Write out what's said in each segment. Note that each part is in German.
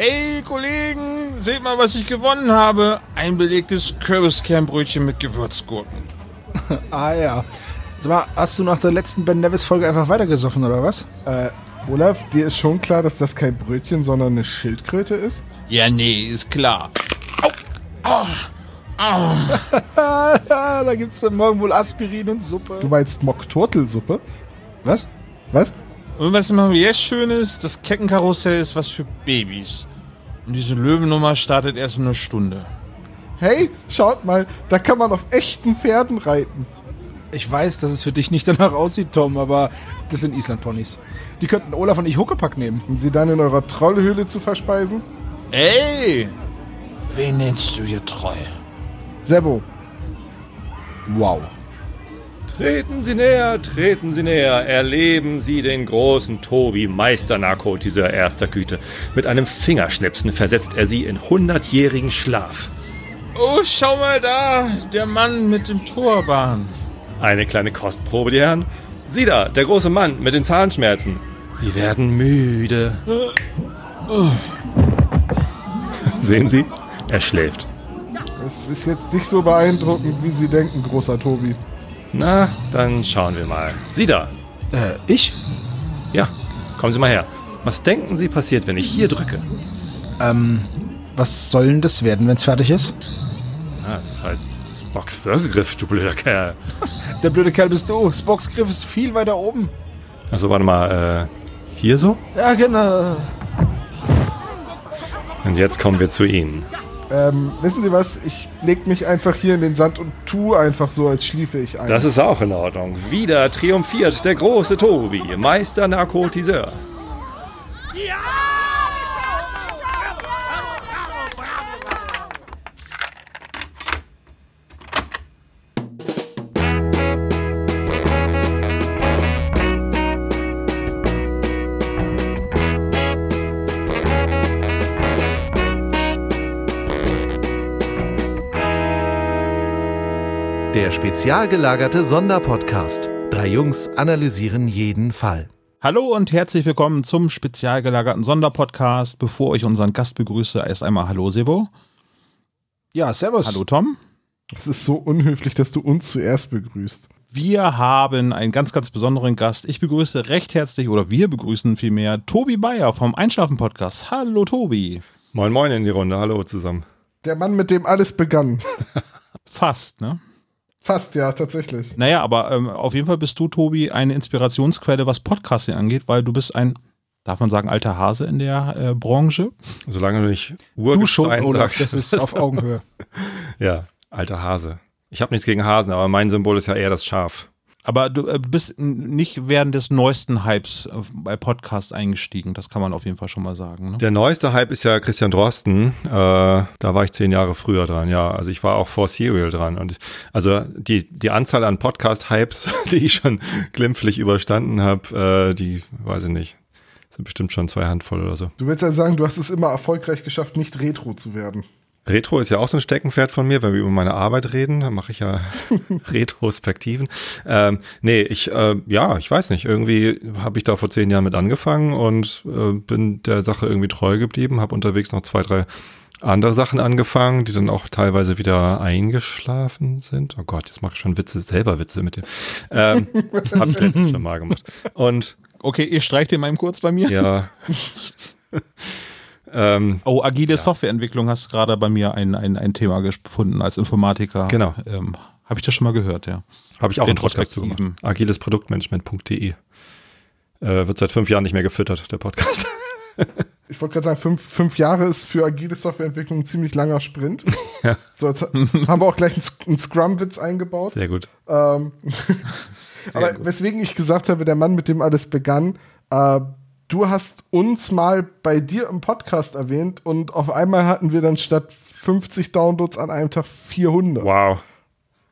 Hey Kollegen, seht mal, was ich gewonnen habe. Ein belegtes Kürbiskernbrötchen mit Gewürzgurken. ah ja. Sag mal, hast du nach der letzten Ben Nevis Folge einfach weitergesoffen oder was? Äh, Olaf, dir ist schon klar, dass das kein Brötchen, sondern eine Schildkröte ist? Ja, nee, ist klar. Au. Au. Au. da gibt's dann morgen wohl Aspirin und Suppe. Du meinst Mockturtelsuppe? Was? Was? Und was immer jetzt schön ist, das Kettenkarussell ist was für Babys. Und diese Löwennummer startet erst in einer Stunde. Hey, schaut mal, da kann man auf echten Pferden reiten. Ich weiß, dass es für dich nicht danach aussieht, Tom, aber das sind Island-Ponys. Die könnten Olaf und ich Huckepack nehmen. Um sie dann in eurer Trollhöhle zu verspeisen? Ey! Wen nennst du hier treu? Sebo. Wow. Treten Sie näher, treten Sie näher, erleben Sie den großen Tobi, Meisternarkotiseur erster Güte. Mit einem Fingerschnipsen versetzt er Sie in hundertjährigen Schlaf. Oh, schau mal da, der Mann mit dem Turban. Eine kleine Kostprobe, die Herren. Sie da, der große Mann mit den Zahnschmerzen. Sie werden müde. Sehen Sie? Er schläft. Es ist jetzt nicht so beeindruckend, wie Sie denken, großer Tobi. Na, dann schauen wir mal. Sie da. Äh, ich? Ja, kommen Sie mal her. Was denken Sie passiert, wenn ich hier drücke? Ähm, was soll denn das werden, wenn es fertig ist? Ah, es ist halt Spocks Würgegriff, du blöder Kerl. Der blöde Kerl bist du. Spocks Griff ist viel weiter oben. Also warte mal, äh, hier so? Ja, genau. Und jetzt kommen wir zu Ihnen. Ähm, wissen Sie was? Ich leg mich einfach hier in den Sand und tu einfach so, als schliefe ich ein. Das ist auch in Ordnung. Wieder triumphiert der große Tobi, Meister Narkotiseur. Der spezial gelagerte Sonderpodcast. Drei Jungs analysieren jeden Fall. Hallo und herzlich willkommen zum spezial gelagerten Sonderpodcast. Bevor ich unseren Gast begrüße, erst einmal Hallo Sebo. Ja, servus. Hallo Tom. Es ist so unhöflich, dass du uns zuerst begrüßt. Wir haben einen ganz, ganz besonderen Gast. Ich begrüße recht herzlich, oder wir begrüßen vielmehr, Tobi Bayer vom Einschlafen-Podcast. Hallo Tobi. Moin Moin in die Runde, hallo zusammen. Der Mann, mit dem alles begann. Fast, ne? Fast, ja, tatsächlich. Naja, aber ähm, auf jeden Fall bist du, Tobi, eine Inspirationsquelle, was Podcasting angeht, weil du bist ein, darf man sagen, alter Hase in der äh, Branche. Solange du nicht Du schon, Urgestein Olaf. sagst. Das ist auf Augenhöhe. ja, alter Hase. Ich habe nichts gegen Hasen, aber mein Symbol ist ja eher das Schaf. Aber du äh, bist nicht während des neuesten Hypes äh, bei Podcasts eingestiegen. Das kann man auf jeden Fall schon mal sagen. Ne? Der neueste Hype ist ja Christian Drosten. Äh, da war ich zehn Jahre früher dran, ja. Also ich war auch vor Serial dran. Und also die, die Anzahl an Podcast-Hypes, die ich schon glimpflich überstanden habe, äh, die weiß ich nicht. Sind bestimmt schon zwei Handvoll oder so. Du willst ja sagen, du hast es immer erfolgreich geschafft, nicht retro zu werden. Retro ist ja auch so ein Steckenpferd von mir, wenn wir über meine Arbeit reden, dann mache ich ja Retrospektiven. Ähm, nee, ich, äh, ja, ich weiß nicht, irgendwie habe ich da vor zehn Jahren mit angefangen und äh, bin der Sache irgendwie treu geblieben, habe unterwegs noch zwei, drei andere Sachen angefangen, die dann auch teilweise wieder eingeschlafen sind. Oh Gott, jetzt mache ich schon Witze, selber Witze mit dir. Ähm, habe ich letztens schon mal gemacht. Und Okay, ihr streicht den mal kurz bei mir. ja. ähm, Oh, agile Softwareentwicklung hast gerade bei mir ein, ein, ein Thema gefunden als Informatiker. Genau. Ähm, Habe ich das schon mal gehört, ja. Habe ich auch einen Podcast zu gemacht. Agilesproduktmanagement.de. Äh, wird seit fünf Jahren nicht mehr gefüttert, der Podcast. Ich wollte gerade sagen, fünf, fünf Jahre ist für agile Softwareentwicklung ein ziemlich langer Sprint. Ja. So, jetzt haben wir auch gleich einen, Scrum-Witz eingebaut. Sehr gut. Ähm, aber weswegen ich gesagt habe, der Mann, mit dem alles begann, äh, du hast uns mal bei dir im Podcast erwähnt und auf einmal hatten wir dann statt 50 Downloads an einem Tag 400. Wow.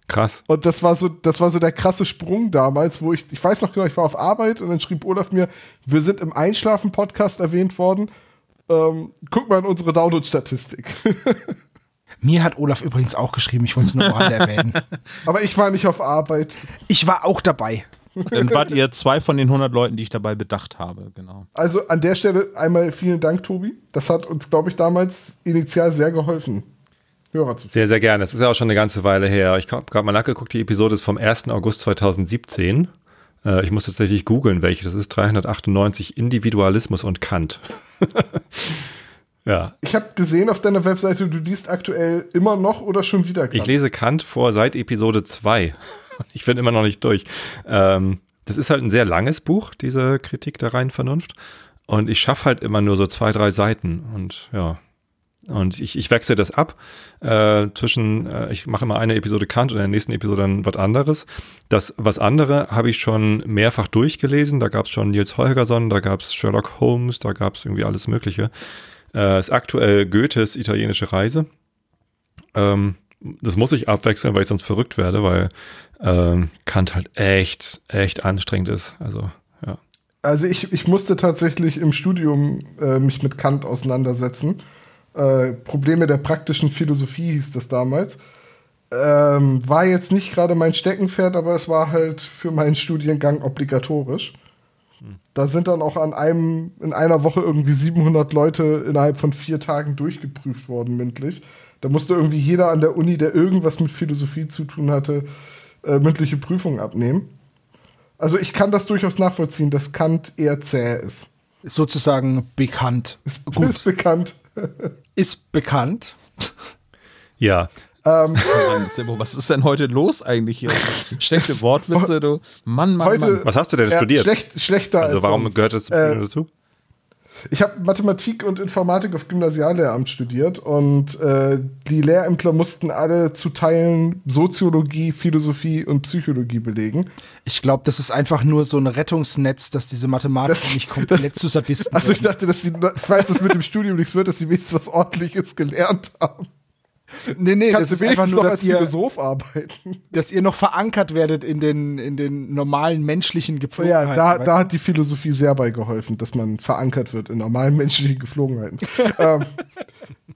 Krass. Und das war so, das war so der krasse Sprung damals, wo ich, ich weiß noch genau, ich war auf Arbeit und dann schrieb Olaf mir, wir sind im Einschlafen-Podcast erwähnt worden. Ähm, guck mal in unsere Download-Statistik. Mir hat Olaf übrigens auch geschrieben, ich wollte es nur mal erwähnen. Aber ich war nicht auf Arbeit. Ich war auch dabei. Dann wart ihr zwei von den 100 Leuten, die ich dabei bedacht habe, genau. Also an der Stelle einmal vielen Dank, Tobi. Das hat uns, glaube ich, damals initial sehr geholfen. Hörer zu Sehr, sehr gerne. Das ist ja auch schon eine ganze Weile her. Ich habe gerade mal nachgeguckt, die Episode ist vom 1. August 2017. Äh, ich muss tatsächlich googeln, welche das ist. 398 Individualismus und Kant. ja. Ich habe gesehen auf deiner Webseite, du liest aktuell immer noch oder schon wieder Kant. Ich lese Kant vor seit Episode 2. Ich bin immer noch nicht durch. Ähm, das ist halt ein sehr langes Buch, diese Kritik der reinen Vernunft. Und ich schaffe halt immer nur so zwei, drei Seiten. Und ja, und ich, ich wechsle das ab äh, zwischen, äh, ich mache immer eine Episode Kant und in der nächsten Episode dann was anderes. Das was andere habe ich schon mehrfach durchgelesen. Da gab es schon Nils Holgersson, da gab es Sherlock Holmes, da gab es irgendwie alles Mögliche. Äh, ist aktuell Goethes italienische Reise. Ähm, das muss ich abwechseln, weil ich sonst verrückt werde, weil ähm, Kant halt echt, echt anstrengend ist. Also, ja. Also ich, ich musste tatsächlich im Studium äh, mich mit Kant auseinandersetzen. Äh, Probleme der praktischen Philosophie hieß das damals. Ähm, war jetzt nicht gerade mein Steckenpferd, aber es war halt für meinen Studiengang obligatorisch. Da sind dann auch an einem, in einer Woche irgendwie 700 Leute innerhalb von vier Tagen durchgeprüft worden, mündlich. Da musste irgendwie jeder an der Uni, der irgendwas mit Philosophie zu tun hatte, äh, mündliche Prüfungen abnehmen. Also ich kann das durchaus nachvollziehen, dass Kant eher zäh ist. Ist sozusagen bekannt. Ist, Gut. ist bekannt. ist bekannt. Ja. Ähm, was ist denn heute los eigentlich hier? Schlechte Wortwitze, du. Mann, Mann, heute, Mann. Was hast du denn studiert? Schlecht, schlechter also warum gehört das äh, dazu? Ich habe Mathematik und Informatik auf Gymnasiallehramt studiert und äh, die Lehrämtler mussten alle zu Teilen Soziologie, Philosophie und Psychologie belegen. Ich glaube, das ist einfach nur so ein Rettungsnetz, dass diese Mathematiker nicht komplett zu Sadisten Also ich dachte, dass sie, falls es mit dem Studium nichts wird, dass sie wenigstens was ordentliches gelernt haben. Nee, nee, Kannst das ist einfach nur, dass ihr, Philosoph arbeiten. dass ihr noch verankert werdet in den, in den normalen menschlichen Gepflogenheiten. Ja, da, da hat die Philosophie sehr bei geholfen, dass man verankert wird in normalen menschlichen Geflogenheiten. ähm,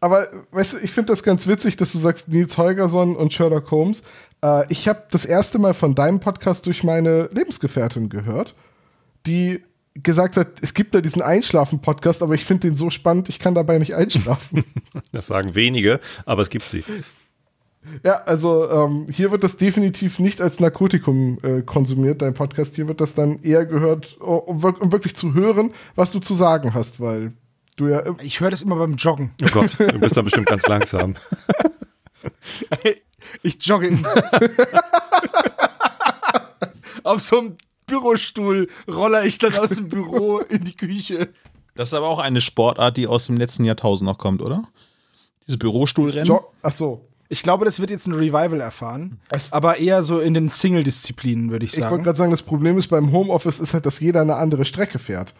aber weißt du, ich finde das ganz witzig, dass du sagst Nils Holgersson und Sherlock Holmes. Äh, ich habe das erste Mal von deinem Podcast durch meine Lebensgefährtin gehört, die gesagt hat, es gibt da diesen Einschlafen-Podcast, aber ich finde den so spannend, ich kann dabei nicht einschlafen. das sagen wenige, aber es gibt sie. Ja, also ähm, hier wird das definitiv nicht als Narkotikum äh, konsumiert, dein Podcast. Hier wird das dann eher gehört, um, um, wirklich zu hören, was du zu sagen hast, weil du ja. ich höre das immer beim Joggen. Oh Gott, du bist da bestimmt ganz langsam. ich jogge im Sitz. Auf so einem Bürostuhl roller ich dann aus dem Büro in die Küche. Das ist aber auch eine Sportart, die aus dem letzten Jahrtausend noch kommt, oder? Diese Bürostuhlrennen. Ach so. Ich glaube, das wird jetzt ein Revival erfahren. aber eher so in den Single-Disziplinen, würde ich sagen. Ich wollte gerade sagen, das Problem ist beim Homeoffice ist halt, dass jeder eine andere Strecke fährt.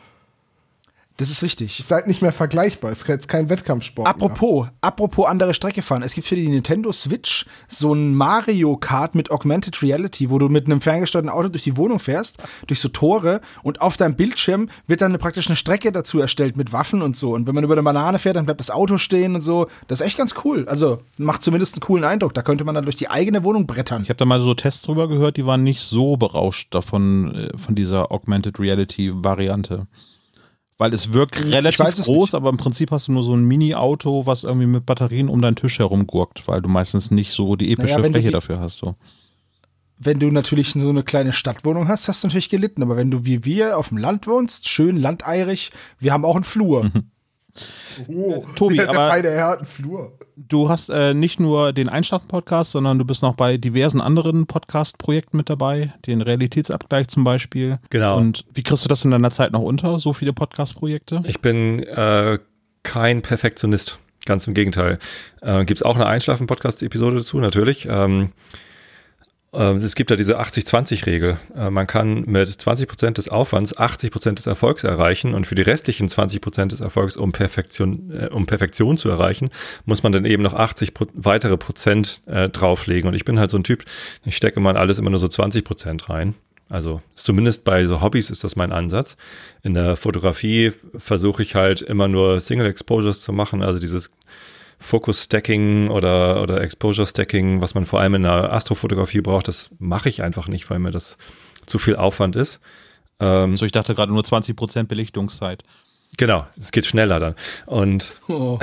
Das ist richtig. Ist halt nicht mehr vergleichbar. Es ist jetzt kein Wettkampfsport. Apropos, mehr. apropos andere Strecke fahren. Es gibt für die Nintendo Switch so ein Mario Kart mit Augmented Reality, wo du mit einem ferngesteuerten Auto durch die Wohnung fährst, durch so Tore und auf deinem Bildschirm wird dann eine praktisch eine Strecke dazu erstellt mit Waffen und so. Und wenn man über eine Banane fährt, dann bleibt das Auto stehen und so. Das ist echt ganz cool. Also macht zumindest einen coolen Eindruck. Da könnte man dann durch die eigene Wohnung brettern. Ich habe da mal so Tests drüber gehört, die waren nicht so berauscht davon, äh, von dieser Augmented Reality Variante weil es wirkt relativ groß, aber im Prinzip hast du nur so ein Mini-Auto, was irgendwie mit Batterien um deinen Tisch herum gurkt, weil du meistens nicht so die epische naja, Fläche dafür hast. So. Wenn du natürlich so eine kleine Stadtwohnung hast, hast du natürlich gelitten, aber wenn du wie wir auf dem Land wohnst, schön landeirig, wir haben auch einen Flur. Mhm. Oh, Tobi, der, der aber der hat Flur. du hast äh, nicht nur den Einschlafen-Podcast, sondern du bist noch bei diversen anderen Podcast-Projekten mit dabei, den Realitätsabgleich zum Beispiel. Genau. Und wie kriegst du das in deiner Zeit noch unter, so viele Podcast-Projekte? Ich bin äh, kein Perfektionist. Ganz im Gegenteil. Äh, Gibt es auch eine Einschlafen-Podcast-Episode dazu, natürlich. Ähm, es gibt ja diese 80-20-Regel. Äh, man kann mit 20 Prozent des Aufwands 80 Prozent des Erfolgs erreichen und für die restlichen 20 Prozent des Erfolgs, um Perfektion, äh, um Perfektion zu erreichen, muss man dann eben noch 80 weitere Prozent äh, drauflegen. Und ich bin halt so ein Typ, ich stecke mal alles immer nur so 20 Prozent rein. Also zumindest bei so Hobbys ist das mein Ansatz. In der Fotografie versuche ich halt immer nur Single Exposures zu machen, also dieses Focus Stacking oder, oder Exposure Stacking, was man vor allem in der Astrofotografie braucht, das mache ich einfach nicht, weil mir das zu viel Aufwand ist. Ähm, so, ich dachte gerade nur 20% Belichtungszeit. Genau, es geht schneller dann. Und oh,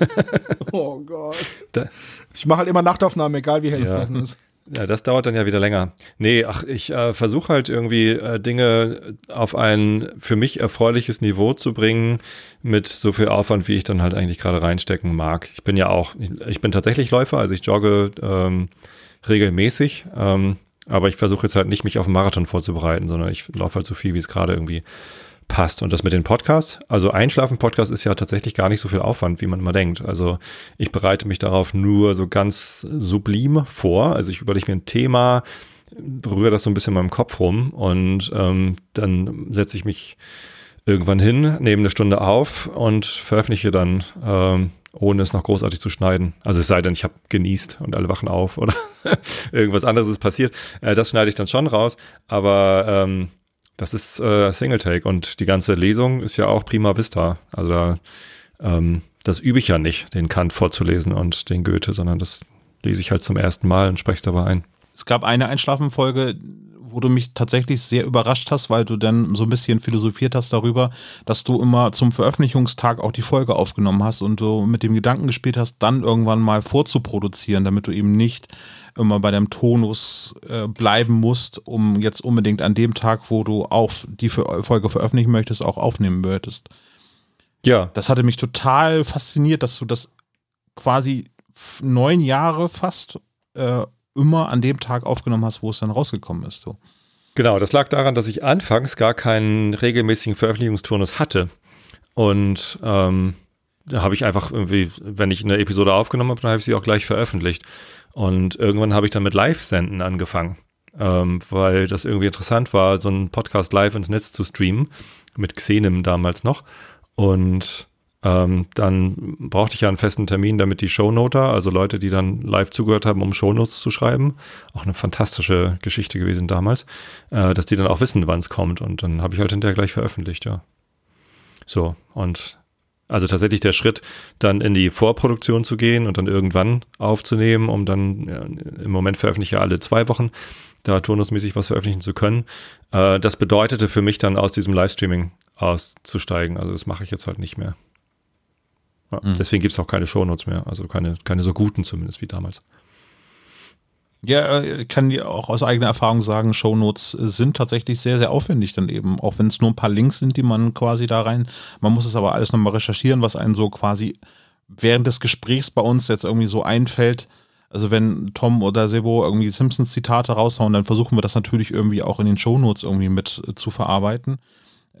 oh Gott. Da, ich mache halt immer Nachtaufnahmen, egal wie hell ja. es draußen ist. Ja, das dauert dann ja wieder länger. Nee, ach, ich äh, versuche halt irgendwie äh, Dinge auf ein für mich erfreuliches Niveau zu bringen, mit so viel Aufwand, wie ich dann halt eigentlich gerade reinstecken mag. Ich bin ja auch, ich, ich bin tatsächlich Läufer, also ich jogge ähm, regelmäßig, ähm, aber ich versuche jetzt halt nicht, mich auf einen Marathon vorzubereiten, sondern ich laufe halt so viel, wie es gerade irgendwie passt. Und das mit den Podcasts, also Einschlafen-Podcast ist ja tatsächlich gar nicht so viel Aufwand, wie man immer denkt. Also ich bereite mich darauf nur so ganz sublim vor. Also ich überlege mir ein Thema, berühre das so ein bisschen in meinem Kopf rum und ähm, dann setze ich mich irgendwann hin, nehme eine Stunde auf und veröffentliche dann, ähm, ohne es noch großartig zu schneiden. Also es sei denn, ich habe genießt und alle wachen auf oder irgendwas anderes ist passiert. Äh, das schneide ich dann schon raus, aber ähm, das ist äh, Single Take und die ganze Lesung ist ja auch prima vista. Also ähm, das übe ich ja nicht, den Kant vorzulesen und den Goethe, sondern das lese ich halt zum ersten Mal und spreche dabei ein. Es gab eine Einschlafenfolge, wo du mich tatsächlich sehr überrascht hast, weil du dann so ein bisschen philosophiert hast darüber, dass du immer zum Veröffentlichungstag auch die Folge aufgenommen hast und du mit dem Gedanken gespielt hast, dann irgendwann mal vorzuproduzieren, damit du eben nicht immer bei deinem Tonus äh, bleiben musst, um jetzt unbedingt an dem Tag, wo du auch die Folge veröffentlichen möchtest, auch aufnehmen würdest. Ja. Das hatte mich total fasziniert, dass du das quasi neun Jahre fast äh, immer an dem Tag aufgenommen hast, wo es dann rausgekommen ist. So. Genau, das lag daran, dass ich anfangs gar keinen regelmäßigen Veröffentlichungsturnus hatte. Und ähm, da habe ich einfach irgendwie, wenn ich eine Episode aufgenommen habe, dann habe ich sie auch gleich veröffentlicht. Und irgendwann habe ich dann mit Live-Senden angefangen, ähm, weil das irgendwie interessant war, so einen Podcast live ins Netz zu streamen, mit Xenim damals noch. Und ähm, dann brauchte ich ja einen festen Termin, damit die Shownoter, also Leute, die dann live zugehört haben, um Shownotes zu schreiben, auch eine fantastische Geschichte gewesen damals, äh, dass die dann auch wissen, wann es kommt. Und dann habe ich halt hinterher gleich veröffentlicht, ja. So, und also tatsächlich der Schritt, dann in die Vorproduktion zu gehen und dann irgendwann aufzunehmen, um dann, ja, im Moment veröffentliche ich ja alle zwei Wochen, da turnusmäßig was veröffentlichen zu können. Äh, das bedeutete für mich dann aus diesem Livestreaming auszusteigen. Also das mache ich jetzt halt nicht mehr. Ja, mhm. Deswegen gibt es auch keine Shownotes mehr, also keine, keine so guten zumindest wie damals. Ja, äh, kann dir auch aus eigener Erfahrung sagen, Shownotes äh, sind tatsächlich sehr, sehr aufwendig dann eben, auch wenn es nur ein paar Links sind, die man quasi da rein, man muss es aber alles nochmal recherchieren, was einen so quasi während des Gesprächs bei uns jetzt irgendwie so einfällt. Also wenn Tom oder Sebo irgendwie Simpsons-Zitate raushauen, dann versuchen wir das natürlich irgendwie auch in den Shownotes irgendwie mit äh, zu verarbeiten.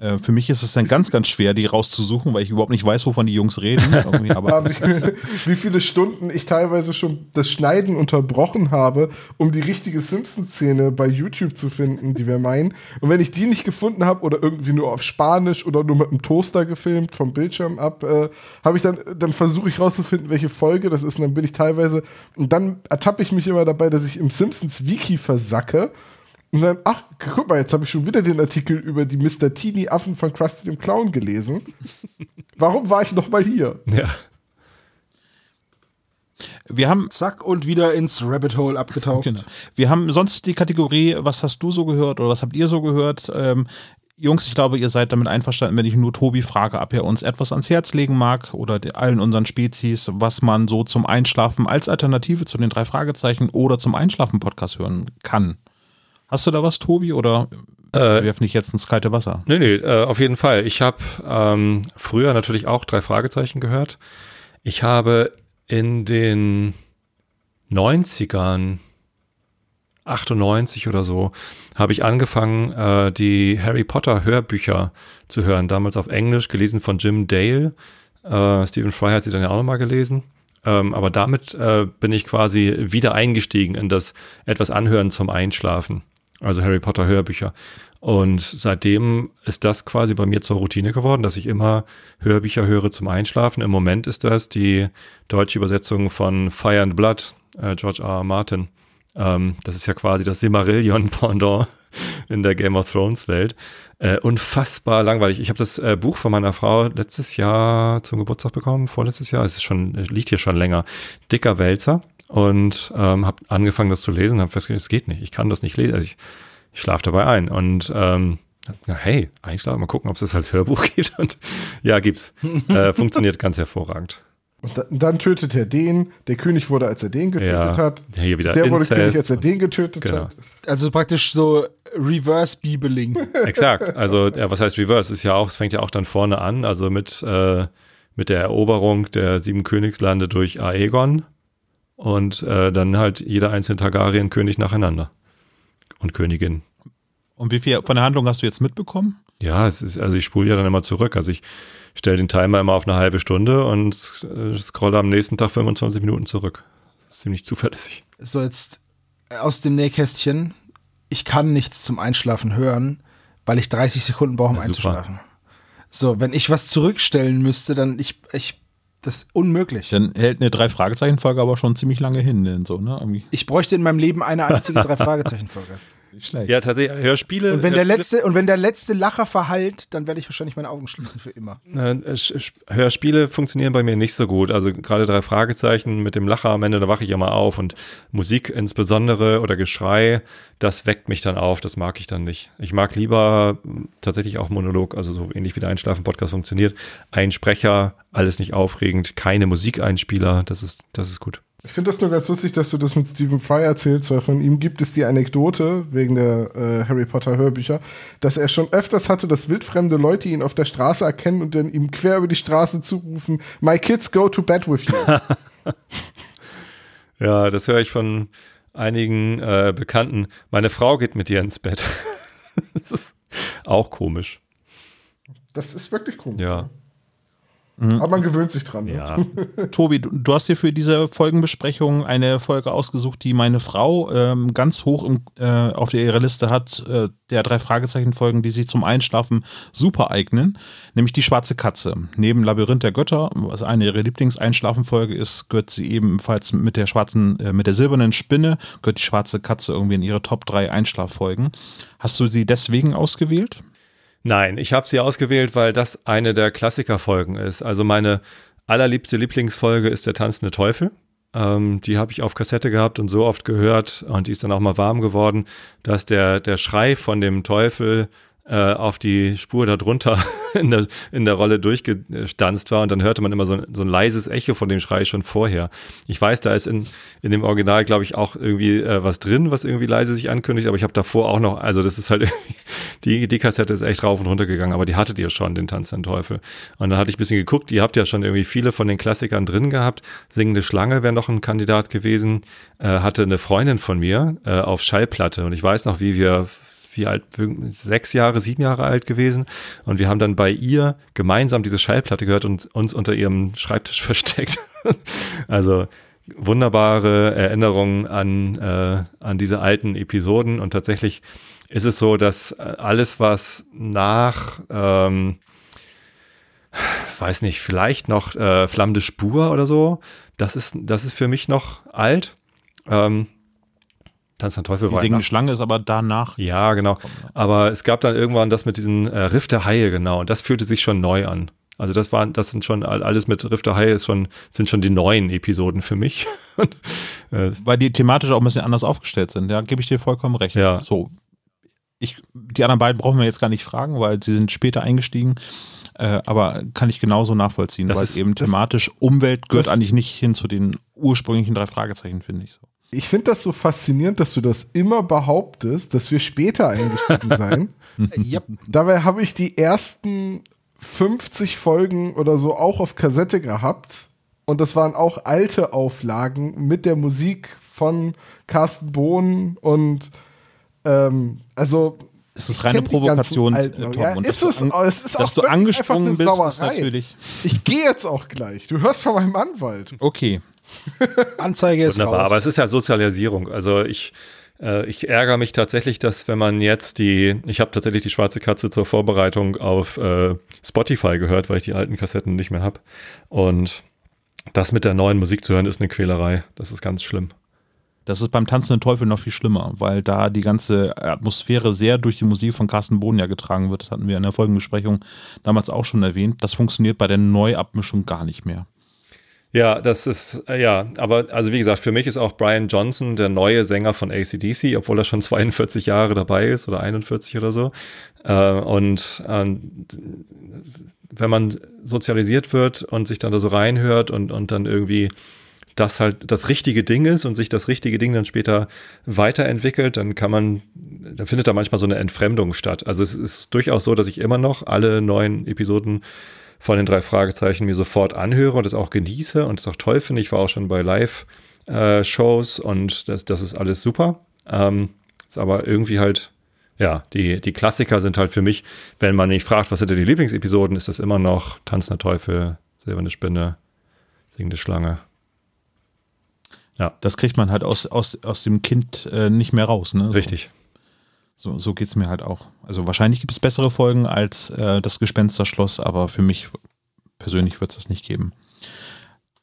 Äh, für mich ist es dann ganz, ganz schwer, die rauszusuchen, weil ich überhaupt nicht weiß, wovon die Jungs reden. Aber wie viele Stunden ich teilweise schon das Schneiden unterbrochen habe, um die richtige Simpsons-Szene bei YouTube zu finden, die wir meinen. Und wenn ich die nicht gefunden habe oder irgendwie nur auf Spanisch oder nur mit einem Toaster gefilmt vom Bildschirm ab, äh, habe ich dann, dann versuche ich rauszufinden, welche Folge das ist. Und dann bin ich teilweise, und dann ertappe ich mich immer dabei, dass ich im Simpsons-Wiki versacke und dann, ach, guck mal, jetzt habe ich schon wieder den Artikel über die Mr. Teeny Affen von Krusty dem Clown gelesen. Warum war ich noch mal hier? Ja. Wir haben zack und wieder ins Rabbit Hole abgetaucht. Genau. Wir haben sonst die Kategorie, was hast du so gehört oder was habt ihr so gehört? Ähm, Jungs, ich glaube, ihr seid damit einverstanden, wenn ich nur Tobi frage, ob er uns etwas ans Herz legen mag oder allen unseren Spezies, was man so zum Einschlafen als Alternative zu den drei Fragezeichen oder zum Einschlafen-Podcast hören kann. Hast du da was, Tobi, oder äh, werf nicht jetzt ins kalte Wasser? Nee, nee, äh, auf jeden Fall. Ich habe ähm, früher natürlich auch drei Fragezeichen gehört. Ich habe in den 90ern, 98 oder so, habe ich angefangen, äh, die Harry Potter Hörbücher zu hören. Damals auf Englisch, gelesen von Jim Dale. Äh, Stephen Fry hat sie dann ja auch nochmal gelesen. Ähm, aber damit äh, bin ich quasi wieder eingestiegen in das etwas Anhören zum Einschlafen also Harry Potter Hörbücher. Und seitdem ist das quasi bei mir zur Routine geworden, dass ich immer Hörbücher höre zum Einschlafen. Im Moment ist das die deutsche Übersetzung von Fire and Blood, äh, George R. R. Martin. Ähm, das ist ja quasi das Simmerillion-Pendant in der Game of Thrones Welt. Äh, unfassbar langweilig. Ich habe das äh, Buch von meiner Frau letztes Jahr zum Geburtstag bekommen, vorletztes Jahr. Es ist schon, liegt hier schon länger. Dicker Wälzer und ähm, habe angefangen, das zu lesen und habe festgestellt, es geht nicht. Ich kann das nicht lesen. Also ich ich schlafe dabei ein. Und ähm, hey, einschlafen, mal gucken, ob es das als Hörbuch gibt. Und ja, gibt's. Äh, funktioniert ganz hervorragend. Und da, dann tötet er den. Der König wurde, als er den getötet Ja. hat. Hier wieder Der wurde Inzest. König, als er den getötet Genau. hat. Also praktisch so Reverse-Biebeling. Exakt. Also, ja, was heißt Reverse? Ist ja auch, es fängt ja auch dann vorne an, also mit, äh, mit der Eroberung der sieben Königslande durch Aegon und äh, dann halt jeder einzelne Targaryen-König nacheinander. Und Königin. Und wie viel von der Handlung hast du jetzt mitbekommen? Ja, es ist, also ich spule ja dann immer zurück. Also ich stelle den Timer immer auf eine halbe Stunde und äh, scrolle am nächsten Tag 25 Minuten zurück. Das ist ziemlich zuverlässig. So jetzt äh, aus dem Nähkästchen. Ich kann nichts zum Einschlafen hören, weil ich 30 Sekunden brauche, um Ja, einzuschlafen. So, wenn ich was zurückstellen müsste, dann ich, ich das ist unmöglich. Dann hält eine Drei-Fragezeichen-Folge aber schon ziemlich lange hin, denn so, ne? Ich bräuchte in meinem Leben eine einzige Drei-Fragezeichen-Folge. Nicht schlecht. Ja, tatsächlich, Hörspiele. Und wenn der letzte, und wenn der letzte Lacher verhallt, dann werde ich wahrscheinlich meine Augen schließen für immer. Hörspiele funktionieren bei mir nicht so gut. Also gerade drei Fragezeichen mit dem Lacher am Ende, da wache ich immer auf und Musik insbesondere oder Geschrei, das weckt mich dann auf, das mag ich dann nicht. Ich mag lieber tatsächlich auch Monolog, also so ähnlich wie der Einschlafen-Podcast funktioniert. Ein Sprecher, alles nicht aufregend, keine Musikeinspieler, das ist, das ist gut. Ich finde das nur ganz lustig, dass du das mit Stephen Fry erzählst, weil von ihm gibt es die Anekdote wegen der äh, Harry Potter Hörbücher, dass er schon öfters hatte, dass wildfremde Leute ihn auf der Straße erkennen und dann ihm quer über die Straße zurufen: My kids go to bed with you. Ja, das höre ich von einigen äh, Bekannten. Meine Frau geht mit dir ins Bett. das ist auch komisch. Das ist wirklich komisch. Ja, Aber man gewöhnt sich dran. Ne? ja. Tobi, du, du hast dir für diese Folgenbesprechung eine Folge ausgesucht, die meine Frau ähm, ganz hoch im, äh, auf ihrer Liste hat, äh, der drei Fragezeichen-Folgen, die sich zum Einschlafen super eignen, nämlich die schwarze Katze. Neben Labyrinth der Götter, was eine ihrer Lieblingseinschlafenfolge ist, gehört sie ebenfalls mit der schwarzen, äh, mit der silbernen Spinne, gehört die schwarze Katze irgendwie in ihre Top 3 Einschlaffolgen. Hast du sie deswegen ausgewählt? Nein, ich habe sie ausgewählt, weil das eine der Klassikerfolgen ist. Also meine allerliebste Lieblingsfolge ist der tanzende Teufel. Ähm, die habe ich auf Kassette gehabt und so oft gehört und die ist dann auch mal warm geworden, dass der, der Schrei von dem Teufel äh, auf die Spur darunter in der, in der Rolle durchgestanzt war und dann hörte man immer so ein, so ein leises Echo von dem Schrei schon vorher. Ich weiß, da ist in, in dem Original, glaube ich, auch irgendwie äh, was drin, was irgendwie leise sich ankündigt, aber ich habe davor auch noch, also das ist halt irgendwie, die, die Kassette ist echt rauf und runter gegangen, aber die hattet ihr schon, den Tanz den Teufel. Und dann hatte ich ein bisschen geguckt, ihr habt ja schon irgendwie viele von den Klassikern drin gehabt. Singende Schlange wäre noch ein Kandidat gewesen, äh, hatte eine Freundin von mir äh, auf Schallplatte und ich weiß noch, wie wir wie alt, sechs Jahre, sieben Jahre alt gewesen. Und wir haben dann bei ihr gemeinsam diese Schallplatte gehört und uns unter ihrem Schreibtisch versteckt. also wunderbare Erinnerungen an, äh, an diese alten Episoden. Und tatsächlich ist es so, dass äh, alles, was nach, ähm, weiß nicht, vielleicht noch äh, Flammende Spur oder so, das ist, das ist für mich noch alt. Ähm, Tanz der Teufel Die war singende Schlange ist aber danach. ja, genau. Aber es gab dann irgendwann das mit diesen äh, Riff der Haie, genau. Und das fühlte sich schon neu an. Also das waren, das sind schon all- alles mit Riff der Haie ist schon, sind schon die neuen Episoden für mich. Äh, weil die thematisch auch ein bisschen anders aufgestellt sind. Ja, gebe ich dir vollkommen recht. Ja. So, ich, die anderen beiden brauchen wir jetzt gar nicht fragen, weil sie sind später eingestiegen. Äh, aber kann ich genauso nachvollziehen, Das weil ist- eben thematisch Umwelt gehört eigentlich nicht hin zu den ursprünglichen drei Fragezeichen, finde ich so. Ich finde das so faszinierend, dass du das immer behauptest, dass wir später eingestiegen seien. ja, Dabei habe ich die ersten 50 Folgen oder so auch auf Kassette gehabt. Und das waren auch alte Auflagen mit der Musik von Carsten Bohn und ähm, also. Es ist reine Provokation, äh, Tom. Ja, Und ist dass es, du an- es ist Dass auch du angesprungen bist, ist natürlich. Ich gehe jetzt auch gleich. Du hörst von meinem Anwalt. Okay. Anzeige ist wunderbar. raus. Aber es ist ja Sozialisierung. Also ich, äh, ich ärgere mich tatsächlich, dass wenn man jetzt die, ich habe tatsächlich die schwarze Katze zur Vorbereitung auf äh, Spotify gehört, weil ich die alten Kassetten nicht mehr habe. Und das mit der neuen Musik zu hören, ist eine Quälerei. Das ist ganz schlimm. Das ist beim Tanzenden Teufel noch viel schlimmer, weil da die ganze Atmosphäre sehr durch die Musik von Carsten Bohn ja getragen wird. Das hatten wir in der Folgenbesprechung damals auch schon erwähnt. Das funktioniert bei der Neuabmischung gar nicht mehr. Ja, das ist, äh, ja, aber also wie gesagt, für mich ist auch Brian Johnson der neue Sänger von ACDC, obwohl er schon 42 Jahre dabei ist oder 41 oder so. Äh, und äh, wenn man sozialisiert wird und sich dann da so reinhört und, und dann irgendwie das halt das richtige Ding ist und sich das richtige Ding dann später weiterentwickelt, dann kann man, da findet da manchmal so eine Entfremdung statt. Also es ist durchaus so, dass ich immer noch alle neuen Episoden von den drei Fragezeichen mir sofort anhöre und das auch genieße und es auch toll finde. Ich war auch schon bei Live-Shows und das, das ist alles super. Ähm, ist aber irgendwie halt, ja, die, die Klassiker sind halt für mich, wenn man mich fragt, was sind denn die Lieblingsepisoden, ist das immer noch Tanzender Teufel, Silberne Spinne, Singende Schlange. Ja. Das kriegt man halt aus, aus, aus dem Kind äh, nicht mehr raus, ne? So. Richtig. So, so geht es mir halt auch. Also wahrscheinlich gibt es bessere Folgen als äh, das Gespensterschloss, aber für mich persönlich wird es das nicht geben.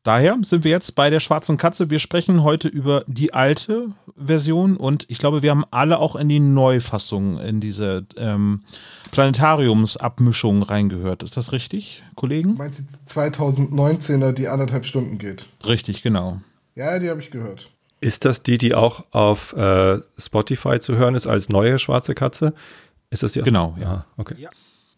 Daher sind wir jetzt bei der schwarzen Katze. Wir sprechen heute über die alte Version und ich glaube, wir haben alle auch in die Neufassung, in diese ähm, Planetariumsabmischung reingehört. Ist das richtig, Kollegen? Du meinst die 2019er, die anderthalb Stunden geht? Richtig, genau. Ja, die habe ich gehört. Ist das die, die auch auf äh, Spotify zu hören ist als neue schwarze Katze? Ist das die? Genau, ja. Ah, okay. Ja.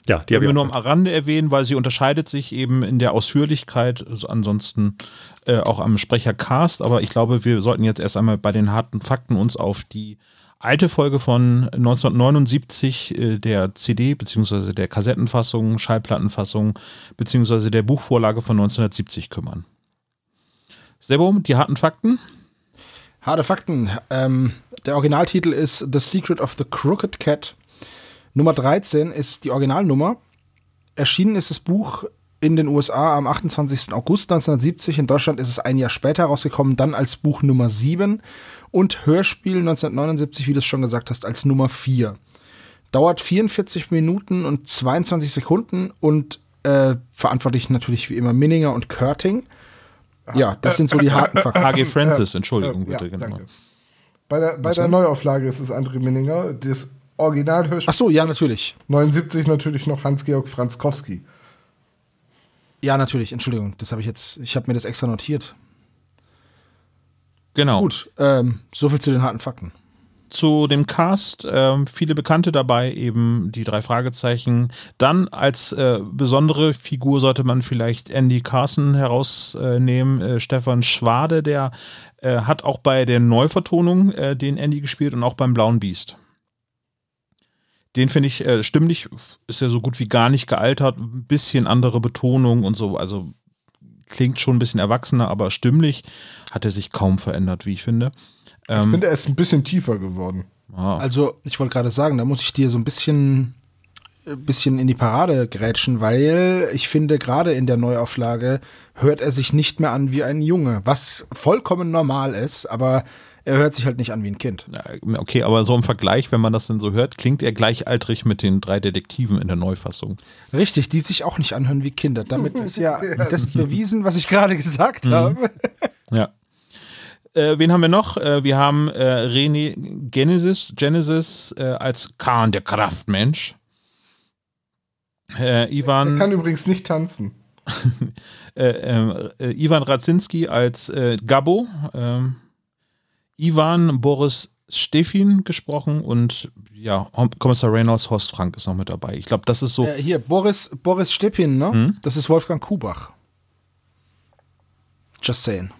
Ja, die habe ich nur am Rande erwähnen, weil sie unterscheidet sich eben in der Ausführlichkeit, also ansonsten äh, auch am Sprechercast. Aber ich glaube, wir sollten jetzt erst einmal bei den harten Fakten uns auf die alte Folge von 1979 äh, der CD bzw. der Kassettenfassung, Schallplattenfassung bzw. der Buchvorlage von 1970 kümmern. Sebo, die harten Fakten? Harte Fakten. Ähm, der Originaltitel ist The Secret of the Crooked Cat. Nummer 13 ist die Originalnummer. Erschienen ist das Buch in den USA am 28. August 1970. In Deutschland ist es ein Jahr später rausgekommen, dann als Buch Nummer 7 und Hörspiel 1979, wie du es schon gesagt hast, als Nummer 4. Dauert 44 Minuten und 22 Sekunden und äh, verantwortlich natürlich wie immer Minninger und Körting. Ja, das sind so die harten Fakten. H.G. Francis, Entschuldigung bitte. Ja, genau. Bei der, bei der Neuauflage ist es André Minninger. Das Original Hörspiel. Ach so, ja, natürlich. 79 natürlich noch Hans-Georg Franzkowski. Ja, natürlich. Entschuldigung, das habe ich jetzt. Ich habe mir das extra notiert. Genau. Gut, ähm, soviel zu den harten Fakten zu dem Cast, äh, viele Bekannte dabei, eben die drei Fragezeichen. Dann als äh, besondere Figur sollte man vielleicht Andy Carson herausnehmen. Äh, Stefan Schwade, der äh, hat auch bei der Neuvertonung äh, den Andy gespielt und auch beim Blauen Biest. Den finde ich äh, stimmlich, ist ja so gut wie gar nicht gealtert, ein bisschen andere Betonung und so, also klingt schon ein bisschen erwachsener, aber stimmlich hat er sich kaum verändert, wie ich finde. Ähm, ich finde, er ist ein bisschen tiefer geworden. Ah. Also, ich wollte gerade sagen, da muss ich dir so ein bisschen, äh, bisschen in die Parade grätschen, weil ich finde, gerade in der Neuauflage hört er sich nicht mehr an wie ein Junge, was vollkommen normal ist, aber er hört sich halt nicht an wie ein Kind. Okay, aber so im Vergleich, wenn man das denn so hört, klingt er gleichaltrig mit den drei Detektiven in der Neufassung. Richtig, die sich auch nicht anhören wie Kinder. Damit ist ja das bewiesen, was ich gerade gesagt mhm. habe. Ja. Äh, wen haben wir noch? Äh, wir haben äh, René Genesis, Genesis äh, als Khan, der Kraftmensch. Äh, Ivan. Er kann übrigens nicht tanzen. Äh, ähm, Ivan Radzinski als Gabo. Ähm, Ivan Boris Stefin gesprochen und ja, Kommissar Reynolds, Horst Frank ist noch mit dabei. Ich glaube, das ist so. hier, Boris, Boris Stepin, ne? Hm? Das ist Wolfgang Kubach. Just saying.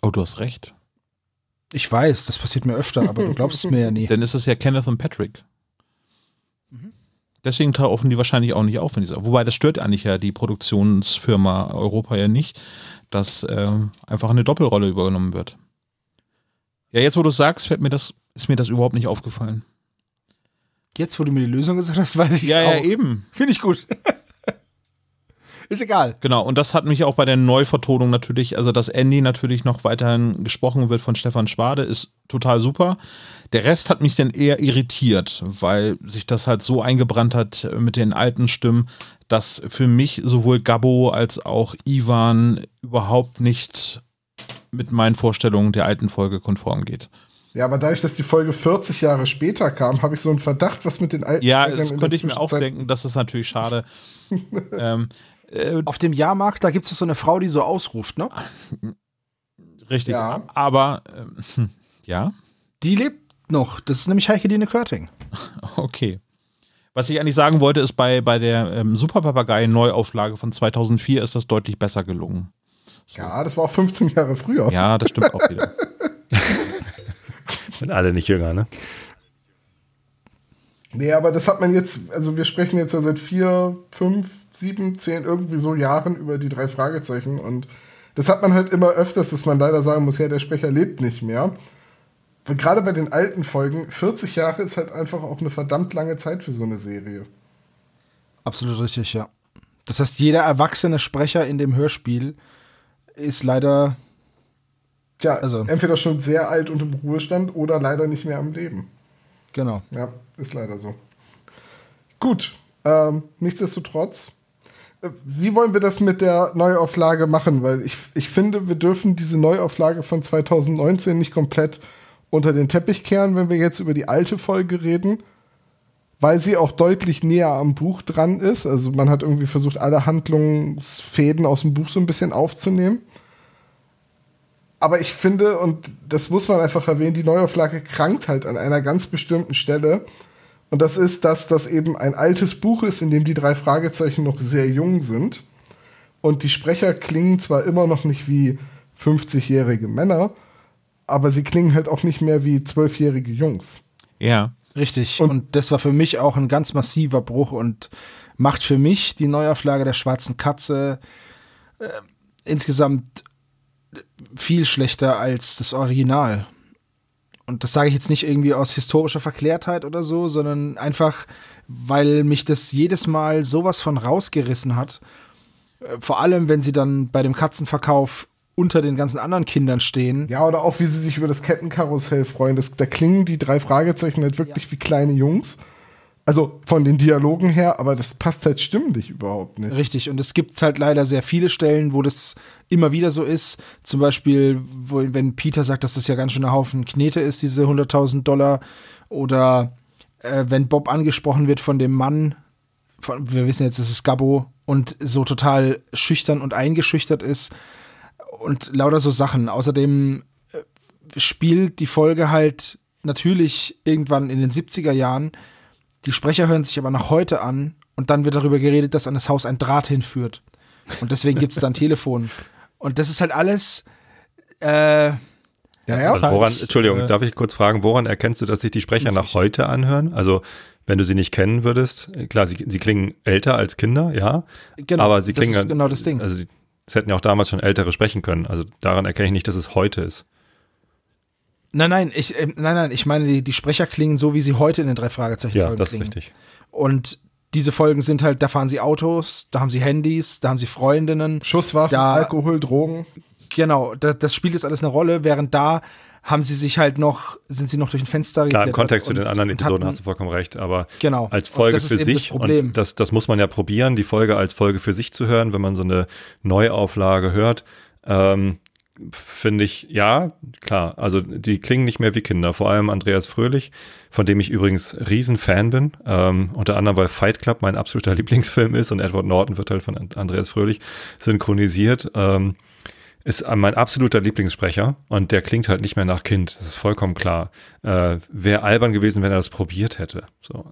Oh, du hast recht. Ich weiß, das passiert mir öfter, aber du glaubst es mir ja nie. Dann ist es ja Kenneth und Patrick. Mhm. Deswegen tauchen die wahrscheinlich auch nicht auf. Wenn Wobei, das stört eigentlich ja die Produktionsfirma Europa ja nicht, dass äh, einfach eine Doppelrolle übernommen wird. Ja, jetzt wo du es sagst, fällt mir das, ist mir das überhaupt nicht aufgefallen. Jetzt, wo du mir die Lösung gesagt hast, weiß ich es ja, auch. Ja, eben. Finde ich gut. Ist egal. Genau, und das hat mich auch bei der Neuvertonung natürlich, also dass Andy natürlich noch weiterhin gesprochen wird von Stefan Schwade, ist total super. Der Rest hat mich dann eher irritiert, weil sich das halt so eingebrannt hat mit den alten Stimmen, dass für mich sowohl Gabbo als auch Ivan überhaupt nicht mit meinen Vorstellungen der alten Folge konform geht. Ja, aber dadurch, dass die Folge 40 Jahre später kam, habe ich so einen Verdacht, was mit den alten Ja, das könnte ich mir auch denken, das ist natürlich schade. ähm, Äh, Auf dem Jahrmarkt, da gibt es so eine Frau, die so ausruft, ne? Richtig. Ja. Aber, äh, ja. Die lebt noch. Das ist nämlich Heike Dine Körting. Okay. Was ich eigentlich sagen wollte, ist, bei, bei der ähm, Superpapagei-Neuauflage von 2004 ist das deutlich besser gelungen. So. Ja, das war auch 15 Jahre früher. Ja, das stimmt auch wieder. Sind alle nicht jünger, ne? Nee, aber das hat man jetzt, also wir sprechen jetzt ja seit vier, fünf, sieben, zehn, irgendwie so Jahren über die drei Fragezeichen und das hat man halt immer öfters, dass man leider sagen muss, ja, der Sprecher lebt nicht mehr. Und gerade bei den alten Folgen, 40 Jahre ist halt einfach auch eine verdammt lange Zeit für so eine Serie. Absolut richtig, ja. Das heißt, jeder erwachsene Sprecher in dem Hörspiel ist leider. Ja, also, entweder schon sehr alt und im Ruhestand oder leider nicht mehr am Leben. Genau. Ja, ist leider so. Gut, ähm, nichtsdestotrotz, wie wollen wir das mit der Neuauflage machen? Weil ich, ich finde, wir dürfen diese Neuauflage von 2019 nicht komplett unter den Teppich kehren, wenn wir jetzt über die alte Folge reden, weil sie auch deutlich näher am Buch dran ist. Also man hat irgendwie versucht, alle Handlungsfäden aus dem Buch so ein bisschen aufzunehmen. Aber ich finde, und das muss man einfach erwähnen, die Neuauflage krankt halt an einer ganz bestimmten Stelle. Und das ist, dass das eben ein altes Buch ist, in dem die drei Fragezeichen noch sehr jung sind. Und die Sprecher klingen zwar immer noch nicht wie 50-jährige Männer, aber sie klingen halt auch nicht mehr wie zwölfjährige Jungs. Ja. Richtig. Und, und, das war für mich auch ein ganz massiver Bruch und macht für mich die Neuauflage der Schwarzen Katze äh, insgesamt viel schlechter als das Original. Und das sage ich jetzt nicht irgendwie aus historischer Verklärtheit oder so, sondern einfach, weil mich das jedes Mal sowas von rausgerissen hat. Äh, vor allem, wenn sie dann bei dem Katzenverkauf unter den ganzen anderen Kindern stehen. Ja, oder auch wie sie sich über das Kettenkarussell freuen. Das, da klingen die drei Fragezeichen halt wirklich ja. wie kleine Jungs. Also von den Dialogen her, aber das passt halt stimmlich überhaupt nicht. Richtig, und es gibt halt leider sehr viele Stellen, wo das immer wieder so ist. Zum Beispiel, wo, wenn Peter sagt, dass das ja ganz schön ein Haufen Knete ist, diese 100.000 Dollar. Oder äh, wenn Bob angesprochen wird von dem Mann, von, wir wissen jetzt, das ist Gabbo, und so total schüchtern und eingeschüchtert ist. Und lauter so Sachen. Außerdem äh, spielt die Folge halt natürlich irgendwann in den 70er Jahren die Sprecher hören sich aber noch heute an und dann wird darüber geredet, dass an das Haus ein Draht hinführt. Und deswegen gibt es dann Telefon. Und das ist halt alles. Äh, ja, ja. Also woran, Entschuldigung, äh, darf ich kurz fragen, woran erkennst du, dass sich die Sprecher nach heute anhören? Also, wenn du sie nicht kennen würdest, klar, sie, sie klingen älter als Kinder, ja. Genau, aber sie klingen. Das ist genau das Ding. Also, es hätten ja auch damals schon Ältere sprechen können. Also, daran erkenne ich nicht, dass es heute ist. Nein, nein, ich, äh, nein, nein, ich meine, die, die Sprecher klingen so, wie sie heute in den drei Fragezeichen ja, das klingen. Ist richtig. Und diese Folgen sind halt, da fahren sie Autos, da haben sie Handys, da haben sie Freundinnen. Schusswaffen, da, Alkohol, Drogen. Genau, da, das spielt jetzt alles eine Rolle, während da haben sie sich halt noch, sind sie noch durch ein Fenster Klar, im Kontext und, zu den anderen Episoden hatten, hast du vollkommen recht, aber genau, als Folge für sich, das, Problem. das, das muss man ja probieren, die Folge als Folge für sich zu hören, wenn man so eine Neuauflage hört. Ähm, finde ich, ja, klar, also die klingen nicht mehr wie Kinder, vor allem Andreas Fröhlich, von dem ich übrigens riesen Fan bin, ähm, unter anderem, weil Fight Club mein absoluter Lieblingsfilm ist und Edward Norton wird halt von Andreas Fröhlich synchronisiert, ähm, ist mein absoluter Lieblingssprecher und der klingt halt nicht mehr nach Kind, das ist vollkommen klar. Äh, Wäre albern gewesen, wenn er das probiert hätte. So.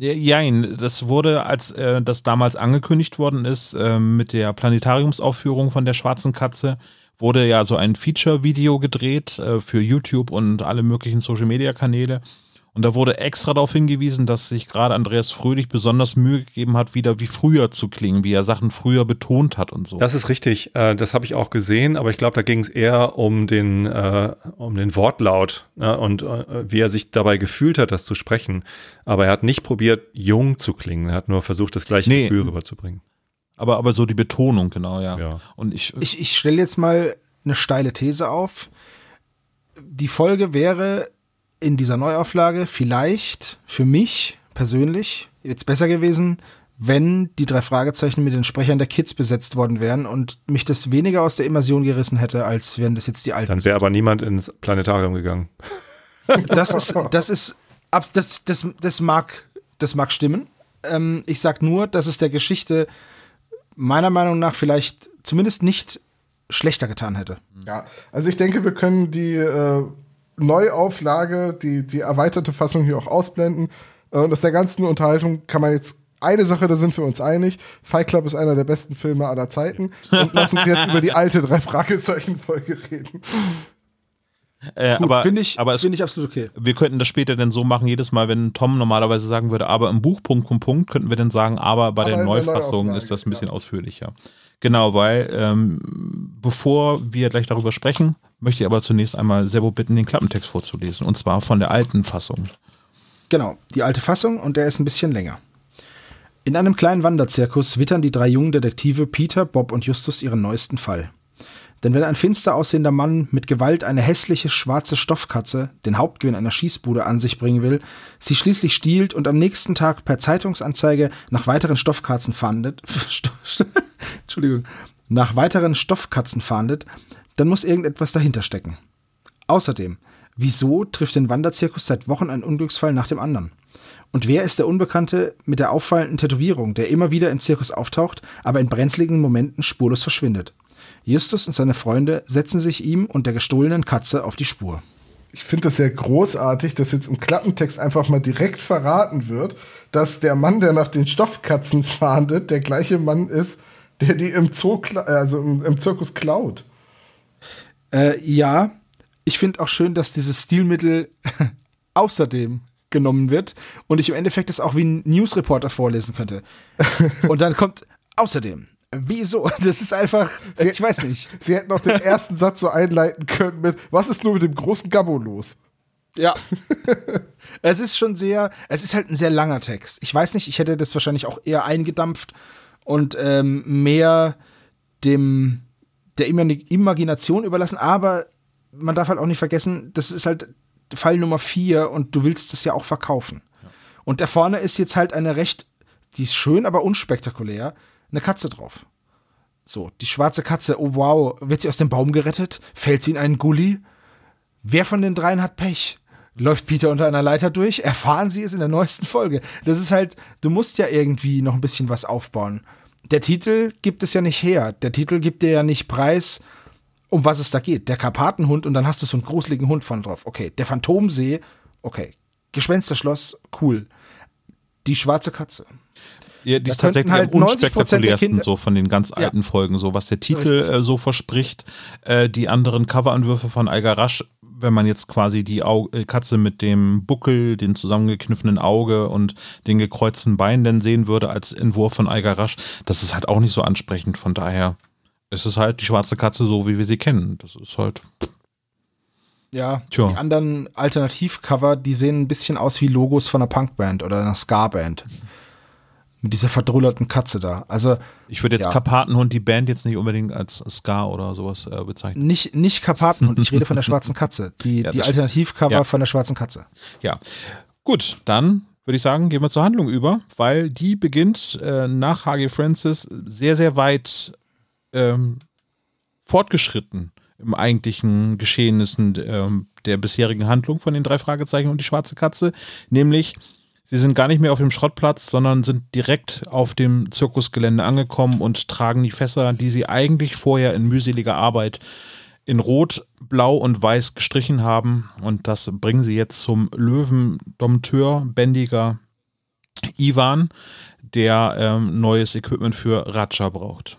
Ja, das wurde, als äh, das damals angekündigt worden ist, äh, mit der Planetariumsaufführung von der schwarzen Katze, wurde ja so ein Feature-Video gedreht äh, für YouTube und alle möglichen Social-Media-Kanäle. Und da wurde extra darauf hingewiesen, dass sich gerade Andreas Fröhlich besonders Mühe gegeben hat, wieder wie früher zu klingen, wie er Sachen früher betont hat und so. Das ist richtig. Äh, das habe ich auch gesehen, aber ich glaube, da ging es eher um den, äh, um den Wortlaut ne, und äh, wie er sich dabei gefühlt hat, das zu sprechen. Aber er hat nicht probiert, jung zu klingen. Er hat nur versucht, das gleiche nee. Gefühl rüberzubringen. Aber, aber so die Betonung, genau, ja. ja. Und ich, ich, ich stelle jetzt mal eine steile These auf. Die Folge wäre in dieser Neuauflage vielleicht für mich persönlich jetzt besser gewesen, wenn die drei Fragezeichen mit den Sprechern der Kids besetzt worden wären und mich das weniger aus der Immersion gerissen hätte, als wären das jetzt die alten. Dann wäre aber niemand ins Planetarium gegangen. Das ist, das ist, das, das, das mag, das mag stimmen. Ähm, ich sag nur, dass es der Geschichte meiner Meinung nach vielleicht zumindest nicht schlechter getan hätte. Ja, also ich denke, wir können die äh, Neuauflage, die, die erweiterte Fassung hier auch ausblenden. Äh, und aus der ganzen Unterhaltung kann man jetzt eine Sache, da sind wir uns einig. Fight Club ist einer der besten Filme aller Zeiten. Und lass uns jetzt über die alte drei Fragezeichen-Folge reden. Äh, Gut, aber finde ich, aber find ich absolut okay. Wir könnten das später dann so machen, jedes Mal, wenn Tom normalerweise sagen würde, aber im Buch, Punkt, Punkt, Punkt, könnten wir dann sagen, aber bei aber der Neufassung ist das ein bisschen ja. ausführlicher. Genau, weil ähm, bevor wir gleich darüber sprechen, möchte ich aber zunächst einmal Sebo bitten, den Klappentext vorzulesen. Und zwar von der alten Fassung. Genau, die alte Fassung und der ist ein bisschen länger. In einem kleinen Wanderzirkus wittern die drei jungen Detektive Peter, Bob und Justus ihren neuesten Fall. Denn wenn ein finster aussehender Mann mit Gewalt eine hässliche schwarze Stoffkatze, den Hauptgewinn einer Schießbude, an sich bringen will, sie schließlich stiehlt und am nächsten Tag per Zeitungsanzeige nach weiteren Stoffkatzen fahndet, Entschuldigung, nach weiteren Stoffkatzen fahndet, dann muss irgendetwas dahinter stecken. Außerdem, wieso trifft den Wanderzirkus seit Wochen ein Unglücksfall nach dem anderen? Und wer ist der Unbekannte mit der auffallenden Tätowierung, der immer wieder im Zirkus auftaucht, aber in brenzligen Momenten spurlos verschwindet? Justus und seine Freunde setzen sich ihm und der gestohlenen Katze auf die Spur. Ich finde das sehr großartig, dass jetzt im Klappentext einfach mal direkt verraten wird, dass der Mann, der nach den Stoffkatzen fahndet, der gleiche Mann ist, der die im Zoo, also im, im Zirkus klaut. Äh, ja, ich finde auch schön, dass dieses Stilmittel außerdem genommen wird und ich im Endeffekt das auch wie ein Newsreporter vorlesen könnte. und dann kommt außerdem Wieso? Das ist einfach, sie, ich weiß nicht. Sie hätten auch den ersten Satz so einleiten können mit, was ist nur mit dem großen Gabbo los? Ja. es ist schon sehr, es ist halt ein sehr langer Text. Ich weiß nicht, ich hätte das wahrscheinlich auch eher eingedampft und ähm, mehr dem, der Imagination überlassen, aber man darf halt auch nicht vergessen, das ist halt Fall Nummer vier und du willst es ja auch verkaufen. Ja. Und da vorne ist jetzt halt eine recht, die ist schön, aber unspektakulär eine Katze drauf. So, die schwarze Katze, oh wow, wird sie aus dem Baum gerettet? Fällt sie in einen Gully? Wer von den dreien hat Pech? Läuft Peter unter einer Leiter durch? Erfahren Sie es in der neuesten Folge. Das ist halt, du musst ja irgendwie noch ein bisschen was aufbauen. Der Titel gibt es ja nicht her. Der Titel gibt dir ja nicht preis, um was es da geht. Der Karpatenhund und dann hast du so einen gruseligen Hund von drauf. Okay, der Phantomsee, okay. Gespensterschloss, cool. Die schwarze Katze. Ja, die ist tatsächlich halt am unspektakulärsten so von den ganz alten ja. Folgen, so was der Titel äh, so verspricht. Äh, die anderen Coveranwürfe von Algarasch, wenn man jetzt quasi die Au äh, Katze mit dem Buckel, den zusammengekniffenen Auge und den gekreuzten Beinen denn sehen würde als Entwurf von Algarasch, das ist halt auch nicht so ansprechend. Von daher ist es halt die schwarze Katze so, wie wir sie kennen. Das ist halt. Ja, Tja. die anderen Alternativcover, die sehen ein bisschen aus wie Logos von einer Punkband oder einer Ska-Band. Mit dieser verdrullerten Katze da. Also, ich würde jetzt ja. Karpatenhund die Band jetzt nicht unbedingt als Ska oder sowas äh, bezeichnen. Nicht, nicht Karpatenhund, ich rede von der schwarzen Katze. Die, ja, die Alternativcover ja. von der schwarzen Katze. Ja. Gut, dann würde ich sagen, gehen wir zur Handlung über, weil die beginnt äh, nach H.G. Francis sehr, sehr weit ähm, fortgeschritten im eigentlichen Geschehnissen ähm, der bisherigen Handlung von den drei Fragezeichen und die schwarze Katze, nämlich Sie sind gar nicht mehr auf dem Schrottplatz, sondern sind direkt auf dem Zirkusgelände angekommen und tragen die Fässer, die sie eigentlich vorher in mühseliger Arbeit in Rot, Blau und Weiß gestrichen haben. Und das bringen sie jetzt zum Löwendompteur, Bändiger Ivan, der ähm, neues Equipment für Raja braucht.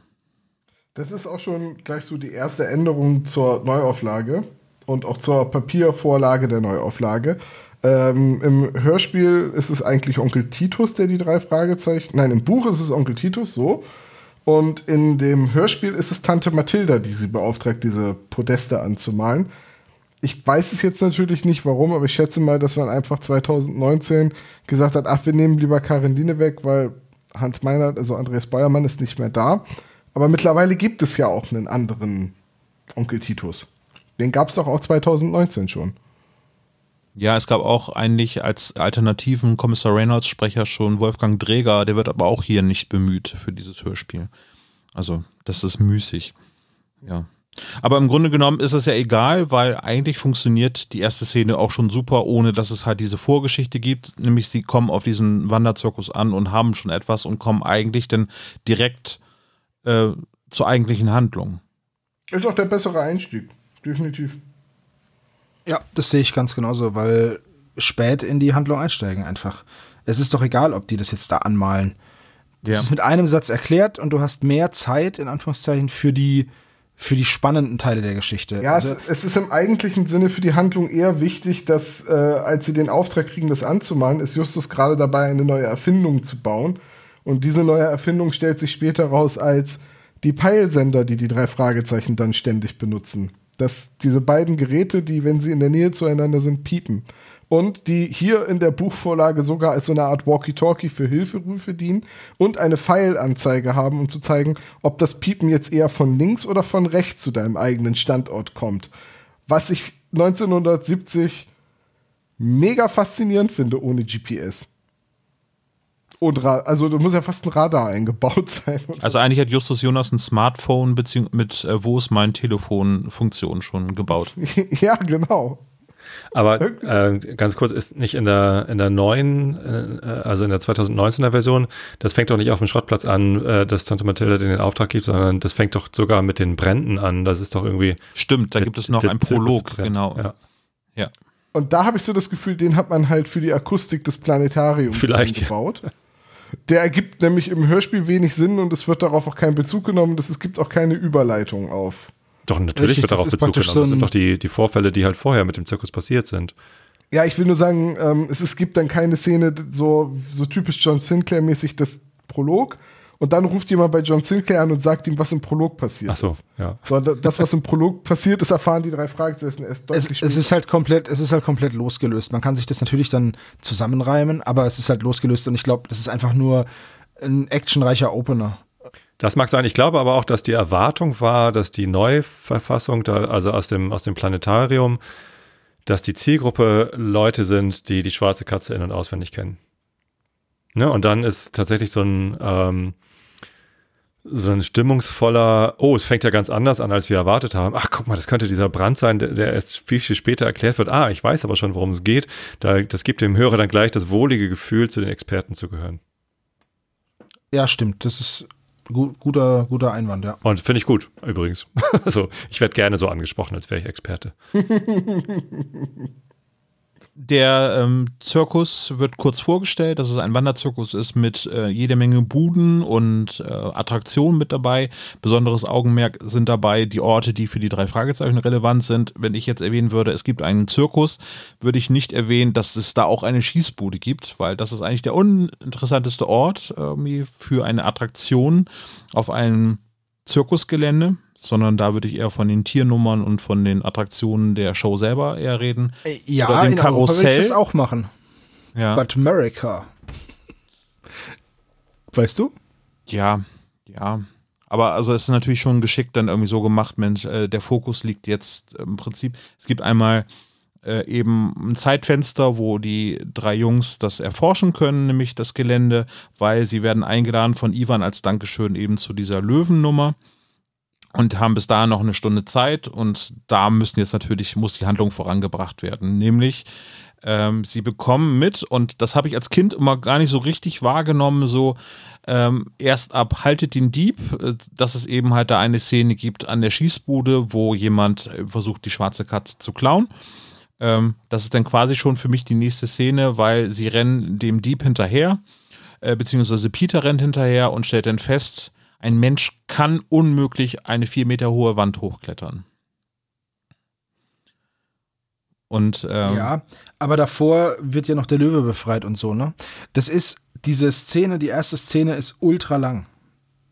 Das ist auch schon gleich so die erste Änderung zur Neuauflage und auch zur Papiervorlage der Neuauflage. Ähm, Im Hörspiel ist es eigentlich Onkel Titus, der die drei Fragezeichen. Nein, im Buch ist es Onkel Titus, so. Und in dem Hörspiel ist es Tante Mathilda, die sie beauftragt, diese Podeste anzumalen. Ich weiß es jetzt natürlich nicht warum, aber ich schätze mal, dass man einfach 2019 gesagt hat, ach, wir nehmen lieber Karin weg, weil Hans Meinert, also Andreas Beuermann, ist nicht mehr da. Aber mittlerweile gibt es ja auch einen anderen Onkel Titus. Den gab es doch auch 2019 schon. Ja, es gab auch eigentlich als alternativen Kommissar Reynolds Sprecher schon Wolfgang Dräger, der wird aber auch hier nicht bemüht für dieses Hörspiel. Also, das ist müßig. Ja. Aber im Grunde genommen ist es ja egal, weil eigentlich funktioniert die erste Szene auch schon super, ohne dass es halt diese Vorgeschichte gibt. Nämlich sie kommen auf diesen Wanderzirkus an und haben schon etwas und kommen eigentlich dann direkt äh, zur eigentlichen Handlung. Ist auch der bessere Einstieg, definitiv. Ja, das sehe ich ganz genauso, weil spät in die Handlung einsteigen einfach. Es ist doch egal, ob die das jetzt da anmalen. Das ja. ist mit einem Satz erklärt und du hast mehr Zeit, in Anführungszeichen, für die, für die spannenden Teile der Geschichte. Ja, also, es, es, ist im eigentlichen Sinne für die Handlung eher wichtig, dass, äh, als sie den Auftrag kriegen, das anzumalen, ist Justus gerade dabei, eine neue Erfindung zu bauen. Und diese neue Erfindung stellt sich später raus als die Peilsender, die die drei Fragezeichen dann ständig benutzen. Dass diese beiden Geräte, die, wenn sie in der Nähe zueinander sind, piepen und die hier in der Buchvorlage sogar als so eine Art Walkie-Talkie für Hilferufe dienen und eine Pfeilanzeige haben, um zu zeigen, ob das Piepen jetzt eher von links oder von rechts zu deinem eigenen Standort kommt. Was ich 1970 mega faszinierend finde ohne GPS. Und also da muss ja fast ein Radar eingebaut sein. Also eigentlich hat Justus Jonas ein Smartphone mit äh, Wo ist mein Telefon Funktion schon gebaut. ja, genau. Aber äh, ganz kurz, ist nicht in der, in der neuen, äh, also in der 2019er Version, das fängt doch nicht auf dem Schrottplatz an, äh, dass Tante Mathilda den Auftrag gibt, sondern das fängt doch sogar mit den Bränden an. Das ist doch irgendwie. Stimmt, da gibt es noch einen Prolog, genau. Ja. ja. Und da habe ich so das Gefühl, den hat man halt für die Akustik des Planetariums Vielleicht, gebaut. Ja. Der ergibt nämlich im Hörspiel wenig Sinn und es wird darauf auch keinen Bezug genommen. Es gibt auch keine Überleitung auf. Doch, natürlich Richtig, wird darauf Bezug genommen. So das sind doch die, die Vorfälle, die halt vorher mit dem Zirkus passiert sind. Ja, ich will nur sagen, ähm, es, es gibt dann keine Szene so, so typisch John Sinclair-mäßig das Prolog. Und dann ruft jemand bei John Sinclair an und sagt ihm, was im Prolog passiert Ach so, ist. ja. So, das, was im Prolog passiert ist, erfahren die drei Fragezeichen erst deutlich es, es ist halt komplett, Es ist halt komplett losgelöst. Man kann sich das natürlich dann zusammenreimen, aber es ist halt losgelöst und ich glaube, das ist einfach nur ein actionreicher Opener. Das mag sein. Ich glaube aber auch, dass die Erwartung war, dass die Neuverfassung, da, also aus dem, aus dem Planetarium, dass die Zielgruppe Leute sind, die die schwarze Katze in- und auswendig kennen. Ne? Und dann ist tatsächlich so ein, ähm, so ein stimmungsvoller, oh, es fängt ja ganz anders an, als wir erwartet haben. Ach, guck mal, das könnte dieser Brand sein, der, der erst viel, viel später erklärt wird. Ah, ich weiß aber schon, worum es geht. Da, das gibt dem Hörer dann gleich das wohlige Gefühl, zu den Experten zu gehören. Ja, stimmt. Das ist guter, guter Einwand, ja. Und finde ich gut, übrigens. also, ich werde gerne so angesprochen, als wäre ich Experte. Der ähm, Zirkus wird kurz vorgestellt, dass es ein Wanderzirkus ist mit äh, jede Menge Buden und äh, Attraktionen mit dabei. Besonderes Augenmerk sind dabei die Orte, die für die drei Fragezeichen relevant sind. Wenn ich jetzt erwähnen würde, es gibt einen Zirkus, würde ich nicht erwähnen, dass es da auch eine Schießbude gibt, weil das ist eigentlich der uninteressanteste Ort äh, für eine Attraktion auf einem Zirkusgelände sondern da würde ich eher von den Tiernummern und von den Attraktionen der Show selber eher reden. Äh, ja, Oder dem in Karussell. würde ich das auch machen. Ja. But America. Weißt du? Ja, ja. Aber also es ist natürlich schon geschickt dann irgendwie so gemacht, Mensch, äh, der Fokus liegt jetzt im Prinzip, es gibt einmal äh, eben ein Zeitfenster, wo die drei Jungs das erforschen können, nämlich das Gelände, weil sie werden eingeladen von Ivan als Dankeschön eben zu dieser Löwennummer und haben bis dahin noch eine Stunde Zeit und da müssen jetzt natürlich, muss die Handlung vorangebracht werden, nämlich ähm, sie bekommen mit und das habe ich als Kind immer gar nicht so richtig wahrgenommen, so ähm, erst ab haltet den Dieb, äh, dass es eben halt da eine Szene gibt an der Schießbude, wo jemand äh, versucht, die schwarze Katze zu klauen. Ähm, das ist dann quasi schon für mich die nächste Szene, weil sie rennen dem Dieb hinterher, äh, beziehungsweise Peter rennt hinterher und stellt dann fest, ein Mensch kann unmöglich eine vier Meter hohe Wand hochklettern. Und ähm, ja, aber davor wird ja noch der Löwe befreit und so, ne? Das ist diese Szene, die erste Szene ist ultra lang.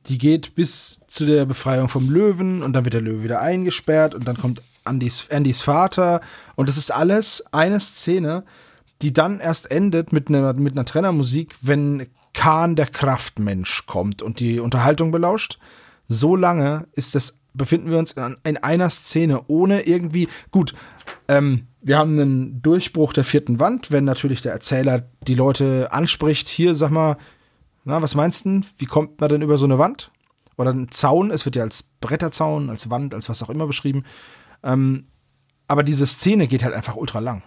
Die geht bis zu der Befreiung vom Löwen und dann wird der Löwe wieder eingesperrt und dann kommt Andys, Andys Vater und das ist alles eine Szene, die dann erst endet mit einer, mit einer Trennermusik, wenn Kahn der Kraftmensch kommt und die Unterhaltung belauscht. So lange ist das, befinden wir uns in, in einer Szene, ohne irgendwie, gut, ähm, wir haben einen Durchbruch der vierten Wand, wenn natürlich der Erzähler die Leute anspricht, hier, sag mal, na, was meinst du, wie kommt man denn über so eine Wand? Oder ein Zaun, es wird ja als Bretterzaun, als Wand, als was auch immer beschrieben. Ähm, aber diese Szene geht halt einfach ultra lang.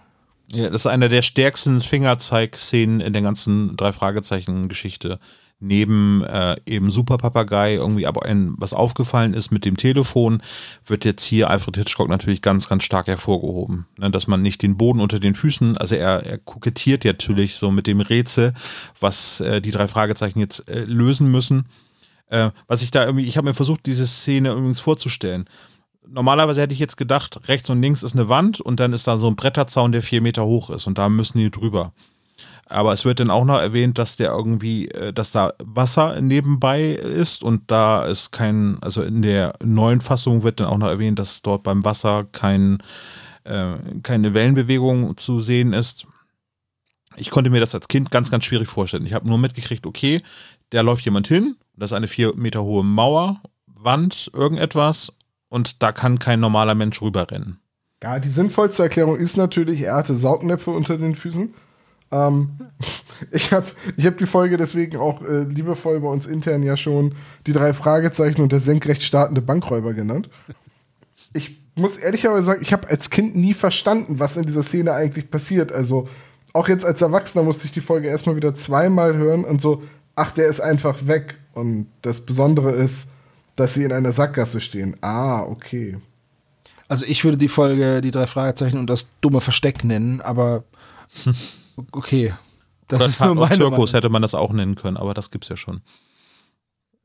Ja, das ist eine der stärksten Fingerzeig-Szenen in der ganzen Drei-Fragezeichen-Geschichte. neben äh, eben Super Papagei irgendwie aber ein, was aufgefallen ist mit dem Telefon, wird jetzt hier Alfred Hitchcock natürlich ganz, ganz stark hervorgehoben. Ne, dass man nicht den Boden unter den Füßen, also er, er kokettiert natürlich so mit dem Rätsel, was äh, die drei Fragezeichen jetzt äh, lösen müssen. Äh, was ich da irgendwie, ich habe mir versucht, diese Szene übrigens vorzustellen. Normalerweise hätte ich jetzt gedacht, rechts und links ist eine Wand und dann ist da so ein Bretterzaun, der vier Meter hoch ist und da müssen die drüber. Aber es wird dann auch noch erwähnt, dass der irgendwie, äh, dass da Wasser nebenbei ist und da ist kein, also in der neuen Fassung wird dann auch noch erwähnt, dass dort beim Wasser kein, äh, keine Wellenbewegung zu sehen ist. Ich konnte mir das als Kind ganz, ganz schwierig vorstellen. Ich habe nur mitgekriegt, okay, da läuft jemand hin, das ist eine vier Meter hohe Mauer, Wand, irgendetwas und da kann kein normaler Mensch rüberrennen. Ja, die sinnvollste Erklärung ist natürlich, er hatte Saugnäpfe unter den Füßen. Ähm, ich habe ich hab die Folge deswegen auch äh, liebevoll bei uns intern ja schon die drei Fragezeichen und der senkrecht startende Bankräuber genannt. Ich muss ehrlicherweise sagen, ich habe als Kind nie verstanden, was in dieser Szene eigentlich passiert. Also auch jetzt als Erwachsener musste ich die Folge erstmal wieder zweimal hören und so, ach, der ist einfach weg. Und das Besondere ist, dass sie in einer Sackgasse stehen. Ah, okay. Also ich würde die Folge die drei Fragezeichen und das dumme Versteck nennen, aber okay. Das Oder ist nur meine Zirkus hätte man das auch nennen können, aber das gibt's ja schon.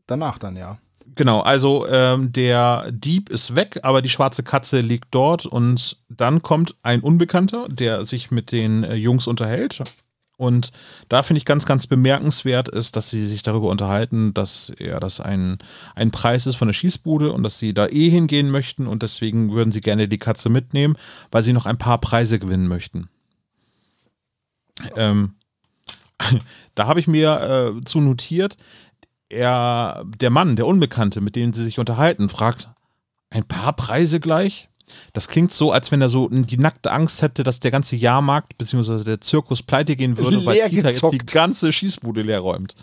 Danach dann, ja. Genau, also ähm, der Dieb ist weg, aber die schwarze Katze liegt dort und dann kommt ein Unbekannter, der sich mit den äh, Jungs unterhält. Und da finde ich ganz, ganz bemerkenswert ist, dass sie sich darüber unterhalten, dass ja das ein, ein Preis ist von der Schießbude und dass sie da eh hingehen möchten und deswegen würden sie gerne die Katze mitnehmen, weil sie noch ein paar Preise gewinnen möchten. Ähm, da habe ich mir äh, zu notiert, er, der Mann, der Unbekannte, mit dem sie sich unterhalten, fragt, ein paar Preise gleich? Das klingt so, als wenn er so die nackte Angst hätte, dass der ganze Jahrmarkt bzw. der Zirkus pleite gehen würde, weil Peter gezockt. jetzt die ganze Schießbude leer räumt.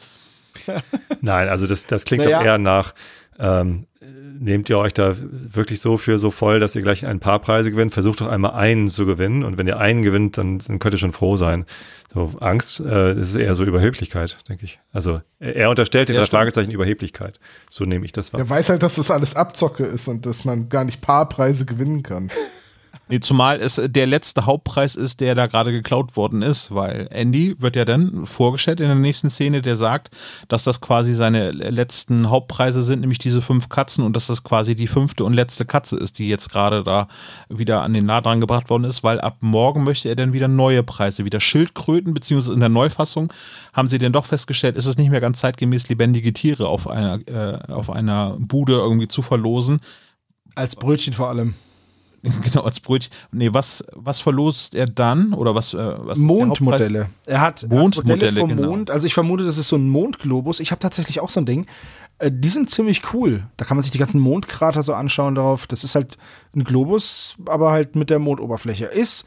Nein, also das, das klingt naja. doch eher nach, ähm, nehmt ihr euch da wirklich so für so voll, dass ihr gleich ein paar Preise gewinnt? Versucht doch einmal einen zu gewinnen und wenn ihr einen gewinnt, dann, dann könnt ihr schon froh sein. So Angst äh, ist eher so Überheblichkeit, denke ich. Also er unterstellt in ja, der Fragezeichen Überheblichkeit. So nehme ich das wahr. Er weiß halt, dass das alles Abzocke ist und dass man gar nicht paar Preise gewinnen kann. Nee, zumal es der letzte Hauptpreis ist, der da gerade geklaut worden ist, weil Andy wird ja dann vorgestellt in der nächsten Szene, der sagt, dass das quasi seine letzten Hauptpreise sind, nämlich diese fünf Katzen und dass das quasi die fünfte und letzte Katze ist, die jetzt gerade da wieder an den Laden gebracht worden ist, weil ab morgen möchte er dann wieder neue Preise, wieder Schildkröten, beziehungsweise in der Neufassung haben sie denn doch festgestellt, ist es nicht mehr ganz zeitgemäß, lebendige Tiere auf einer, äh, auf einer Bude irgendwie zu verlosen. Als Brötchen vor allem. Genau, als Brötchen. Nee, was, was verlost er dann? Oder was? Äh, was Mondmodelle. Er hat, Mondmodelle vom genau. Mond. Also ich vermute, das ist so ein Mondglobus. Ich habe tatsächlich auch so ein Ding. Äh, die sind ziemlich cool. Da kann man sich die ganzen Mondkrater so anschauen darauf. Das ist halt ein Globus, aber halt mit der Mondoberfläche. Ist,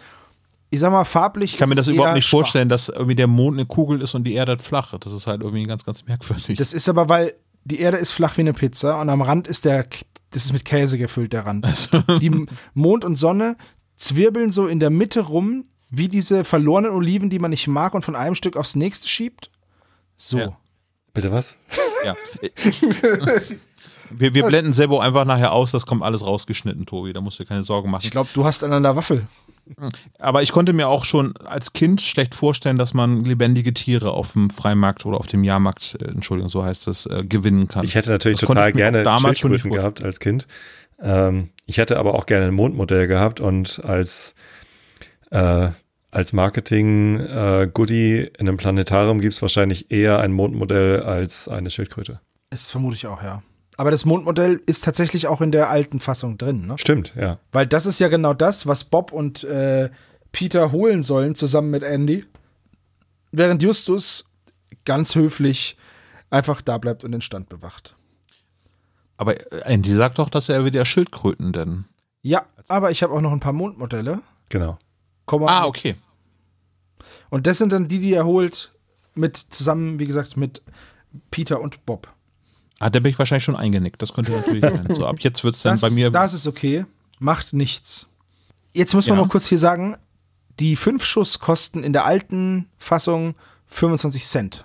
ich sag mal, farblich. Ich kann mir das überhaupt nicht schwach. vorstellen, dass irgendwie der Mond eine Kugel ist und die Erde flach. Das ist halt irgendwie ganz, ganz merkwürdig. Das ist aber, weil die Erde ist flach wie eine Pizza und am Rand ist der, das ist mit Käse gefüllt, der Rand. Also. Die Mond und Sonne zwirbeln so in der Mitte rum, wie diese verlorenen Oliven, die man nicht mag und von einem Stück aufs nächste schiebt. So. Ja. Bitte was? Ja. wir, wir blenden Sebo einfach nachher aus, das kommt alles rausgeschnitten, Tobi. Da musst du dir keine Sorgen machen. Ich glaube, du hast an der Waffel. Aber ich konnte mir auch schon als Kind schlecht vorstellen, dass man lebendige Tiere auf dem Freimarkt oder auf dem Jahrmarkt, äh, Entschuldigung, so heißt es, äh, gewinnen kann. Ich hätte natürlich das total gerne damals schon gehabt als Kind. Ähm, ich hätte aber auch gerne ein Mondmodell gehabt und als äh, als Marketing-Goodie äh, in einem Planetarium gibt es wahrscheinlich eher ein Mondmodell als eine Schildkröte. Das vermute ich auch, ja. Aber das Mondmodell ist tatsächlich auch in der alten Fassung drin, ne? Stimmt, ja. Weil das ist ja genau das, was Bob und äh, Peter holen sollen, zusammen mit Andy. Während Justus ganz höflich einfach da bleibt und den Stand bewacht. Aber äh, Andy sagt doch, dass er wieder Schildkröten denn. Ja, aber ich habe auch noch ein paar Mondmodelle. Genau. Komm ah, okay. Und das sind dann die, die er holt, mit zusammen, wie gesagt, mit Peter und Bob. Ah, da bin ich wahrscheinlich schon eingenickt. Das könnte natürlich sein. So, ab jetzt wird es dann das, bei mir. Das ist okay. Macht nichts. Jetzt muss man ja. noch kurz hier sagen: Die fünf Schuss kosten in der alten Fassung 25 Cent.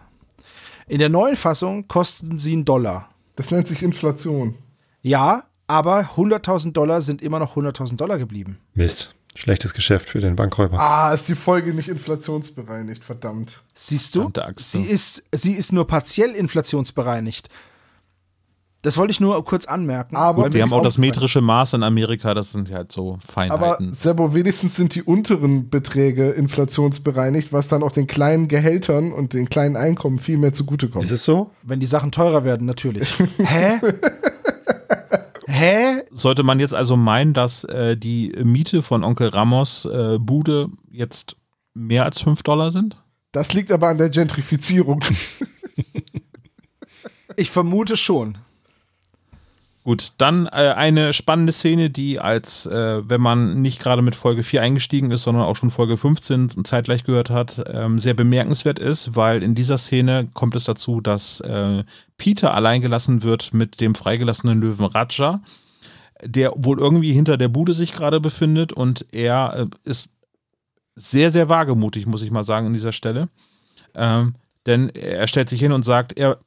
In der neuen Fassung kosten sie einen Dollar. Das nennt sich Inflation. Ja, aber 100.000 Dollar sind immer noch 100.000 Dollar geblieben. Mist. Schlechtes Geschäft für den Bankräuber. Ah, ist die Folge nicht inflationsbereinigt, verdammt. Siehst du? Sie ist, sie ist nur partiell inflationsbereinigt. Das wollte ich nur kurz anmerken. Aber die haben auch das metrische Maß in Amerika, das sind halt so Feinheiten. Aber Sebo, wenigstens sind die unteren Beträge inflationsbereinigt, was dann auch den kleinen Gehältern und den kleinen Einkommen viel mehr zugutekommt. Ist es so? Wenn die Sachen teurer werden, natürlich. Hä? Hä? Sollte man jetzt also meinen, dass äh, die Miete von Onkel Ramos äh, Bude jetzt mehr als 5 Dollar sind? Das liegt aber an der Gentrifizierung. ich vermute schon. Gut, dann äh, eine spannende Szene, die als, äh, wenn man nicht gerade mit Folge 4 eingestiegen ist, sondern auch schon Folge 15 zeitgleich gehört hat, ähm, sehr bemerkenswert ist, weil in dieser Szene kommt es dazu, dass äh, Peter alleingelassen wird mit dem freigelassenen Löwen Raja, der wohl irgendwie hinter der Bude sich gerade befindet und er äh, ist sehr, sehr wagemutig, muss ich mal sagen, an dieser Stelle. Ähm, denn er stellt sich hin und sagt, er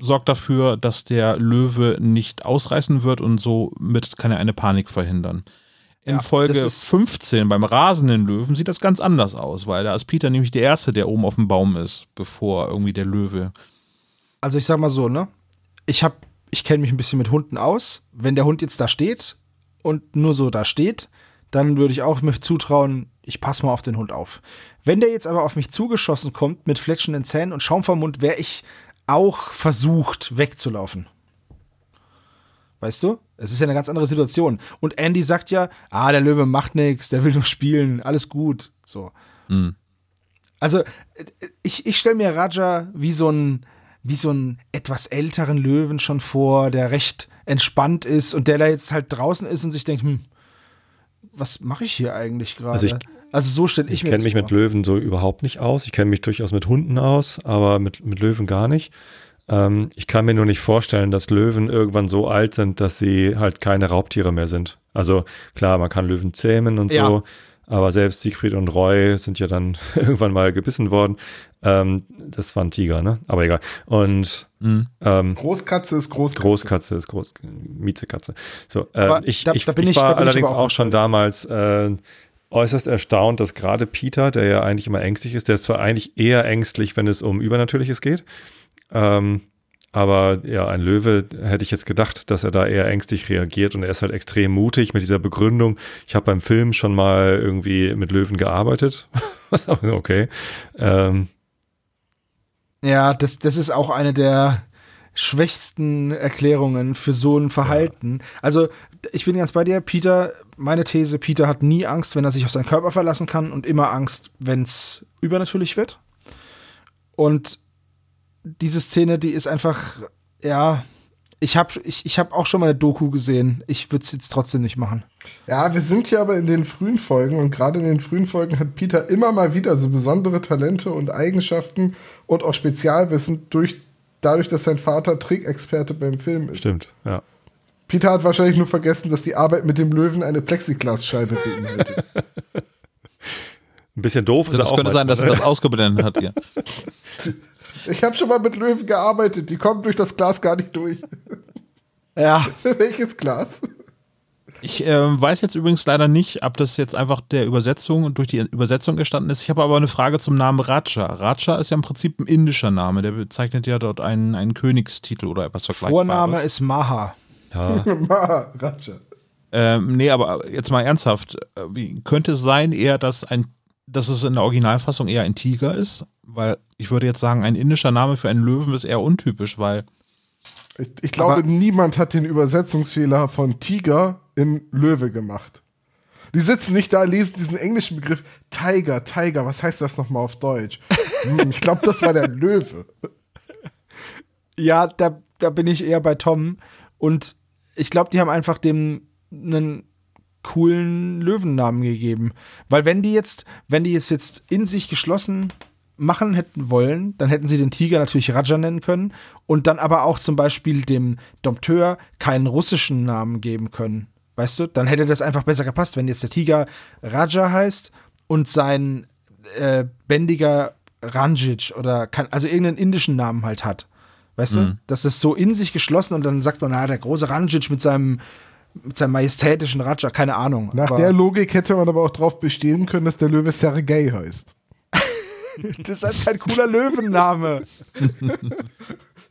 sorgt dafür, dass der Löwe nicht ausreißen wird und somit kann er eine Panik verhindern. In ja, Folge 15 beim rasenden Löwen sieht das ganz anders aus, weil da ist Peter nämlich der Erste, der oben auf dem Baum ist, bevor irgendwie der Löwe. Also ich sag mal so, ne? Ich hab, ich kenne mich ein bisschen mit Hunden aus. Wenn der Hund jetzt da steht und nur so da steht, dann würde ich auch mir zutrauen, ich passe mal auf den Hund auf. Wenn der jetzt aber auf mich zugeschossen kommt mit fletschenden Zähnen und Schaum vom Mund, wäre ich auch versucht, wegzulaufen. Weißt du? Es ist ja eine ganz andere Situation. Und Andy sagt ja, ah, der Löwe macht nichts, der will nur spielen, alles gut. So. Mhm. Also, ich, ich stelle mir Raja wie so ein wie so einen etwas älteren Löwen schon vor, der recht entspannt ist und der da jetzt halt draußen ist und sich denkt, hm, was mache ich hier eigentlich gerade? Also, also, so stelle ich, ich mir Ich kenne mich vor. mit Löwen so überhaupt nicht aus. Ich kenne mich durchaus mit Hunden aus, aber mit, mit Löwen gar nicht. Ähm, ich kann mir nur nicht vorstellen, dass Löwen irgendwann so alt sind, dass sie halt keine Raubtiere mehr sind. Also klar, man kann Löwen zähmen und ja. so, aber selbst Siegfried und Roy sind ja dann irgendwann mal gebissen worden. Ähm, das waren Tiger, ne? Aber egal. Und mhm. ähm, Großkatze ist Großkatze. Großkatze ist Groß Miezekatze. So, äh, ich, da, ich, da ich, ich, war allerdings auch, auch schon damals äh, äußerst erstaunt, dass gerade Peter, der ja eigentlich immer ängstlich ist, der ist zwar eigentlich eher ängstlich, wenn es um Übernatürliches geht, ähm, aber ja, ein Löwe hätte ich jetzt gedacht, dass er da eher ängstlich reagiert und er ist halt extrem mutig mit dieser Begründung. Ich habe beim Film schon mal irgendwie mit Löwen gearbeitet. okay. Ähm. Ja, das, das ist auch eine der schwächsten Erklärungen für so ein Verhalten. Ja. Also, ich bin ganz bei dir, Peter. Meine These: Peter hat nie Angst, wenn er sich auf seinen Körper verlassen kann und immer Angst, wenn es übernatürlich wird. Und diese Szene, die ist einfach, ja, ich habe ich, ich hab auch schon mal eine Doku gesehen. Ich würde es jetzt trotzdem nicht machen. Ja, wir sind hier aber in den frühen Folgen und gerade in den frühen Folgen hat Peter immer mal wieder so besondere Talente und Eigenschaften und auch Spezialwissen durch, dadurch, dass sein Vater Trickexperte beim Film ist. Stimmt, ja. Peter hat wahrscheinlich nur vergessen, dass die Arbeit mit dem Löwen eine Plexiglasscheibe beinhaltet. Ein bisschen doof also ist Das könnte sein, dass er das ausgeblendet hat hier. Ich habe schon mal mit Löwen gearbeitet, die kommen durch das Glas gar nicht durch. Ja. Welches Glas? Ich äh, weiß jetzt übrigens leider nicht, ob das jetzt einfach der Übersetzung und durch die Übersetzung gestanden ist. Ich habe aber eine Frage zum Namen Raja. Raja ist ja im Prinzip ein indischer Name. Der bezeichnet ja dort einen, einen Königstitel oder etwas Vergleichbares. Vorname ist Maha. Ja. Maha, Raja. Ähm, nee, aber jetzt mal ernsthaft. Wie könnte es sein, eher, dass ein dass es in der Originalfassung eher ein Tiger ist, weil ich würde jetzt sagen, ein indischer Name für einen Löwen ist eher untypisch, weil. Ich, ich glaube, niemand hat den Übersetzungsfehler von Tiger in Löwe gemacht. Die sitzen nicht da, lesen diesen englischen Begriff Tiger, Tiger, was heißt das nochmal auf Deutsch? hm, ich glaube, das war der Löwe. Ja, da, da bin ich eher bei Tom. Und ich glaube, die haben einfach dem einen coolen Löwennamen gegeben. Weil wenn die jetzt, wenn die es jetzt in sich geschlossen machen hätten wollen, dann hätten sie den Tiger natürlich Raja nennen können und dann aber auch zum Beispiel dem Dompteur keinen russischen Namen geben können. Weißt du, dann hätte das einfach besser gepasst, wenn jetzt der Tiger Raja heißt und sein äh, bändiger Ranjit oder kann, also irgendeinen indischen Namen halt hat. Weißt mhm. du? Das ist so in sich geschlossen und dann sagt man, na, der große Ranjic mit seinem mit seinem majestätischen Raja, keine Ahnung. Nach der Logik hätte man aber auch darauf bestehen können, dass der Löwe Sergei heißt. das ist halt kein cooler Löwenname.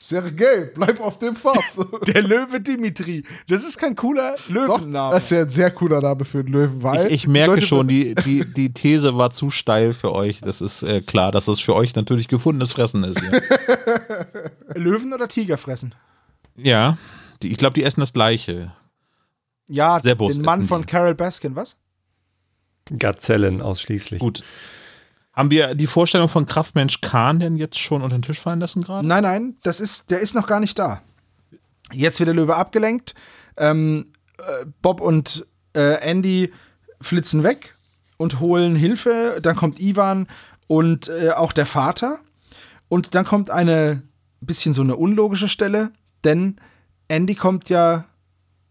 Sergei, bleib auf dem Fass. Der Löwe Dimitri. Das ist kein cooler Löwenname. Das ist ja ein sehr cooler Name für einen Löwen, weil. Ich, ich merke Leute schon, die, die, die These war zu steil für euch. Das ist äh, klar, dass es für euch natürlich gefundenes Fressen ist. Ja. Löwen oder Tiger fressen? Ja, die, ich glaube, die essen das Gleiche. Ja, Sehr den Mann von Carol Baskin, was? Gazellen ausschließlich. Gut. Haben wir die Vorstellung von Kraftmensch Kahn denn jetzt schon unter den Tisch fallen lassen gerade? Nein, nein, das ist, der ist noch gar nicht da. Jetzt wird der Löwe abgelenkt. Ähm, äh, Bob und äh, Andy flitzen weg und holen Hilfe. Dann kommt Ivan und äh, auch der Vater. Und dann kommt eine bisschen so eine unlogische Stelle, denn Andy kommt ja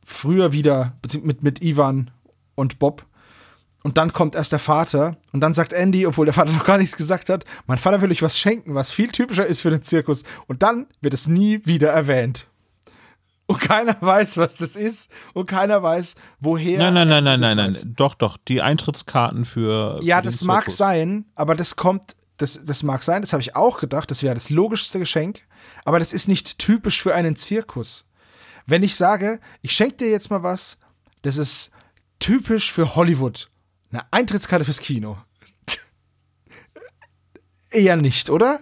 früher wieder mit, mit Ivan und Bob und dann kommt erst der Vater und dann sagt Andy, obwohl der Vater noch gar nichts gesagt hat, mein Vater will euch was schenken, was viel typischer ist für den Zirkus. Und dann wird es nie wieder erwähnt. Und keiner weiß, was das ist und keiner weiß, woher. Nein, nein, nein, nein, nein, nein. Doch, doch. Die Eintrittskarten für. Ja, für das Zirkus. mag sein, aber das kommt, das, das mag sein, das habe ich auch gedacht, das wäre das logischste Geschenk, aber das ist nicht typisch für einen Zirkus. Wenn ich sage, ich schenke dir jetzt mal was, das ist typisch für Hollywood eine Eintrittskarte fürs Kino. Eher nicht, oder?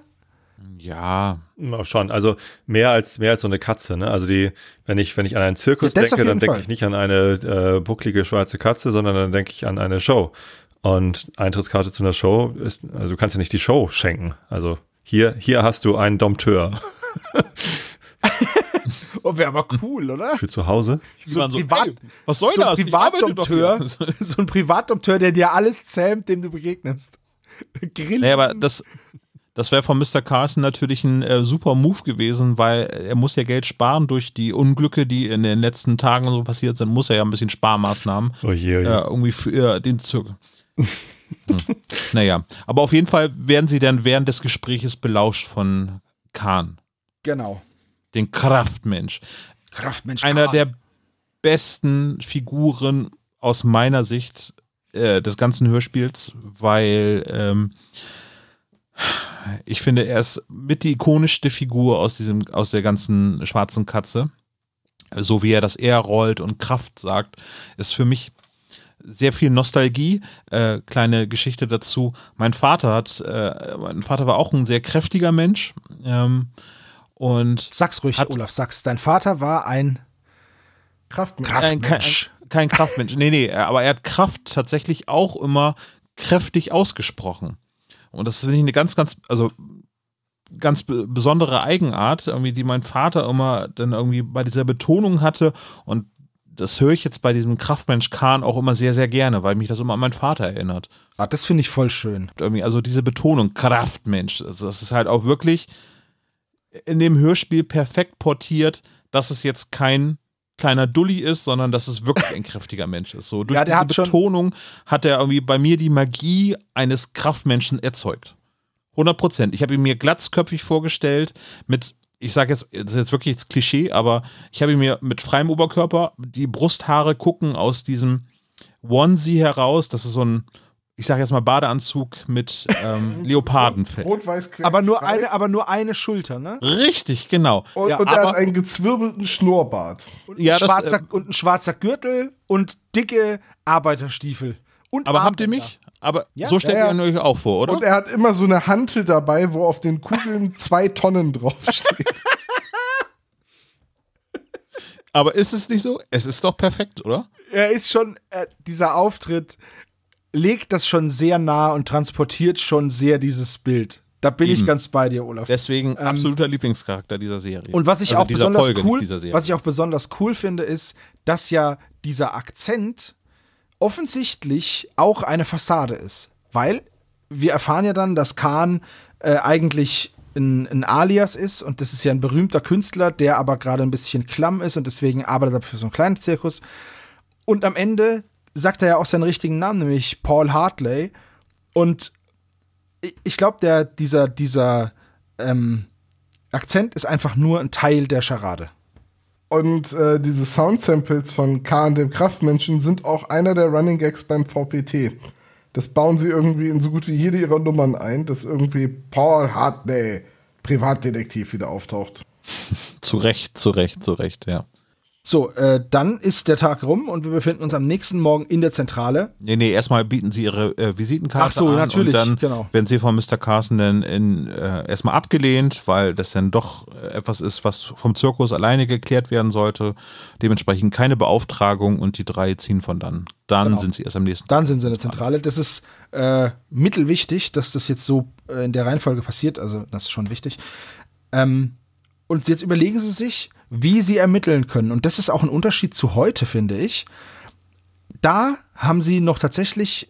Ja. Schon. Also mehr als mehr als so eine Katze, ne? Also die, wenn ich, wenn ich an einen Zirkus ja, denke, dann denke ich nicht an eine äh, bucklige schwarze Katze, sondern dann denke ich an eine Show. Und Eintrittskarte zu einer Show ist, also du kannst ja nicht die Show schenken. Also hier, hier hast du einen Dompteur. Oh, wäre aber cool, oder? Für zu Hause. So ein, Privat, so, was soll so ein das? Privatdompteur, so ein Privatdompteur, der dir alles zähmt, dem du begegnest. Grillen. Naja, aber das, das wäre von Mr. Carson natürlich ein äh, super Move gewesen, weil er muss ja Geld sparen durch die Unglücke, die in den letzten Tagen so passiert sind, muss er ja ein bisschen Sparmaßnahmen oh je, oh je. Äh, irgendwie für äh, den Zug. hm. Naja, aber auf jeden Fall werden sie dann während des Gespräches belauscht von Kahn. Genau den Kraftmensch. Kraftmensch. Einer der besten Figuren aus meiner Sicht äh, des ganzen Hörspiels, weil ähm, ich finde, er ist mit die ikonischste Figur aus diesem, aus der ganzen schwarzen Katze. So wie er das R rollt und Kraft sagt, ist für mich sehr viel Nostalgie. Äh, kleine Geschichte dazu. Mein Vater hat, äh, mein Vater war auch ein sehr kräftiger Mensch. Ähm, und sag's ruhig, Olaf, sag's. Dein Vater war ein Kraftmensch. Kraftmensch. Kein, kein Kraftmensch. nee, nee, aber er hat Kraft tatsächlich auch immer kräftig ausgesprochen. Und das finde ich eine ganz, ganz, also ganz besondere Eigenart, irgendwie, die mein Vater immer dann irgendwie bei dieser Betonung hatte. Und das höre ich jetzt bei diesem Kraftmensch Kahn auch immer sehr, sehr gerne, weil mich das immer an meinen Vater erinnert. Ah, das finde ich voll schön. Irgendwie, also diese Betonung, Kraftmensch, also das ist halt auch wirklich in dem Hörspiel perfekt portiert, dass es jetzt kein kleiner Dulli ist, sondern dass es wirklich ein kräftiger Mensch ist. So durch ja, diese Betonung hat er irgendwie bei mir die Magie eines Kraftmenschen erzeugt. 100 Prozent. Ich habe ihn mir glatzköpfig vorgestellt mit, ich sage jetzt, das ist jetzt wirklich das Klischee, aber ich habe ihn mir mit freiem Oberkörper, die Brusthaare gucken aus diesem Onesie heraus. Das ist so ein ich sage jetzt mal Badeanzug mit ähm, Leopardenfell. Rot-Weiß aber nur eine, aber nur eine Schulter, ne? Richtig, genau. Und, ja, und er hat einen gezwirbelten Schnurrbart. Und, ja, schwarzer, das, äh, und ein schwarzer Gürtel und dicke Arbeiterstiefel. Und aber habt ihr mich? Aber ja? so stellt ja, ihr euch auch vor, oder? Und er hat immer so eine Hantel dabei, wo auf den Kugeln zwei Tonnen draufsteht. aber ist es nicht so? Es ist doch perfekt, oder? Er ist schon, äh, dieser Auftritt legt das schon sehr nah und transportiert schon sehr dieses Bild. Da bin Eben. ich ganz bei dir, Olaf. Deswegen ähm, absoluter Lieblingscharakter dieser Serie. Und was ich also auch besonders Folge, cool, was ich auch besonders cool finde, ist, dass ja dieser Akzent offensichtlich auch eine Fassade ist, weil wir erfahren ja dann, dass Khan äh, eigentlich ein, ein, Alias ist und das ist ja ein berühmter Künstler, der aber gerade ein bisschen klamm ist und deswegen arbeitet er für so einen kleinen Zirkus. Und am Ende sagt er ja auch seinen richtigen Namen, nämlich Paul Hartley. Und ich glaube, der, dieser, dieser, ähm, Akzent ist einfach nur ein Teil der Charade. Und äh, diese Sound-Samples von K und dem Kraftmenschen sind auch einer der Running Gags beim VPT. Das bauen sie irgendwie in so gut wie jede ihrer Nummern ein, dass irgendwie Paul Hartney, Privatdetektiv, wieder auftaucht. zu Recht, zu Recht, zu Recht, ja. So, äh, dann ist der Tag rum und wir befinden uns am nächsten Morgen in der Zentrale. Nee, nee, erstmal bieten sie ihre äh, Visitenkarte Ach so, an natürlich, und dann genau. werden sie von Mr. Carson dann in, äh, erstmal abgelehnt, weil das dann doch äh, etwas ist, was vom Zirkus alleine geklärt werden sollte. Dementsprechend keine Beauftragung und die drei ziehen von dann. Dann Genau. sind sie erst am nächsten Dann sind sie in der Zentrale. Das ist äh, mittelwichtig, dass das jetzt so äh, in der Reihenfolge passiert. Also, das ist schon wichtig. Ähm, und jetzt überlegen sie sich, wie sie ermitteln können. Und das ist auch ein Unterschied zu heute, finde ich. Da haben sie noch tatsächlich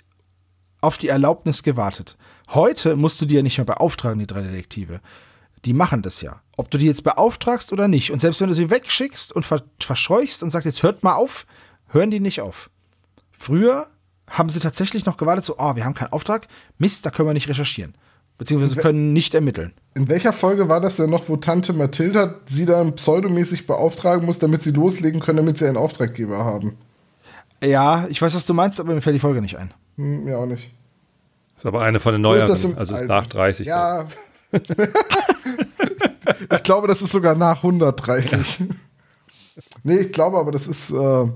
auf die Erlaubnis gewartet. Heute musst du die ja nicht mehr beauftragen, die drei Detektive. Die machen das ja. Ob du die jetzt beauftragst oder nicht. Und selbst wenn du sie wegschickst und ver verscheuchst und sagst, jetzt hört mal auf, hören die nicht auf. Früher haben sie tatsächlich noch gewartet, so, oh, wir haben keinen Auftrag, Mist, da können wir nicht recherchieren. Beziehungsweise können nicht ermitteln. In welcher Folge war das denn noch, wo Tante Mathilda sie dann pseudomäßig beauftragen muss, damit sie loslegen können, damit sie einen Auftraggeber haben? Ja, ich weiß, was du meinst, aber mir fällt die Folge nicht ein. Hm, mir auch nicht. Ist aber eine von den neueren, also ist Alten? nach 30. Ja. ich glaube, das ist sogar nach 130. nee, ich glaube aber, das ist. Äh oh,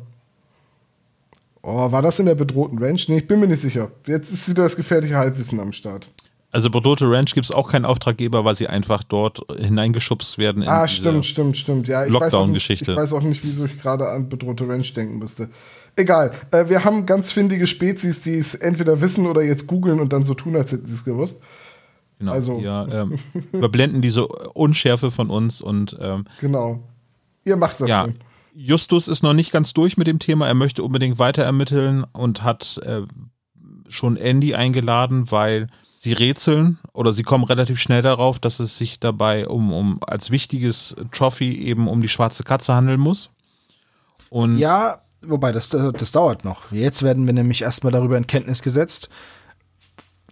war das in der bedrohten Range? Nee, ich bin mir nicht sicher. Jetzt ist wieder das gefährliche Halbwissen am Start. Also Bordote Ranch gibt es auch keinen Auftraggeber, weil sie einfach dort hineingeschubst werden in Ah, stimmt, stimmt, stimmt. Ja, Lockdown-Geschichte. ich weiß auch nicht, wieso ich gerade an bedrohte Ranch denken müsste. Egal. Äh, wir haben ganz findige Spezies, die es entweder wissen oder jetzt googeln und dann so tun, als hätten sie es gewusst. Genau, Also- wir ähm, überblenden diese Unschärfe von uns und ähm, Genau. Ihr macht das ja, schon. Justus ist noch nicht ganz durch mit dem Thema. Er möchte unbedingt weiter ermitteln und hat äh, schon Andy eingeladen, weil sie rätseln oder sie kommen relativ schnell darauf, dass es sich dabei um, um als wichtiges Trophy eben um die schwarze Katze handeln muss. Und Ja, wobei, das, das dauert noch. Jetzt werden wir nämlich erstmal darüber in Kenntnis gesetzt,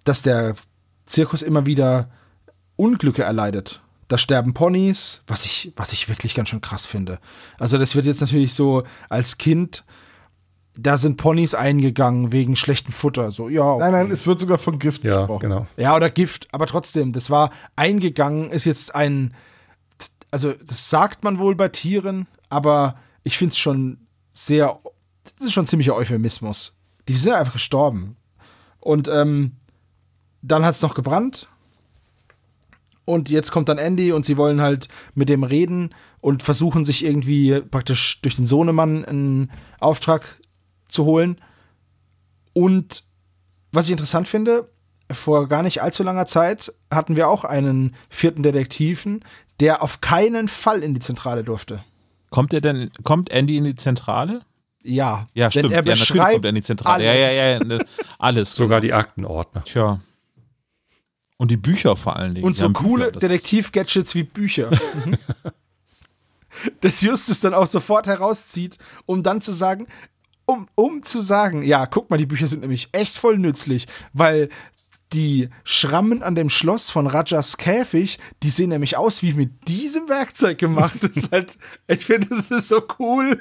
dass der Zirkus immer wieder Unglücke erleidet. Da sterben Ponys, was ich, was ich wirklich ganz schön krass finde. Also, das wird jetzt natürlich so als Kind, da sind Ponys eingegangen wegen schlechtem Futter. So, ja. Nein, nein, es wird sogar von Gift Ja, gesprochen. genau. Ja, oder Gift, aber trotzdem, das war eingegangen, ist jetzt ein, also das sagt man wohl bei Tieren, aber ich finde es schon sehr, das ist schon ziemlicher Euphemismus. Die sind einfach gestorben. Und ähm, dann hat es noch gebrannt. Und jetzt kommt dann Andy und sie wollen halt mit dem reden und versuchen sich irgendwie praktisch durch den Sohnemann einen Auftrag zu holen. Und was ich interessant finde, vor gar nicht allzu langer Zeit hatten wir auch einen vierten Detektiven, der auf keinen Fall in die Zentrale durfte. kommt er denn, kommt Andy in die Zentrale? Ja, Ja, denn stimmt. er ja, natürlich beschreibt kommt er in die Zentrale. Ja, ja, alles. ja, ja, ne, alles. Sogar die Aktenordner. Tja. Und die Bücher vor allen Dingen. Und so coole Detektiv-Gadgets wie Bücher. das Justus dann auch sofort herauszieht, um dann zu sagen, um, um zu sagen, ja, guck mal, die Bücher sind nämlich echt voll nützlich, weil die Schrammen an dem Schloss von Rajas Käfig, die sehen nämlich aus wie mit diesem Werkzeug gemacht. Das ist halt, ich finde, das ist so cool.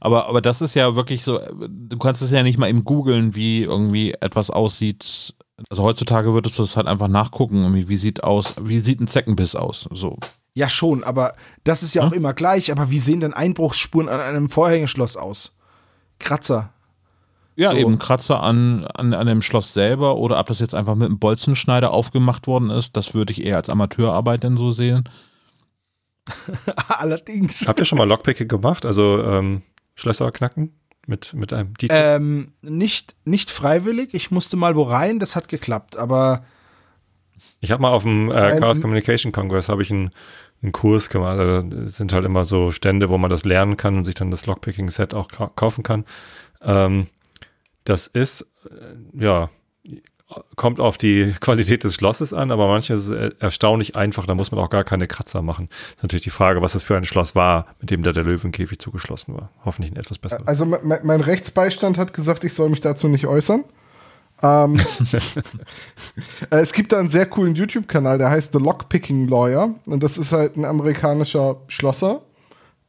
Aber, aber das ist ja wirklich so, du kannst es ja nicht mal eben googeln, wie irgendwie etwas aussieht. Also heutzutage würdest du es halt einfach nachgucken, wie sieht aus, wie sieht ein Zeckenbiss aus? So. Ja, schon, aber das ist ja auch immer gleich. Aber wie sehen denn Einbruchsspuren an einem Vorhängeschloss aus? Kratzer. Ja, So. eben Kratzer an, an, an dem Schloss selber oder ob das jetzt einfach mit einem Bolzenschneider aufgemacht worden ist, das würde ich eher als Amateurarbeit denn so sehen. Allerdings. Habt ihr schon mal Lockpicking gemacht? Also ähm, Schlösser knacken? Mit, mit einem Titel? Ähm, nicht, nicht freiwillig. Ich musste mal wo rein, das hat geklappt. Aber Ich habe mal auf dem äh, Chaos Communication Congress habe ich einen, einen Kurs gemacht. Also, sind halt immer so Stände, wo man das lernen kann und sich dann das Lockpicking-Set auch ka kaufen kann. Ähm, das ist, äh, ja, kommt auf die Qualität des Schlosses an, aber manches ist äh, erstaunlich einfach, da muss man auch gar keine Kratzer machen. Ist natürlich die Frage, was das für ein Schloss war, mit dem da der Löwenkäfig zugeschlossen war. Hoffentlich ein etwas besseres. Also me- me- mein Rechtsbeistand hat gesagt, ich soll mich dazu nicht äußern. Ähm, äh, es gibt da einen sehr coolen YouTube-Kanal, der heißt The Lockpicking Lawyer. Und das ist halt ein amerikanischer Schlosser.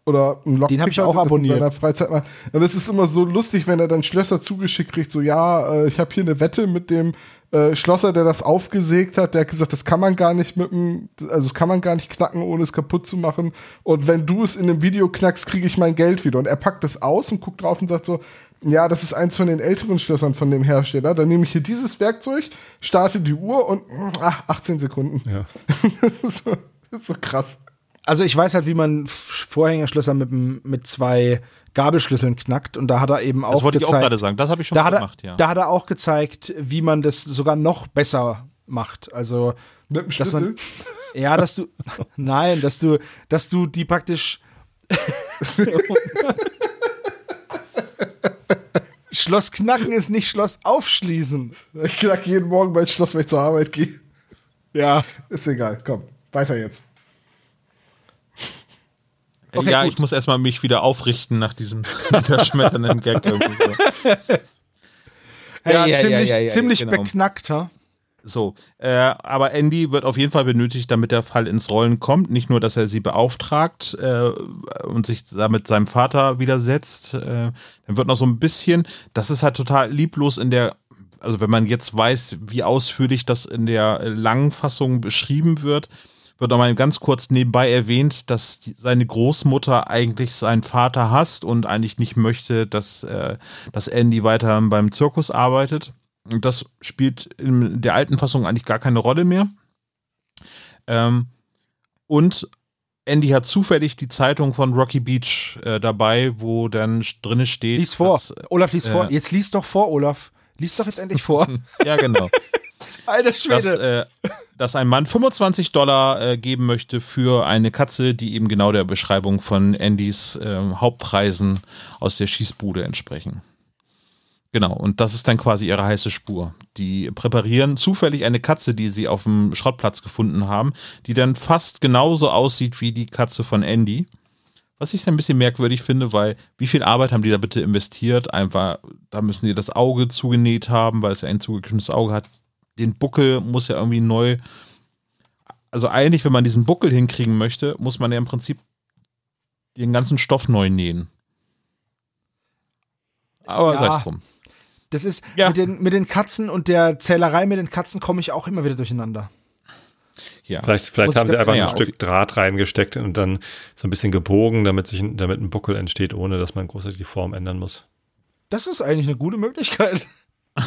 Oder ein Lockpicker. Den habe ich auch abonniert. In seiner Freizeit mal. Und es ist immer so lustig, wenn er dann Schlösser zugeschickt kriegt. So, ja, äh, ich habe hier eine Wette mit dem äh, Schlosser, der das aufgesägt hat, der hat gesagt, das kann man gar nicht mit dem, also das kann man gar nicht knacken, ohne es kaputt zu machen. Und wenn du es in einem Video knackst, kriege ich mein Geld wieder. Und er packt das aus und guckt drauf und sagt so, ja, das ist eins von den älteren Schlössern von dem Hersteller. Dann nehme ich hier dieses Werkzeug, starte die Uhr und ach, 18 Sekunden. Ja. das, ist so, das ist so krass. Also ich weiß halt, wie man Vorhängerschlösser mit, mit zwei Gabelschlüsseln knackt und da hat er eben auch Das wollte gezeigt, ich auch gerade sagen, das habe ich schon da gemacht, er, ja. Da hat er auch gezeigt, wie man das sogar noch besser macht. Also, mit dem Schlüssel? Man, ja, dass du, nein, dass du, dass du die praktisch Schloss knacken ist nicht Schloss aufschließen. Ich knack jeden Morgen mein Schloss, wenn ich zur Arbeit gehe. Ja. Ist egal, komm, weiter jetzt. Okay, ja, gut. ich muss erstmal mich wieder aufrichten nach diesem niederschmetternden Gag. Irgendwie so. Ja, ja, ziemlich, ja, ja, ziemlich genau. beknackt, ha? So, äh, aber Andy wird auf jeden Fall benötigt, damit der Fall ins Rollen kommt. Nicht nur, dass er sie beauftragt äh, und sich damit seinem Vater widersetzt. Äh, dann wird noch so ein bisschen, das ist halt total lieblos in der, also wenn man jetzt weiß, wie ausführlich das in der langen Fassung beschrieben wird, wird nochmal ganz kurz nebenbei erwähnt, dass die, seine Großmutter eigentlich seinen Vater hasst und eigentlich nicht möchte, dass, äh, dass Andy weiter beim Zirkus arbeitet. Und das spielt in der alten Fassung eigentlich gar keine Rolle mehr. Ähm, und Andy hat zufällig die Zeitung von Rocky Beach äh, dabei, wo dann drinne steht. Lies vor. Dass, Olaf, lies äh, vor. Jetzt lies doch vor, Olaf. Lies doch jetzt endlich vor. ja, genau. Alter Schwede. Dass, äh, dass ein Mann 25 Dollar äh, geben möchte für eine Katze, die eben genau der Beschreibung von Andys äh, Hauptpreisen aus der Schießbude entsprechen. Genau, und das ist dann quasi ihre heiße Spur. Die präparieren zufällig eine Katze, die sie auf dem Schrottplatz gefunden haben, die dann fast genauso aussieht wie die Katze von Andy. Was ich ein bisschen merkwürdig finde, weil wie viel Arbeit haben die da bitte investiert? Einfach, da müssen die das Auge zugenäht haben, weil es ja ein zugeknüpftes Auge hat den Buckel muss ja irgendwie neu. Also eigentlich, wenn man diesen Buckel hinkriegen möchte, muss man ja im Prinzip den ganzen Stoff neu nähen. Aber ja, sei es drum. Das ist ja. mit, den, mit den Katzen und der Zählerei mit den Katzen komme ich auch immer wieder durcheinander. Ja. Vielleicht, vielleicht haben sie einfach so ein Stück Draht reingesteckt und dann so ein bisschen gebogen, damit, sich, damit ein Buckel entsteht, ohne dass man großartig die Form ändern muss. Das ist eigentlich eine gute Möglichkeit.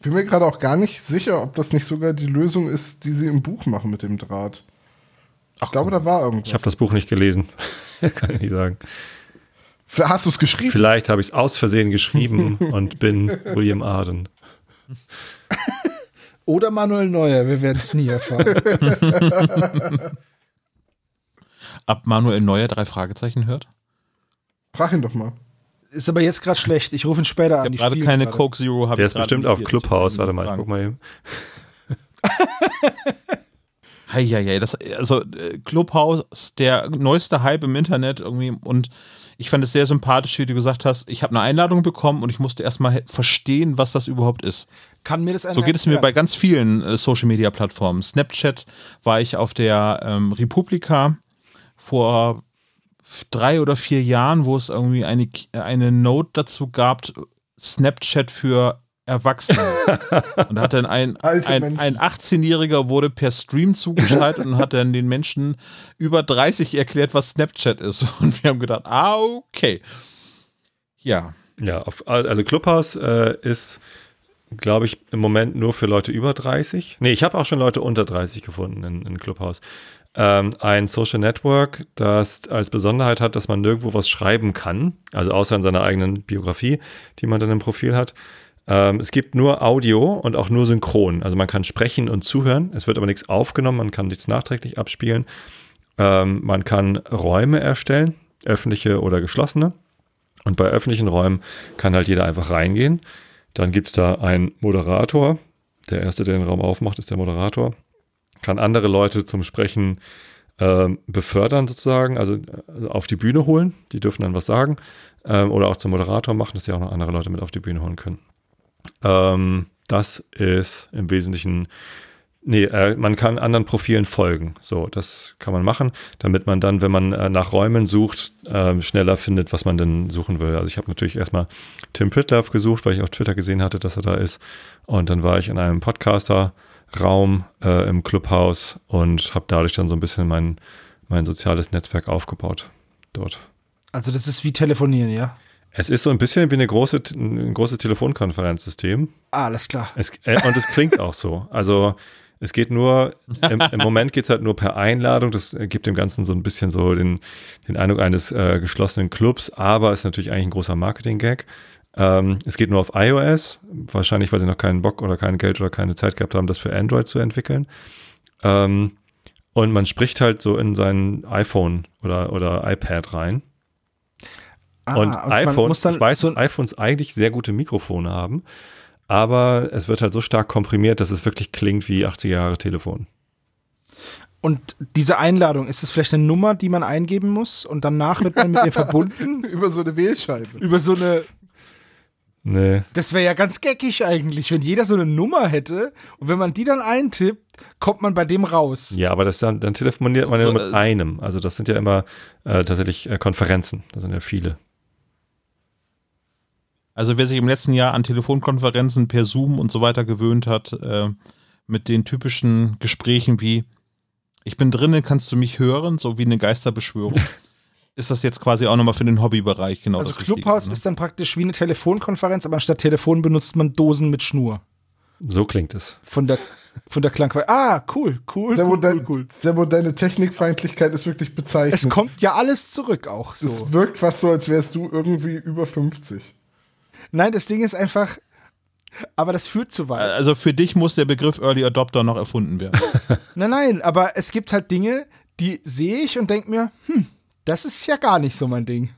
Ich bin mir gerade auch gar nicht sicher, ob das nicht sogar die Lösung ist, die sie im Buch machen mit dem Draht. Ach, ich glaube, da war irgendwas. Ich habe das Buch nicht gelesen. Kann ich nicht sagen. Hast du es geschrieben? Vielleicht habe ich es aus Versehen geschrieben und bin William Arden. Oder Manuel Neuer, wir werden es nie erfahren. Ab Manuel Neuer drei Fragezeichen hört? Frag ihn doch mal. Ist aber jetzt gerade schlecht. Ich rufe ihn später an. Ich gerade keine grade. Coke Zero. Der ist bestimmt auf Clubhouse. Warte mal, ich guck mal eben. Heieiei, das, also äh, Clubhouse, der neueste Hype im Internet irgendwie und ich fand es sehr sympathisch, wie du gesagt hast, ich habe eine Einladung bekommen und ich musste erstmal verstehen, was das überhaupt ist. Kann mir das So geht es mir bei ganz vielen äh, Social Media Plattformen. Snapchat war ich auf der ähm, Republika vor drei oder vier Jahren, wo es irgendwie eine, eine Note dazu gab, Snapchat für Erwachsene. und da hat dann ein, ein, ein 18-Jähriger wurde per Stream zugeschaltet und hat dann den Menschen über 30 erklärt, was Snapchat ist. Und wir haben gedacht, ah, okay. Ja. Ja, auf, also Clubhouse äh, ist, glaube ich, im Moment nur für Leute über 30. Nee, ich habe auch schon Leute unter 30 gefunden in, in Clubhouse ähm, ein Social Network, das als Besonderheit hat, dass man nirgendwo was schreiben kann, also außer in seiner eigenen Biografie, die man dann im Profil hat. Ähm, es gibt nur Audio und auch nur Synchron. Also man kann sprechen und zuhören. Es wird aber nichts aufgenommen, man kann nichts nachträglich abspielen. Ähm, man kann Räume erstellen, öffentliche oder geschlossene. Und bei öffentlichen Räumen kann halt jeder einfach reingehen. Dann gibt es da einen Moderator. Der erste, der den Raum aufmacht, ist der Moderator kann andere Leute zum Sprechen äh, befördern sozusagen, also äh, auf die Bühne holen. Die dürfen dann was sagen. Ähm, oder auch zum Moderator machen, dass sie auch noch andere Leute mit auf die Bühne holen können. Ähm, das ist im Wesentlichen Nee, äh, man kann anderen Profilen folgen. So, das kann man machen, damit man dann, wenn man äh, nach Räumen sucht, äh, schneller findet, was man denn suchen will. Also ich habe natürlich erstmal Tim Pritlove gesucht, weil ich auf Twitter gesehen hatte, dass er da ist. Und dann war ich in einem Podcaster-Raum äh, im Clubhaus und habe dadurch dann so ein bisschen mein, mein soziales Netzwerk aufgebaut dort. Also das ist wie telefonieren, ja? Es ist so ein bisschen wie eine große, ein großes Telefonkonferenzsystem. Ah, alles klar. Es, äh, und es klingt auch so. Also es geht nur, im, im Moment geht es halt nur per Einladung. Das gibt dem Ganzen so ein bisschen so den, den Eindruck eines äh, geschlossenen Clubs, aber ist natürlich eigentlich ein großer Marketing-Gag. Ähm, es geht nur auf iOS, wahrscheinlich, weil sie noch keinen Bock oder kein Geld oder keine Zeit gehabt haben, das für Android zu entwickeln. Ähm, und man spricht halt so in sein iPhone oder, oder iPad rein. Ah, und, und iPhone, ich weiß, so dass iPhones eigentlich sehr gute Mikrofone haben aber es wird halt so stark komprimiert, dass es wirklich klingt wie 80er Jahre Telefon. Und diese Einladung, ist es vielleicht eine Nummer, die man eingeben muss und danach wird man mit ihr verbunden? Über so eine Wählscheibe. Über so eine. Nee. Das wäre ja ganz geckig eigentlich, wenn jeder so eine Nummer hätte und wenn man die dann eintippt, kommt man bei dem raus. Ja, aber das dann, dann telefoniert man ja nur mit einem. Also das sind ja immer äh, tatsächlich äh, Konferenzen. Das sind ja viele. Also wer sich im letzten Jahr an Telefonkonferenzen per Zoom und so weiter gewöhnt hat, äh, mit den typischen Gesprächen wie ich bin drinnen, kannst du mich hören, so wie eine Geisterbeschwörung. ist das jetzt quasi auch nochmal für den Hobbybereich genau Also Clubhouse ne? ist dann praktisch wie eine Telefonkonferenz, aber anstatt Telefon benutzt man Dosen mit Schnur. So klingt es. Von der, von der Klangqualität. Ah, cool, cool, Servo, cool, dein, cool. Servo, deine Technikfeindlichkeit ist wirklich bezeichnend. Es kommt ja alles zurück auch so. Es wirkt fast so, als wärst du irgendwie über 50. Nein, das Ding ist einfach, aber das führt zu weit. Also für dich muss der Begriff Early Adopter noch erfunden werden. nein, nein, aber es gibt halt Dinge, die sehe ich und denke mir, hm, das ist ja gar nicht so mein Ding.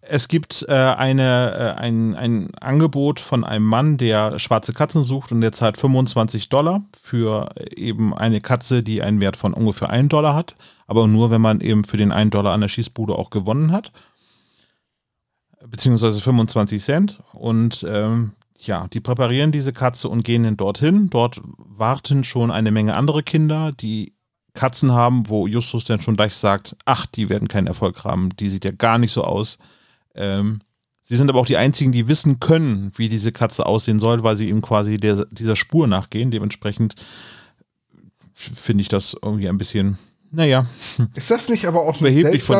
Es gibt äh, eine, äh, ein, ein Angebot von einem Mann, der schwarze Katzen sucht und der zahlt 25 Dollar für eben eine Katze, die einen Wert von ungefähr 1 Dollar hat. Aber nur, wenn man eben für den 1 Dollar an der Schießbude auch gewonnen hat beziehungsweise 25 Cent. Und ähm, ja, die präparieren diese Katze und gehen dann dorthin. Dort warten schon eine Menge andere Kinder, die Katzen haben, wo Justus dann schon gleich sagt, ach, die werden keinen Erfolg haben, die sieht ja gar nicht so aus. Ähm, sie sind aber auch die einzigen, die wissen können, wie diese Katze aussehen soll, weil sie ihm quasi der, dieser Spur nachgehen. Dementsprechend finde ich das irgendwie ein bisschen naja. Ist das nicht aber auch eine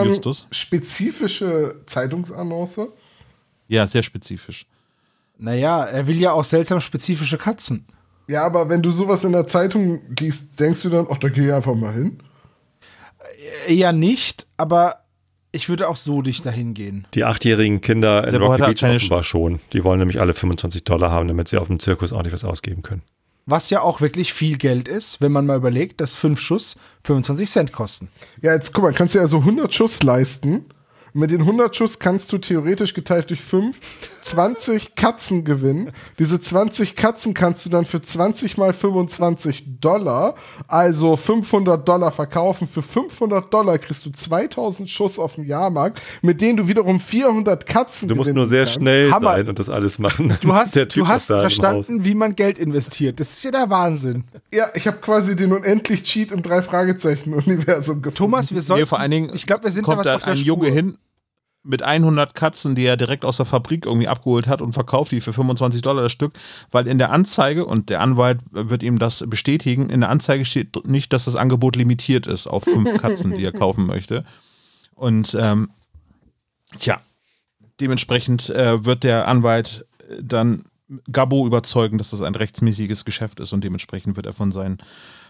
Justus. spezifische Zeitungsannonce? Ja, sehr spezifisch. Naja, er will ja auch seltsam spezifische Katzen. Ja, aber wenn du sowas in der Zeitung liest, denkst du dann, ach, da gehe ich einfach mal hin? Eher nicht, aber ich würde auch so nicht dahin gehen. Die achtjährigen Kinder in Rocky Beach offenbar schon. Die wollen nämlich alle 25 Dollar haben, damit sie auf dem Zirkus ordentlich was ausgeben können. Was ja auch wirklich viel Geld ist, wenn man mal überlegt, dass fünf Schuss 25 Cent kosten. Ja, jetzt guck mal, kannst du ja so 100 Schuss leisten mit den 100 Schuss kannst du theoretisch geteilt durch 5 20 Katzen gewinnen. Diese 20 Katzen kannst du dann für 20 mal 25 Dollar, also 500 Dollar verkaufen. Für 500 Dollar kriegst du 2000 Schuss auf dem Jahrmarkt, mit denen du wiederum 400 Katzen Du musst nur sehr kannst. schnell Hammer. sein und das alles machen. Du hast, du hast verstanden, wie man Geld investiert. Das ist ja der Wahnsinn. Ja, ich habe quasi den unendlich Cheat im drei Fragezeichen Universum gefunden. Thomas, wir sollten, nee, vor allen Dingen ich glaube, wir sind kommt da was auf der ein Junge hin mit 100 Katzen, die er direkt aus der Fabrik irgendwie abgeholt hat und verkauft die für 25 Dollar das Stück, weil in der Anzeige, und der Anwalt wird ihm das bestätigen, in der Anzeige steht nicht, dass das Angebot limitiert ist auf fünf Katzen, die er kaufen möchte. Und ähm, tja, dementsprechend äh, wird der Anwalt dann Gabo überzeugen, dass das ein rechtsmäßiges Geschäft ist und dementsprechend wird er von seinen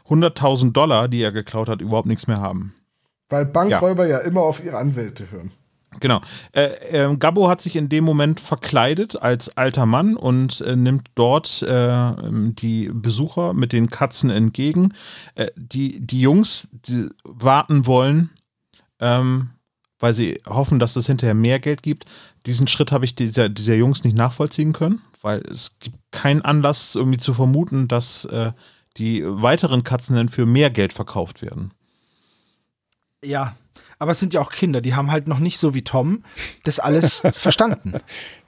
100.000 Dollar, die er geklaut hat, überhaupt nichts mehr haben. Weil Bankräuber ja, ja immer auf ihre Anwälte hören. Genau. Äh, äh, Gabbo hat sich in dem Moment verkleidet als alter Mann und äh, nimmt dort äh, die Besucher mit den Katzen entgegen. Äh, die, die Jungs die warten wollen, ähm, weil sie hoffen, dass es hinterher mehr Geld gibt. Diesen Schritt habe ich dieser, dieser Jungs nicht nachvollziehen können, weil es gibt keinen Anlass, irgendwie zu vermuten, dass äh, die weiteren Katzen dann für mehr Geld verkauft werden. Ja, aber es sind ja auch Kinder, die haben halt noch nicht so wie Tom das alles verstanden.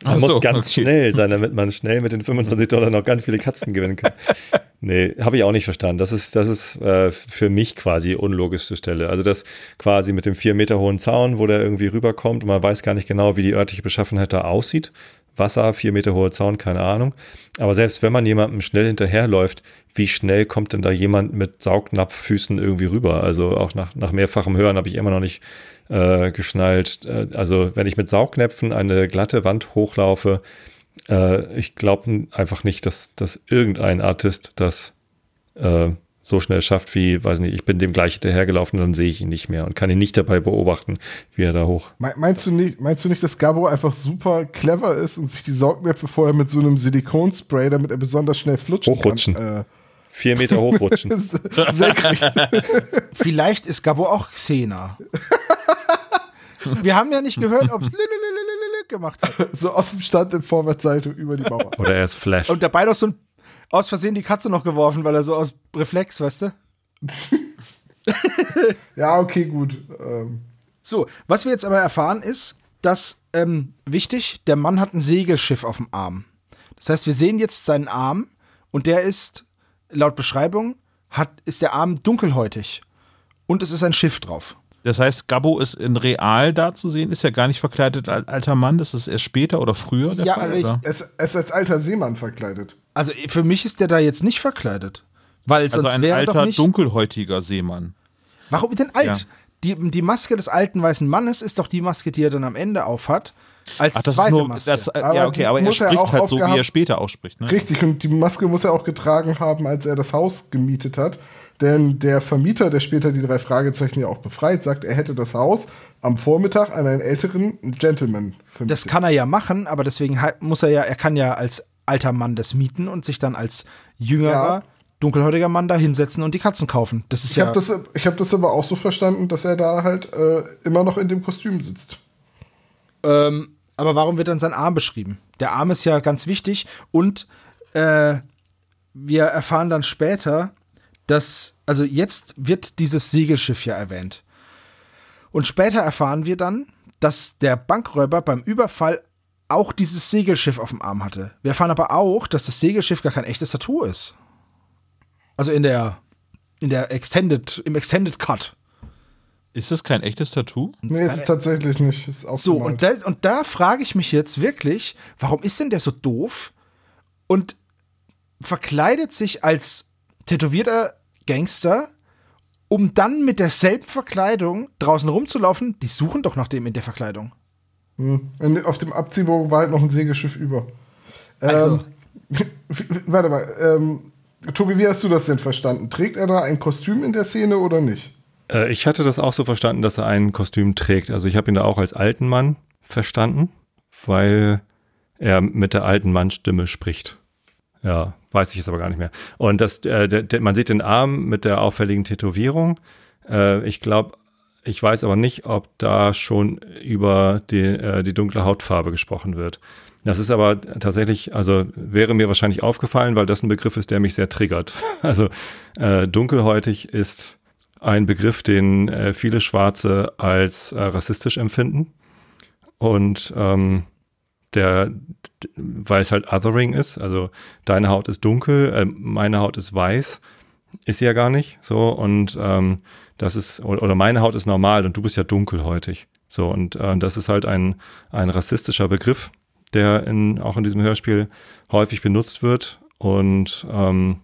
Man so, muss ganz okay. schnell sein, damit man schnell mit den 25 Dollar noch ganz viele Katzen gewinnen kann. nee, habe ich auch nicht verstanden. Das ist, das ist äh, für mich quasi unlogischste Stelle. Also das quasi mit dem vier Meter hohen Zaun, wo der irgendwie rüberkommt und man weiß gar nicht genau, wie die örtliche Beschaffenheit da aussieht. Wasser, vier Meter hoher Zaun, keine Ahnung. Aber selbst wenn man jemandem schnell hinterherläuft, wie schnell kommt denn da jemand mit Saugnapffüßen irgendwie rüber? Also auch nach, nach mehrfachem Hören habe ich immer noch nicht äh, geschnallt. Äh, also wenn ich mit Saugnäpfen eine glatte Wand hochlaufe, äh, ich glaube einfach nicht, dass, dass irgendein Artist das äh, so schnell schafft wie, weiß nicht, ich bin dem gleich hinterhergelaufen, dann sehe ich ihn nicht mehr und kann ihn nicht dabei beobachten, wie er da hoch. Meinst du nicht, meinst du nicht, dass Gabo einfach super clever ist und sich die Saugnäpfe vorher mit so einem Silikonspray, damit er besonders schnell flutschen Hochrutschen. kann? Äh, Vier Meter hochrutschen. Vielleicht ist Gabo auch Xena. Wir haben ja nicht gehört, ob es gemacht hat. So aus dem Stand im Vorwärtssalto über die Mauer. Oder er ist Flash. Und dabei noch so ein aus Versehen die Katze noch geworfen, weil er so aus Reflex, weißt du? ja, okay, gut. Ähm. So, was wir jetzt aber erfahren ist, dass, ähm, wichtig, der Mann hat ein Segelschiff auf dem Arm. Das heißt, wir sehen jetzt seinen Arm und der ist, laut Beschreibung, hat, ist der Arm dunkelhäutig. Und es ist ein Schiff drauf. Das heißt, Gabbo ist in real da zu sehen, ist ja gar nicht verkleidet als alter Mann, das ist erst später oder früher der ja, Fall. Ja, er ist als alter Seemann verkleidet. Also für mich ist der da jetzt nicht verkleidet. Weil also sonst ein wäre alter, doch nicht dunkelhäutiger Seemann. Warum denn alt? Ja. Die, die Maske des alten weißen Mannes ist doch die Maske, die er dann am Ende aufhat. Als Ach, das zweite ist nur, Maske. Das, äh, ja, okay, aber er spricht er halt so, wie er später ausspricht. Ne? Richtig, und die Maske muss er auch getragen haben, als er das Haus gemietet hat. Denn der Vermieter, der später die drei Fragezeichen ja auch befreit, sagt, er hätte das Haus am Vormittag an einen älteren Gentleman vermietet. Das kann er ja machen, aber deswegen muss er ja, er kann ja als alter Mann das mieten und sich dann als jüngerer, ja. dunkelhäutiger Mann da hinsetzen und die Katzen kaufen. Das ist ich ja. Hab das, ich habe das aber auch so verstanden, dass er da halt äh, immer noch in dem Kostüm sitzt. Ähm, aber warum wird dann sein Arm beschrieben? Der Arm ist ja ganz wichtig und äh, wir erfahren dann später, dass, also jetzt wird dieses Segelschiff ja erwähnt. Und später erfahren wir dann, dass der Bankräuber beim Überfall auch dieses Segelschiff auf dem Arm hatte. Wir erfahren aber auch, dass das Segelschiff gar kein echtes Tattoo ist. Also in der, in der Extended, im Extended Cut. Ist es kein echtes Tattoo? Nee, ist es tatsächlich nicht. Ist so, und da, und da frage ich mich jetzt wirklich, warum ist denn der so doof und verkleidet sich als tätowierter Gangster, um dann mit derselben Verkleidung draußen rumzulaufen? Die suchen doch nach dem in der Verkleidung. Hm. Auf dem Abziehbogen war halt noch ein Segelschiff über. Also. Ähm, warte mal, ähm, Tobi, wie hast du das denn verstanden? Trägt er da ein Kostüm in der Szene oder nicht? Äh, ich hatte das auch so verstanden, dass er ein Kostüm trägt. Also ich habe ihn da auch als alten Mann verstanden, weil er mit der alten Mannstimme spricht. Ja, weiß ich jetzt aber gar nicht mehr. Und das, äh, der, der, man sieht den Arm mit der auffälligen Tätowierung. Äh, ich glaube, ich weiß aber nicht, ob da schon über die, äh, die dunkle Hautfarbe gesprochen wird. Das ist aber tatsächlich, also wäre mir wahrscheinlich aufgefallen, weil das ein Begriff ist, der mich sehr triggert. Also äh, dunkelhäutig ist ein Begriff, den äh, viele Schwarze als äh, rassistisch empfinden. Und ähm, der, weil es halt Othering ist, also deine Haut ist dunkel, äh, meine Haut ist weiß, ist sie ja gar nicht so. Und ähm, das ist, oder meine Haut ist normal und du bist ja dunkelhäutig. So, und äh, das ist halt ein, ein rassistischer Begriff, der in, auch in diesem Hörspiel häufig benutzt wird. Und ähm,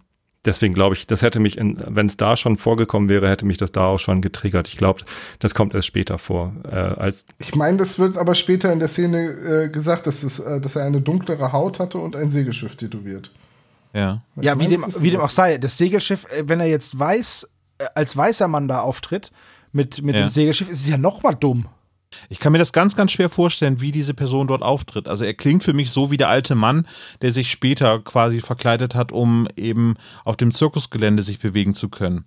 deswegen glaube ich, das hätte mich, wenn es da schon vorgekommen wäre, hätte mich das da auch schon getriggert. Ich glaube, das kommt erst später vor. Äh, als ich meine, das wird aber später in der Szene äh, gesagt, dass, es, äh, dass er eine dunklere Haut hatte und ein Segelschiff tätowiert. Ja, ja wie, dem, wie dem auch sei. Das Segelschiff, äh, wenn er jetzt weiß, äh, als weißer Mann da auftritt mit, mit ja. dem Segelschiff, ist es ja noch mal dumm. Ich kann mir das ganz, ganz schwer vorstellen, wie diese Person dort auftritt. Also er klingt für mich so wie der alte Mann, der sich später quasi verkleidet hat, um eben auf dem Zirkusgelände sich bewegen zu können.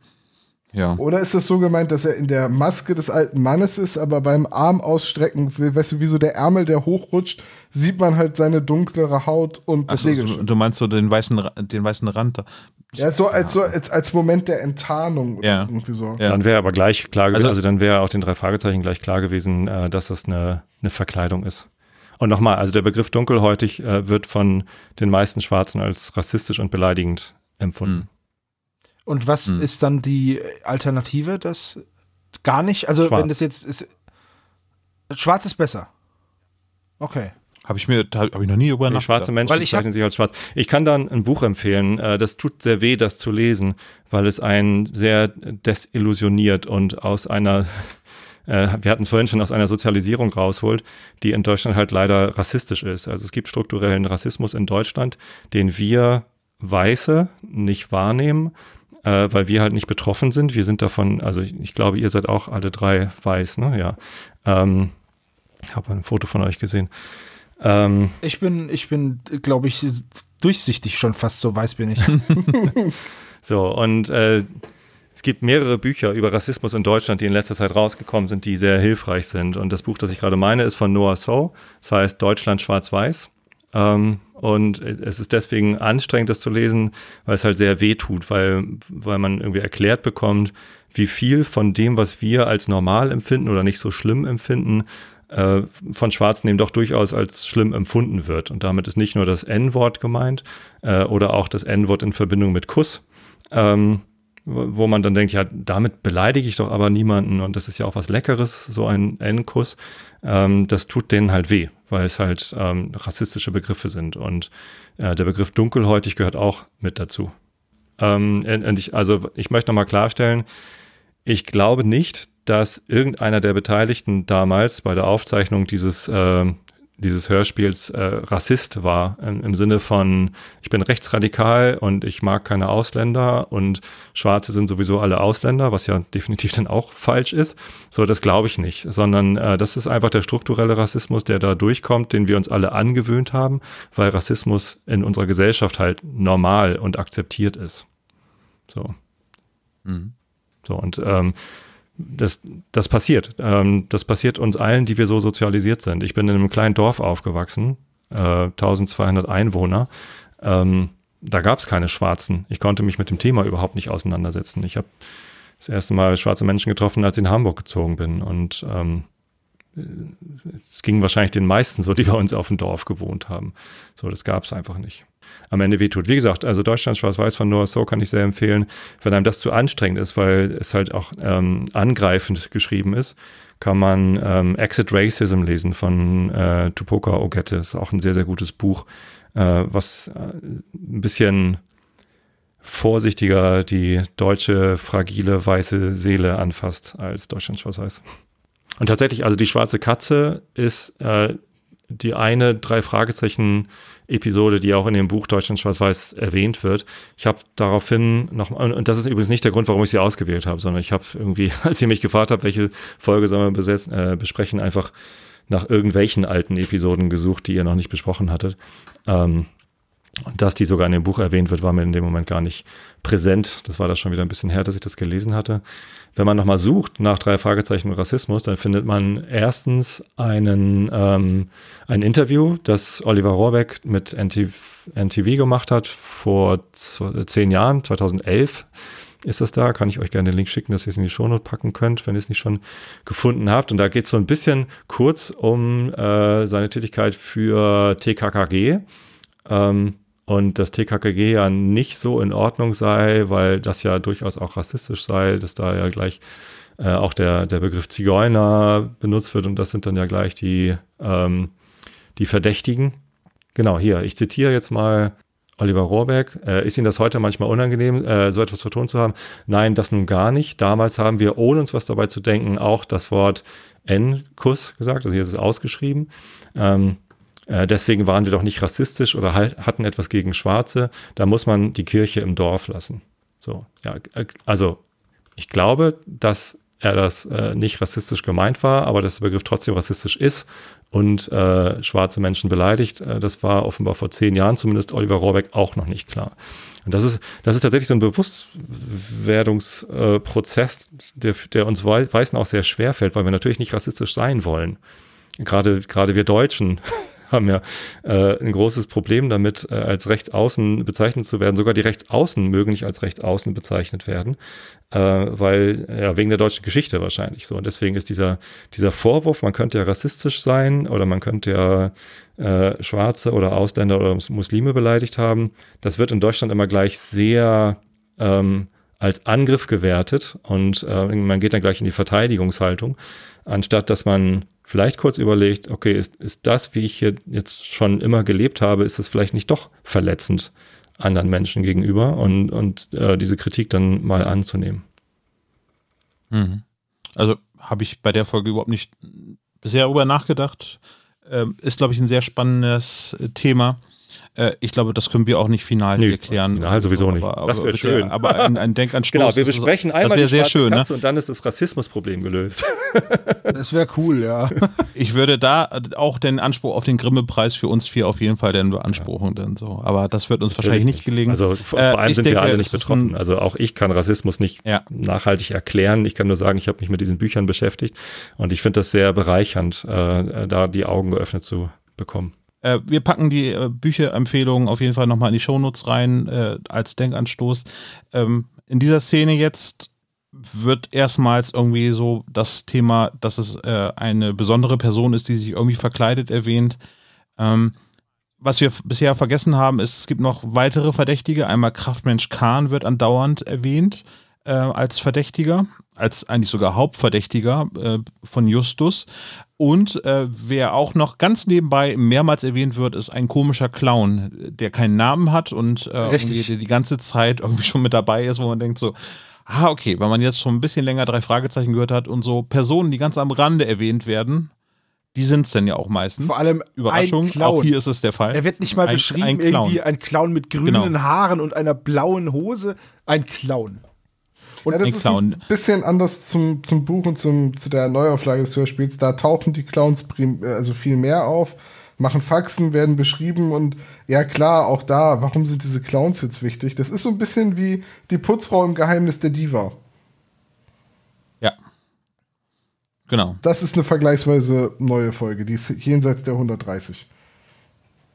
Ja. Oder ist es so gemeint, dass er in der Maske des alten Mannes ist, aber beim Arm ausstrecken, weißt du, wie so der Ärmel, der hochrutscht, sieht man halt seine dunklere Haut und das also, Segelschiff. Du meinst so den weißen, den weißen Rand da. Ja, so als, so als, als Moment der Enttarnung ja. irgendwie so. Ja. Dann wäre aber gleich klar gewesen, also, also dann wäre auch den drei Fragezeichen gleich klar gewesen, äh, dass das eine, eine Verkleidung ist. Und nochmal, also der Begriff dunkelhäutig äh, wird von den meisten Schwarzen als rassistisch und beleidigend empfunden. Hm. Und was hm. ist dann die Alternative? Das gar nicht? Also Schwarz. wenn das jetzt ist. Schwarz ist besser. Okay. Habe ich mir, habe ich noch nie über nachgedacht. Schwarze Menschen weil ich bezeichnen sich als schwarz. Ich kann dann ein Buch empfehlen. Äh, das tut sehr weh, das zu lesen, weil es einen sehr desillusioniert und aus einer, äh, wir hatten es vorhin schon, aus einer Sozialisierung rausholt, die in Deutschland halt leider rassistisch ist. Also es gibt strukturellen Rassismus in Deutschland, den wir Weiße nicht wahrnehmen, äh, weil wir halt nicht betroffen sind. Wir sind davon, also ich, ich glaube, ihr seid auch alle drei weiß, ne? Ja. Ähm, ich habe ein Foto von euch gesehen. Ähm, ich bin, ich bin, glaube ich, durchsichtig schon fast so weiß bin ich. so, und äh, es gibt mehrere Bücher über Rassismus in Deutschland, die in letzter Zeit rausgekommen sind, die sehr hilfreich sind. Und das Buch, das ich gerade meine, ist von Noah So. Das heißt Deutschland schwarz-weiß. Ähm, und es ist deswegen anstrengend, das zu lesen, weil es halt sehr weh tut, weil, weil man irgendwie erklärt bekommt, wie viel von dem, was wir als normal empfinden oder nicht so schlimm empfinden, äh, von Schwarzen eben doch durchaus als schlimm empfunden wird. Und damit ist nicht nur das N-Wort gemeint äh, oder auch das N-Wort in Verbindung mit Kuss. Ähm, wo man dann denkt, ja, damit beleidige ich doch aber niemanden und das ist ja auch was Leckeres, so ein N-Kuss. Ähm, das tut denen halt weh, weil es halt ähm, rassistische Begriffe sind und äh, der Begriff dunkelhäutig gehört auch mit dazu. Ähm, ich, also ich möchte nochmal klarstellen, ich glaube nicht, dass irgendeiner der Beteiligten damals bei der Aufzeichnung dieses, äh, dieses Hörspiels äh, Rassist war, im, im, Sinne von, ich bin rechtsradikal und ich mag keine Ausländer und Schwarze sind sowieso alle Ausländer, was ja definitiv dann auch falsch ist. So, das glaube ich nicht, sondern äh, das ist einfach der strukturelle Rassismus, der da durchkommt, den wir uns alle angewöhnt haben, weil Rassismus in unserer Gesellschaft halt normal und akzeptiert ist. So. Mhm. So, und ähm, das, das passiert. Ähm, das passiert uns allen, die wir so sozialisiert sind. Ich bin in einem kleinen Dorf aufgewachsen, äh, 1200 Einwohner. Ähm, da gab es keine Schwarzen. Ich konnte mich mit dem Thema überhaupt nicht auseinandersetzen. Ich habe das erste Mal schwarze Menschen getroffen, als ich in Hamburg gezogen bin. Und ähm, es ging wahrscheinlich den meisten so, die bei uns auf dem Dorf gewohnt haben. So, das gab es einfach nicht am Ende wehtut. Wie gesagt, also Deutschland Schwarz-Weiß von Noah So kann ich sehr empfehlen, wenn einem das zu anstrengend ist, weil es halt auch ähm, angreifend geschrieben ist, kann man ähm, Exit Racism lesen von äh, Tupoka Ogette. Ist auch ein sehr, sehr gutes Buch, äh, was äh, ein bisschen vorsichtiger die deutsche fragile weiße Seele anfasst als Deutschland Schwarz-Weiß. Und tatsächlich, also die schwarze Katze ist äh, die eine drei Fragezeichen Episode, die auch in dem Buch Deutschland Schwarz-Weiß erwähnt wird. Ich habe daraufhin noch, und das ist übrigens nicht der Grund, warum ich sie ausgewählt habe, sondern ich habe irgendwie, als ihr mich gefragt habt, welche Folge sollen wir besetzen, äh, besprechen, einfach nach irgendwelchen alten Episoden gesucht, die ihr noch nicht besprochen hattet. Ähm, und dass die sogar in dem Buch erwähnt wird, war mir in dem Moment gar nicht präsent. Das war da schon wieder ein bisschen her, dass ich das gelesen hatte. Wenn man nochmal sucht nach drei Fragezeichen Rassismus, dann findet man erstens einen, ähm, ein Interview, das Oliver Rohrbeck mit NTV, NTV gemacht hat vor zehn Jahren, 2011 ist das da. Kann ich euch gerne den Link schicken, dass ihr es in die Shownote packen könnt, wenn ihr es nicht schon gefunden habt. Und da geht es so ein bisschen kurz um äh, seine Tätigkeit für TKKG. Ähm, und das TKKG ja nicht so in Ordnung sei, weil das ja durchaus auch rassistisch sei, dass da ja gleich äh, auch der, der Begriff Zigeuner benutzt wird und das sind dann ja gleich die, ähm, die Verdächtigen. Genau, hier, ich zitiere jetzt mal Oliver Rohrbeck. Äh, ist Ihnen das heute manchmal unangenehm, äh, so etwas vertont zu haben? Nein, das nun gar nicht. Damals haben wir, ohne uns was dabei zu denken, auch das Wort N-Kuss gesagt, also hier ist es ausgeschrieben. Ähm, äh, deswegen waren wir doch nicht rassistisch oder hatten etwas gegen Schwarze. Da muss man die Kirche im Dorf lassen. So, ja, äh, also ich glaube, dass er das äh, nicht rassistisch gemeint war, aber dass der Begriff trotzdem rassistisch ist und äh, schwarze Menschen beleidigt, äh, das war offenbar vor zehn Jahren zumindest Oliver Rohrbeck auch noch nicht klar. Und das ist, das ist tatsächlich so ein Bewusstwerdungsprozess, der, der uns Weißen auch sehr schwer fällt, weil wir natürlich nicht rassistisch sein wollen. Gerade, gerade wir Deutschen haben ja äh, ein großes Problem damit, äh, als Rechtsaußen bezeichnet zu werden. Sogar die Rechtsaußen mögen nicht als Rechtsaußen bezeichnet werden, äh, weil ja wegen der deutschen Geschichte wahrscheinlich so. Und deswegen ist dieser dieser Vorwurf, man könnte ja rassistisch sein oder man könnte ja äh, Schwarze oder Ausländer oder Muslime beleidigt haben, das wird in Deutschland immer gleich sehr ähm, als Angriff gewertet und äh, man geht dann gleich in die Verteidigungshaltung, anstatt dass man vielleicht kurz überlegt, okay, ist, ist das, wie ich hier jetzt schon immer gelebt habe, ist das vielleicht nicht doch verletzend anderen Menschen gegenüber und, und äh, diese Kritik dann mal anzunehmen. Mhm. Also habe ich bei der Folge überhaupt nicht bisher darüber nachgedacht. Ähm, ist, glaube ich, ein sehr spannendes äh, Thema. Äh, ich glaube, das können wir auch nicht final nee, erklären. Final sowieso nicht. Aber, das wäre schön. Aber ein, ein Denkanstoß. genau, wir besprechen einmal das sehr schön, ne? und dann ist das Rassismusproblem gelöst. das wäre cool, ja. Ich würde da auch den Anspruch auf den Grimme-Preis für uns vier auf jeden Fall dann beanspruchen. Ja. Denn so. Aber das wird uns Natürlich wahrscheinlich nicht gelingen. Also vor, äh, allem sind denke, wir alle nicht betroffen. Also auch ich kann Rassismus nicht ja. nachhaltig erklären. Ich kann nur sagen, ich habe mich mit diesen Büchern beschäftigt und ich finde das sehr bereichernd, äh, da die Augen geöffnet zu bekommen. Äh, wir packen die äh, Bücherempfehlungen auf jeden Fall nochmal in die Shownotes rein äh, als Denkanstoß. Ähm, in dieser Szene jetzt wird erstmals irgendwie so das Thema, dass es äh, eine besondere Person ist, die sich irgendwie verkleidet, erwähnt. Ähm, was wir bisher vergessen haben, ist, es gibt noch weitere Verdächtige. Einmal Kraftmensch Kahn wird andauernd erwähnt äh, als Verdächtiger, als eigentlich sogar Hauptverdächtiger äh, von Justus. Und äh, wer auch noch ganz nebenbei mehrmals erwähnt wird, ist ein komischer Clown, der keinen Namen hat und äh, die, ganze Zeit irgendwie schon mit dabei ist, wo man denkt so, ah, okay, wenn man jetzt schon ein bisschen länger drei Fragezeichen gehört hat und so Personen, die ganz am Rande erwähnt werden, die sind es denn ja auch meistens. Vor allem Überraschung, ein Clown. auch hier ist es der Fall. Er wird nicht mal ein, beschrieben, ein irgendwie ein Clown mit grünen genau. Haaren und einer blauen Hose. Ein Clown. Und ja, das ist Clown. ein bisschen anders zum, zum Buch und zum, zu der Neuauflage des Hörspiels. Da tauchen die Clowns prim, also viel mehr auf, machen Faxen, werden beschrieben und ja klar, auch da, warum sind diese Clowns jetzt wichtig? Das ist so ein bisschen wie die Putzfrau im Geheimnis der Diva. Ja. Genau. Das ist eine vergleichsweise neue Folge, die ist jenseits der 130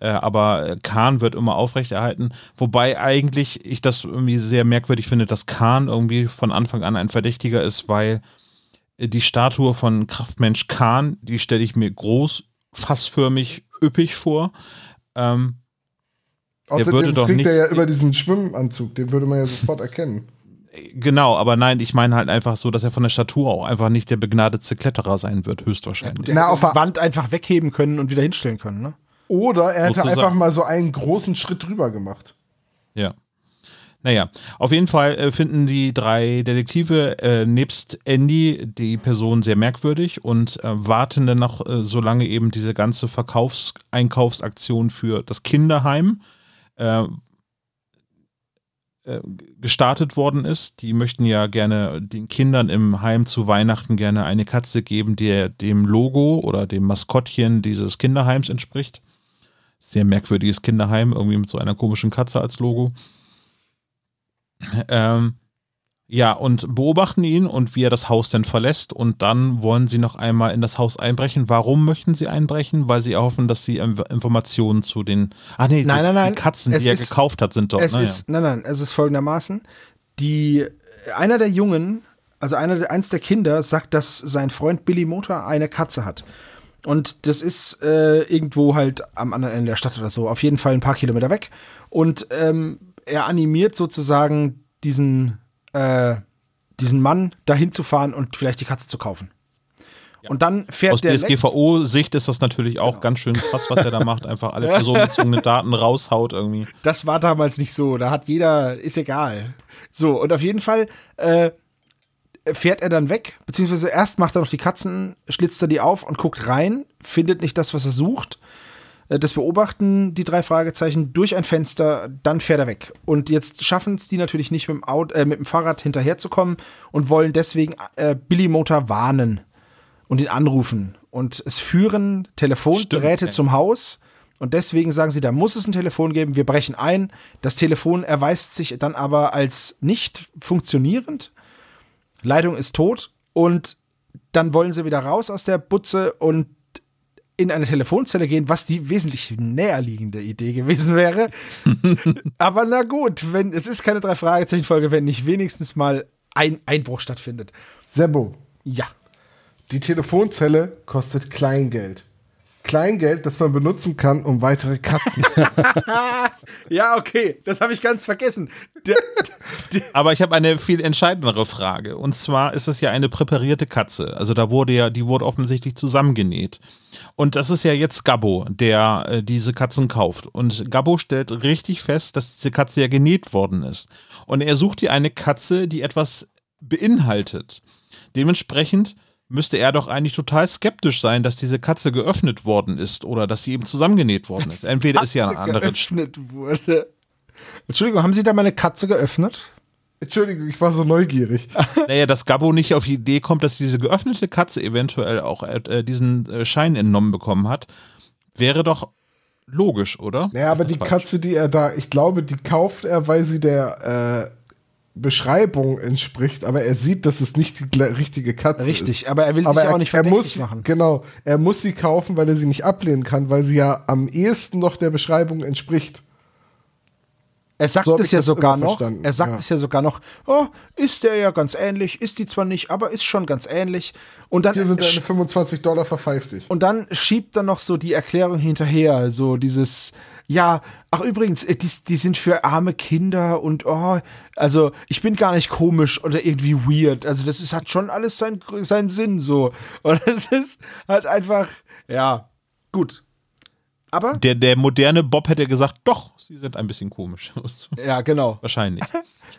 äh, aber Kahn wird immer aufrechterhalten. Wobei eigentlich ich das irgendwie sehr merkwürdig finde, dass Kahn irgendwie von Anfang an ein Verdächtiger ist, weil die Statue von Kraftmensch Kahn, die stelle ich mir groß, fassförmig, üppig vor. Ähm, Außerdem würde doch trägt nicht, er ja über diesen Schwimmanzug, den würde man ja sofort erkennen. Genau, aber nein, ich meine halt einfach so, dass er von der Statur auch einfach nicht der begnadete Kletterer sein wird, höchstwahrscheinlich. Ja, Na, auf der Wand einfach wegheben können und wieder hinstellen können, ne? Oder er hätte einfach mal so einen großen Schritt drüber gemacht. Ja. Naja, auf jeden Fall äh, finden die drei Detektive äh, nebst Andy die Person sehr merkwürdig und äh, warten dann noch, äh, solange eben diese ganze Verkaufs-Einkaufsaktion für das Kinderheim äh, äh, gestartet worden ist. Die möchten ja gerne den Kindern im Heim zu Weihnachten gerne eine Katze geben, die dem Logo oder dem Maskottchen dieses Kinderheims entspricht sehr merkwürdiges Kinderheim, irgendwie mit so einer komischen Katze als Logo. Ähm, ja, und beobachten ihn und wie er das Haus denn verlässt. Und dann wollen sie noch einmal in das Haus einbrechen. Warum möchten sie einbrechen? Weil sie hoffen, dass sie Informationen zu den. Ah, nee, nein, die, nein, nein. die Katzen, die er gekauft hat, sind dort. Es naja. ist, nein, nein, es ist folgendermaßen: die, einer der Jungen, also einer, eins der Kinder, sagt, dass sein Freund Billy Motor eine Katze hat. Und das ist äh, irgendwo halt am anderen Ende der Stadt oder so, auf jeden Fall ein paar Kilometer weg. Und ähm, er animiert sozusagen diesen, äh, diesen Mann dahin zu fahren und vielleicht die Katze zu kaufen. Ja. Und dann fährt Aus der. Aus DSGVO-Sicht ist das natürlich auch genau. ganz schön krass, was er da macht. Einfach alle personenbezogenen Daten raushaut irgendwie. Das war damals nicht so. Da hat jeder, ist egal. So, und auf jeden Fall äh, fährt er dann weg, beziehungsweise erst macht er noch die Katzen, schlitzt er die auf und guckt rein, findet nicht das, was er sucht. Äh, das beobachten die drei Fragezeichen durch ein Fenster, dann fährt er weg. Und jetzt schaffen es die natürlich nicht mit dem, Auto, äh, mit dem Fahrrad hinterherzukommen und wollen deswegen äh, Billy Motor warnen und ihn anrufen. Und es führen Telefongeräte Stimmt, zum Haus. Und deswegen sagen sie, da muss es ein Telefon geben, wir brechen ein. Das Telefon erweist sich dann aber als nicht funktionierend. Leitung ist tot und dann wollen sie wieder raus aus der Butze und in eine Telefonzelle gehen, was die wesentlich näherliegende Idee gewesen wäre. Aber na gut, wenn es ist keine drei Fragezeichen Folge, wenn nicht wenigstens mal ein Einbruch stattfindet. Sebo. Ja. Die Telefonzelle kostet Kleingeld. Kleingeld, das man benutzen kann, um weitere Katzen. ja, okay, das habe ich ganz vergessen. Aber ich habe eine viel entscheidendere Frage. Und zwar ist es ja eine präparierte Katze. Also da wurde ja, die wurde offensichtlich zusammengenäht. Und das ist ja jetzt Gabbo, der äh, diese Katzen kauft. Und Gabbo stellt richtig fest, dass diese Katze ja genäht worden ist. Und er sucht hier eine Katze, die etwas beinhaltet. Dementsprechend müsste er doch eigentlich total skeptisch sein, dass diese Katze geöffnet worden ist oder dass sie eben zusammengenäht worden ist. Entweder ist ja eine andere. Geöffnet wurde. Entschuldigung, haben Sie da meine Katze geöffnet? Entschuldigung, ich war so neugierig. Naja, dass Gabo nicht auf die Idee kommt, dass diese geöffnete Katze eventuell auch äh, diesen äh, Schein entnommen bekommen hat, wäre doch logisch, oder? Naja, aber die Katze, die er da, ich glaube, die kauft er, weil sie der äh, Beschreibung entspricht, aber er sieht, dass es nicht die richtige Katze Richtig, ist. Richtig, aber er will aber sich er, auch nicht verdächtig muss, machen. Genau, er muss sie kaufen, weil er sie nicht ablehnen kann, weil sie ja am ehesten noch der Beschreibung entspricht. Er sagt so es ja sogar noch, er sagt ja. es ja sogar noch, oh, ist der ja ganz ähnlich, ist die zwar nicht, aber ist schon ganz ähnlich. Und dann Hier sind deine 25 Dollar verpfeift dich. Und dann schiebt er noch so die Erklärung hinterher, so dieses, ja, ach übrigens, äh, die, die sind für arme Kinder und oh, also ich bin gar nicht komisch oder irgendwie weird. Also das ist, hat schon alles sein, seinen Sinn so. Und es ist halt einfach, ja, gut. Aber der, der moderne Bob hätte gesagt, doch, sie sind ein bisschen komisch. Ja, genau. Wahrscheinlich.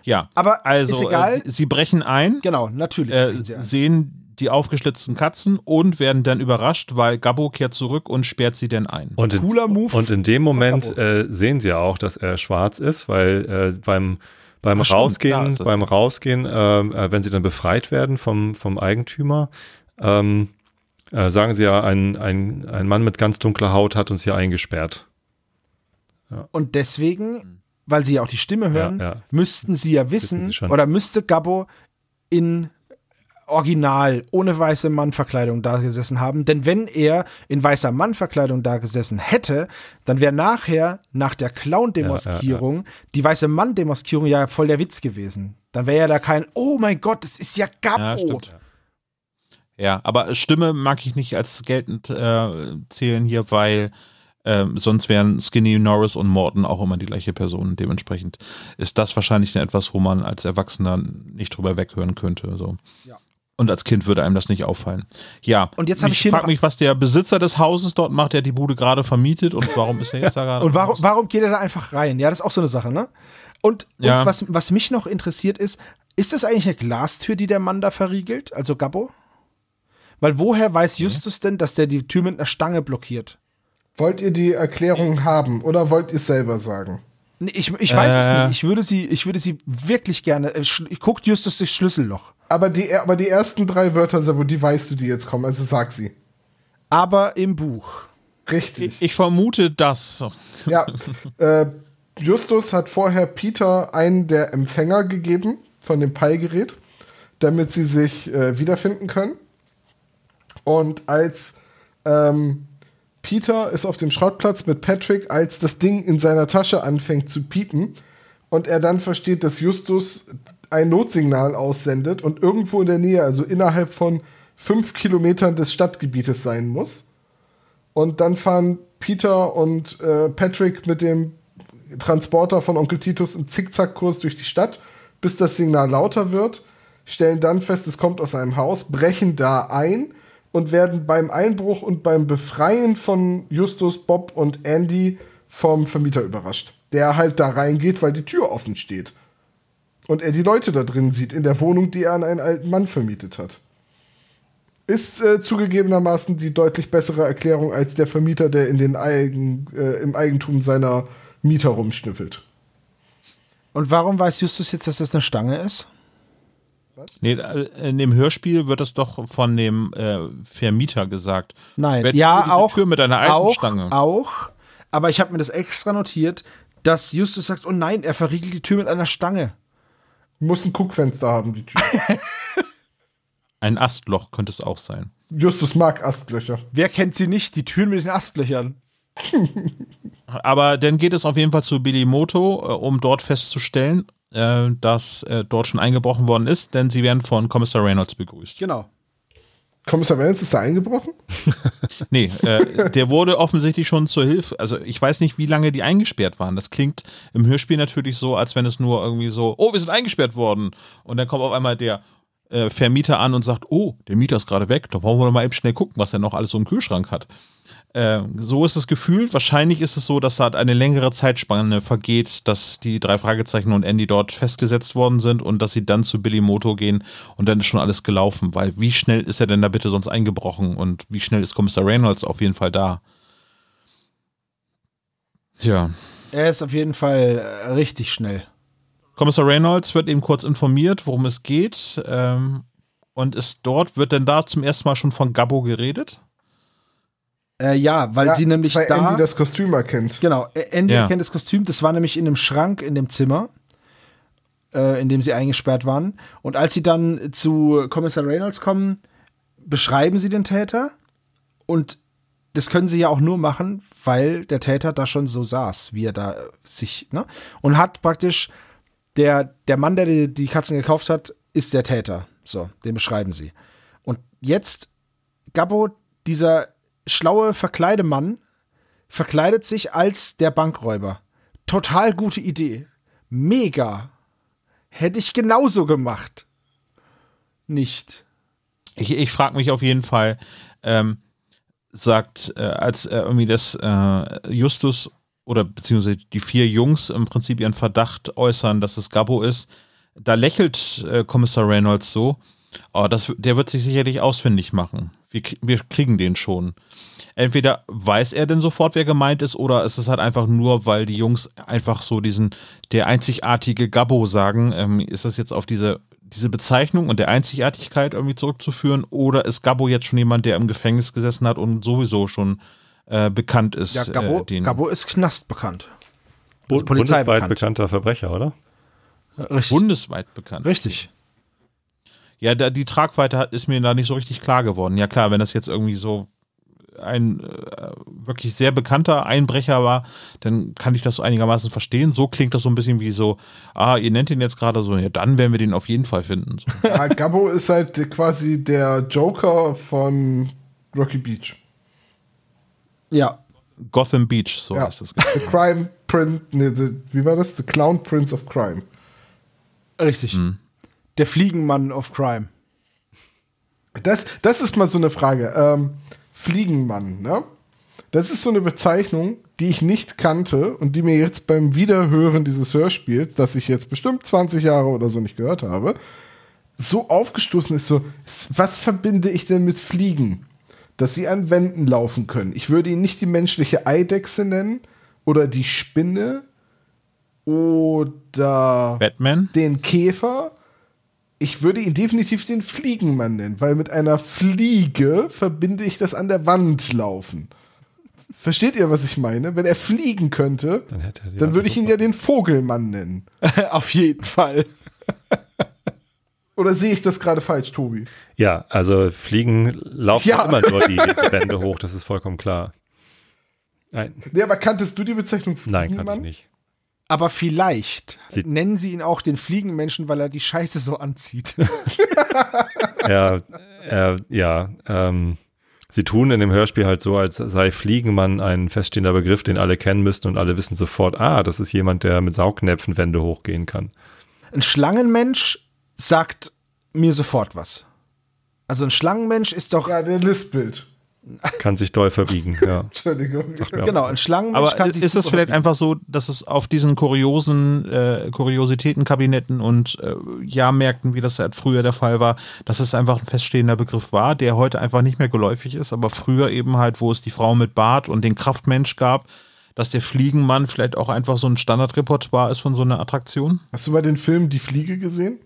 Ja. Aber also, ist egal. Äh, sie brechen ein. Genau, natürlich. Äh, sehen die aufgeschlitzten Katzen und werden dann überrascht, weil Gabbo kehrt zurück und sperrt sie dann ein. Und Cooler Move. Und in dem Moment äh, sehen sie auch, dass er schwarz ist, weil äh, beim beim Ach, Rausgehen, stimmt, beim Rausgehen, äh, äh, wenn sie dann befreit werden vom, vom Eigentümer, ähm, äh, sagen sie ja, ein, ein, ein Mann mit ganz dunkler Haut hat uns hier eingesperrt. Ja. Und deswegen, weil sie ja auch die Stimme hören, ja, ja. müssten sie ja wissen, sie oder müsste Gabbo in original ohne weiße Mannverkleidung da gesessen haben. Denn wenn er in weißer Mannverkleidung da gesessen hätte, dann wäre nachher, nach der Clown-Demaskierung, ja, ja, ja. die weiße Mann-Demaskierung ja voll der Witz gewesen. Dann wäre ja da kein, oh mein Gott, das ist ja Gabbo. Ja, aber Stimme mag ich nicht als geltend äh, zählen hier, weil ähm, sonst wären Skinny Norris und Morton auch immer die gleiche Person. Dementsprechend ist das wahrscheinlich etwas, wo man als Erwachsener nicht drüber weghören könnte. So. Ja. Und als Kind würde einem das nicht auffallen. Ja, und jetzt habe ich, ich frage mich, was der Besitzer des Hauses dort macht, der die Bude gerade vermietet und warum ist er jetzt da gerade? und warum, warum geht er da einfach rein? Ja, das ist auch so eine Sache, ne? Und, ja. und was, was mich noch interessiert ist, ist das eigentlich eine Glastür, die der Mann da verriegelt, also Gabbo? Weil woher weiß Justus denn, dass der die Tür mit einer Stange blockiert? Wollt ihr die Erklärung haben oder wollt ihr es selber sagen? Ich, ich weiß äh. es nicht. Ich würde sie, ich würde sie wirklich gerne. Äh, guckt Justus durchs Schlüsselloch. Aber die, aber die ersten drei Wörter, Sabo, die weißt du, die jetzt kommen, also sag sie. Aber im Buch. Richtig. Ich, ich vermute das. Ja. Äh, Justus hat vorher Peter einen der Empfänger gegeben von dem Pi-Gerät, damit sie sich äh, wiederfinden können. Und als ähm, Peter ist auf dem Schrottplatz mit Patrick, als das Ding in seiner Tasche anfängt zu piepen und er dann versteht, dass Justus ein Notsignal aussendet und irgendwo in der Nähe, also innerhalb von fünf Kilometern des Stadtgebietes sein muss. Und dann fahren Peter und äh, Patrick mit dem Transporter von Onkel Titus im Zickzackkurs durch die Stadt, bis das Signal lauter wird, stellen dann fest, es kommt aus einem Haus, brechen da ein und werden beim Einbruch und beim Befreien von Justus, Bob und Andy vom Vermieter überrascht. Der halt da reingeht, weil die Tür offen steht. Und er die Leute da drin sieht, in der Wohnung, die er an einen alten Mann vermietet hat. Ist äh, zugegebenermaßen die deutlich bessere Erklärung als der Vermieter, der in den Eigen, äh, im Eigentum seiner Mieter rumschnüffelt. Und warum weiß Justus jetzt, dass das eine Stange ist? Was? Nee, äh, in dem Hörspiel wird es doch von dem äh, Vermieter gesagt. Nein, Wer ja, auch. Tür mit einer Eisenstange. Auch, auch, aber ich habe mir das extra notiert, dass Justus sagt: Oh nein, er verriegelt die Tür mit einer Stange. Muss ein Guckfenster haben, die Tür. ein Astloch könnte es auch sein. Justus mag Astlöcher. Wer kennt sie nicht? Die Türen mit den Astlöchern. Aber dann geht es auf jeden Fall zu Billy Moto, äh, um dort festzustellen, äh, dass äh, dort schon eingebrochen worden ist, denn sie werden von Kommissar Reynolds begrüßt. Genau. Kommissar Reynolds ist da eingebrochen? nee, äh, der wurde offensichtlich schon zur Hilfe. Also ich weiß nicht, wie lange die eingesperrt waren. Das klingt im Hörspiel natürlich so, als wenn es nur irgendwie so, oh, wir sind eingesperrt worden. Und dann kommt auf einmal der äh, Vermieter an und sagt, oh, der Mieter ist gerade weg, da wollen wir mal eben schnell gucken, was er noch alles so im Kühlschrank hat. Äh, so ist es gefühlt. Wahrscheinlich ist es so, dass da eine längere Zeitspanne vergeht, dass die drei Fragezeichen und Andy dort festgesetzt worden sind und dass sie dann zu Billy Moto gehen und dann ist schon alles gelaufen. Weil wie schnell ist er denn da bitte sonst eingebrochen und wie schnell ist Kommissar Reynolds auf jeden Fall da? Tja. Er ist auf jeden Fall äh, richtig schnell. Kommissar Reynolds wird eben kurz informiert, worum es geht. Ähm, und ist dort, wird denn da zum ersten Mal schon von Gabbo geredet? Äh, ja, weil ja, sie nämlich weil da. Andy das Kostüm erkennt. Genau, Andy ja. erkennt das Kostüm. Das war nämlich in einem Schrank in dem Zimmer, äh, in dem sie eingesperrt waren. Und als sie dann zu Kommissar Reynolds kommen, beschreiben sie den Täter. Und das können sie ja auch nur machen, weil der Täter da schon so saß, wie er da sich, ne? Und hat praktisch der, der Mann, der die, die Katzen gekauft hat, ist der Täter. So, den beschreiben sie. Und jetzt, Gabbo, dieser schlaue Verkleidemann verkleidet sich als der Bankräuber. Total gute Idee. Mega. Hätte ich genauso gemacht. Nicht. Ich, ich frage mich auf jeden Fall, ähm, sagt, äh, als äh, irgendwie das äh, Justus oder beziehungsweise die vier Jungs im Prinzip ihren Verdacht äußern, dass es Gabbo ist, da lächelt äh, Kommissar Reynolds so, oh, das, der wird sich sicherlich ausfindig machen wir, wir kriegen den schon. Entweder weiß er denn sofort, wer gemeint ist, oder ist es halt einfach nur, weil die Jungs einfach so diesen, der einzigartige Gabbo sagen, ähm, ist das jetzt auf diese, diese Bezeichnung und der Einzigartigkeit irgendwie zurückzuführen, oder ist Gabbo jetzt schon jemand, der im Gefängnis gesessen hat und sowieso schon äh, bekannt ist? Ja, Gabbo, äh, Gabbo ist knastbekannt. Also Bundesweit bekannt. bekannter Verbrecher, oder? Richtig. Bundesweit bekannt. Richtig. Ja, da, die Tragweite ist mir da nicht so richtig klar geworden. Ja klar, wenn das jetzt irgendwie so ein äh, wirklich sehr bekannter Einbrecher war, dann kann ich das einigermaßen verstehen. So klingt das so ein bisschen wie so, ah, ihr nennt ihn jetzt gerade so, ja, dann werden wir den auf jeden Fall finden. So. Ja, Gabbo ist halt quasi der Joker von Rocky Beach. Ja. Gotham Beach, so ja. heißt es. The Crime Prince, nee, the, wie war das? The Clown Prince of Crime. Richtig. Hm. Der Fliegenmann of Crime. Das, das ist mal so eine Frage. Ähm, Fliegenmann, ne? Das ist so eine Bezeichnung, die ich nicht kannte und die mir jetzt beim Wiederhören dieses Hörspiels, das ich jetzt bestimmt 20 Jahre oder so nicht gehört habe, so aufgestoßen ist, so, was verbinde ich denn mit Fliegen? Dass sie an Wänden laufen können. Ich würde ihn nicht die menschliche Eidechse nennen oder die Spinne oder Batman? den Käfer ich würde ihn definitiv den Fliegenmann nennen, weil mit einer Fliege verbinde ich das an der Wand laufen. Versteht ihr, was ich meine? Wenn er fliegen könnte, dann, dann würde ich ihn ja den Vogelmann nennen. Auf jeden Fall. Oder sehe ich das gerade falsch, Tobi? Ja, also Fliegen laufen ja. immer nur die Wände hoch, das ist vollkommen klar. Nein. Nee, aber kanntest du die Bezeichnung Fliegenmann? Nein, kannte ich nicht. Aber vielleicht sie nennen sie ihn auch den Fliegenmenschen, weil er die Scheiße so anzieht. ja, äh, ja. Ähm, sie tun in dem Hörspiel halt so, als sei Fliegenmann ein feststehender Begriff, den alle kennen müssten und alle wissen sofort, ah, das ist jemand, der mit Saugnäpfen Wände hochgehen kann. Ein Schlangenmensch sagt mir sofort was. Also ein Schlangenmensch ist doch. Ja, der Listbild. Kann sich doll verbiegen, ja. Entschuldigung. Genau, ein Schlangenmensch Aber kann sich ist es vielleicht einfach so, dass es auf diesen kuriosen äh, Kuriositätenkabinetten und äh, Jahrmärkten, wie das halt früher der Fall war, dass es einfach ein feststehender Begriff war, der heute einfach nicht mehr geläufig ist, aber früher eben halt, wo es die Frau mit Bart und den Kraftmensch gab, dass der Fliegenmann vielleicht auch einfach so ein Standardrepertoire ist von so einer Attraktion. Hast du mal den Film Die Fliege gesehen?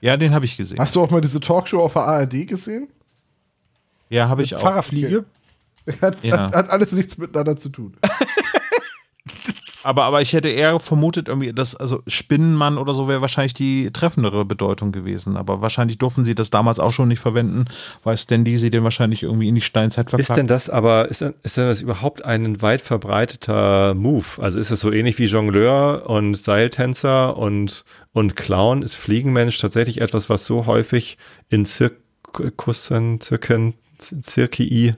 Ja, den habe ich gesehen. Hast du auch mal diese Talkshow auf der ARD gesehen? Ja, habe ich auch. Fahrerfliege? Okay. Hat, ja. hat, hat, alles nichts miteinander zu tun. Aber, aber ich hätte eher vermutet, irgendwie, dass, also Spinnenmann oder so wäre wahrscheinlich die treffendere Bedeutung gewesen. Aber wahrscheinlich durften sie das damals auch schon nicht verwenden, weil Stan Lee sie den wahrscheinlich irgendwie in die Steinzeit verpackt. Ist denn das aber, ist denn, ist denn das überhaupt ein weit verbreiteter Move? Also ist es so ähnlich wie Jongleur und Seiltänzer und, und Clown? Ist Fliegenmensch tatsächlich etwas, was so häufig in Zirkussen, Zirken, Zirkii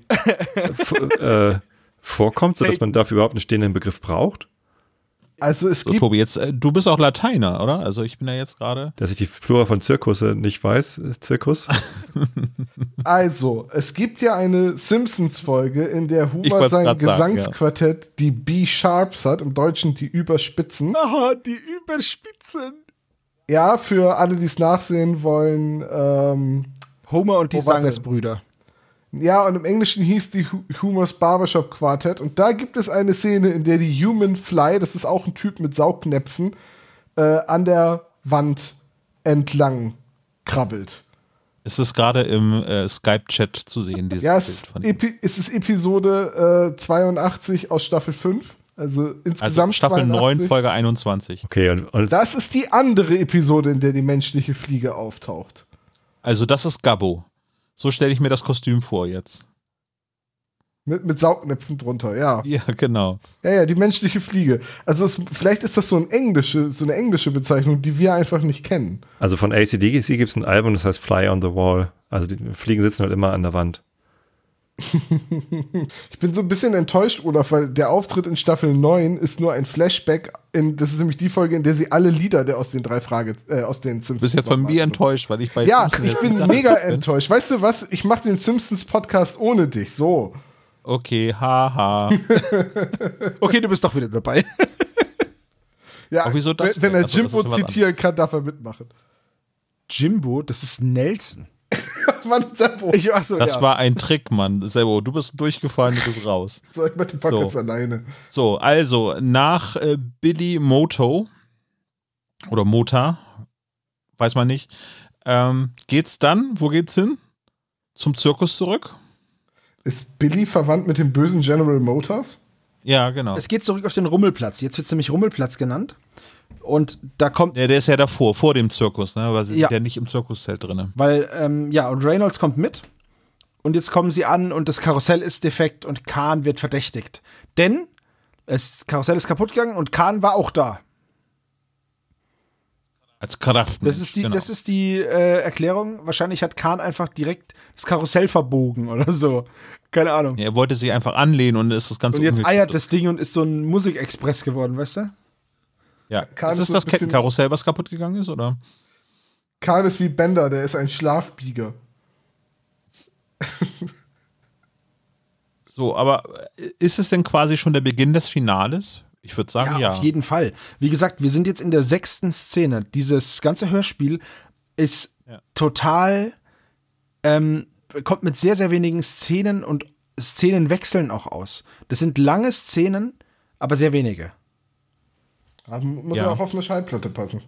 äh, vorkommt, sodass man dafür überhaupt einen stehenden Begriff braucht? Also es so, gibt. Tobi, jetzt, äh, du bist auch Lateiner, oder? Also ich bin ja jetzt gerade. Dass ich die Plural von Zirkusse nicht weiß, Zirkus. also, es gibt ja eine Simpsons-Folge, in der Homer sein Gesangsquartett ja. die B-Sharps hat, im Deutschen die Überspitzen. Aha, die Überspitzen. Ja, für alle, die es nachsehen wollen. Ähm, Homer und die Sangesbrüder. Ja, und im Englischen hieß die Humors Barbershop Quartet. Und da gibt es eine Szene, in der die Human Fly, das ist auch ein Typ mit Saugnäpfen, äh, an der Wand entlang krabbelt. Ist es gerade im äh, Skype-Chat zu sehen, dieses ja, Bild von ihm? es ist Episode äh, 82 aus Staffel 5. Also insgesamt. Also Staffel 82. 9, Folge 21. Okay, und, und das ist die andere Episode, in der die menschliche Fliege auftaucht. Also, das ist Gabbo. So stelle ich mir das Kostüm vor jetzt. Mit, mit Saugnäpfen drunter, ja. Ja, genau. Ja, ja, die menschliche Fliege. Also es, vielleicht ist das so, ein englische, so eine englische Bezeichnung, die wir einfach nicht kennen. Also von ACDC gibt es ein Album, das heißt Fly on the Wall. Also die Fliegen sitzen halt immer an der Wand. ich bin so ein bisschen enttäuscht, Olaf, weil der Auftritt in Staffel 9 ist nur ein Flashback. In, das ist nämlich die Folge, in der sie alle Lieder der aus den drei Frage, äh, aus den Simpsons. Du bist jetzt von mir enttäuscht, weil ich bei. Ja, ich bin mega enttäuscht. Weißt du was? Ich mache den Simpsons Podcast ohne dich. So. Okay, haha. okay, du bist doch wieder dabei. ja, wieso das wenn, wenn er also, Jimbo zitieren kann, darf er mitmachen. Jimbo, das ist Nelson. Mann, Seppo. Ich, so, das ja. war ein Trick, Mann. Seppo, du bist durchgefallen, du bist raus. So, ich mach die Podcast so. alleine. So, also, nach äh, Billy Moto oder Mota, weiß man nicht, ähm, geht's dann, wo geht's hin? Zum Zirkus zurück? Ist Billy verwandt mit dem bösen General Motors? Ja, genau. Es geht zurück auf den Rummelplatz. Jetzt wird es nämlich Rummelplatz genannt. Und da kommt. Ja, der ist ja davor, vor dem Zirkus, ne? Weil sie ja. sind ja nicht im Zirkuszelt drin. Weil, ähm, ja, und Reynolds kommt mit. Und jetzt kommen sie an und das Karussell ist defekt und Kahn wird verdächtigt. Denn das Karussell ist kaputt gegangen und Kahn war auch da. Als Kraft. Das ist die, genau. das ist die äh, Erklärung. Wahrscheinlich hat Kahn einfach direkt das Karussell verbogen oder so. Keine Ahnung. Ja, er wollte sich einfach anlehnen und ist das Ganze. Und jetzt eiert das Ding und ist so ein Musikexpress geworden, weißt du? Ja, Kahn ist das das Kettenkarussell, was kaputt gegangen ist, oder? Kahn ist wie Bender, der ist ein Schlafbieger. so, aber äh, ist es denn quasi schon der Beginn des Finales? Ich würde sagen, ja, ja. Auf jeden Fall. Wie gesagt, wir sind jetzt in der sechsten Szene. Dieses ganze Hörspiel ist ja. total, ähm, kommt mit sehr, sehr wenigen Szenen und Szenen wechseln auch aus. Das sind lange Szenen, aber sehr wenige. Aber muss ja. ja auch auf eine Schallplatte passen.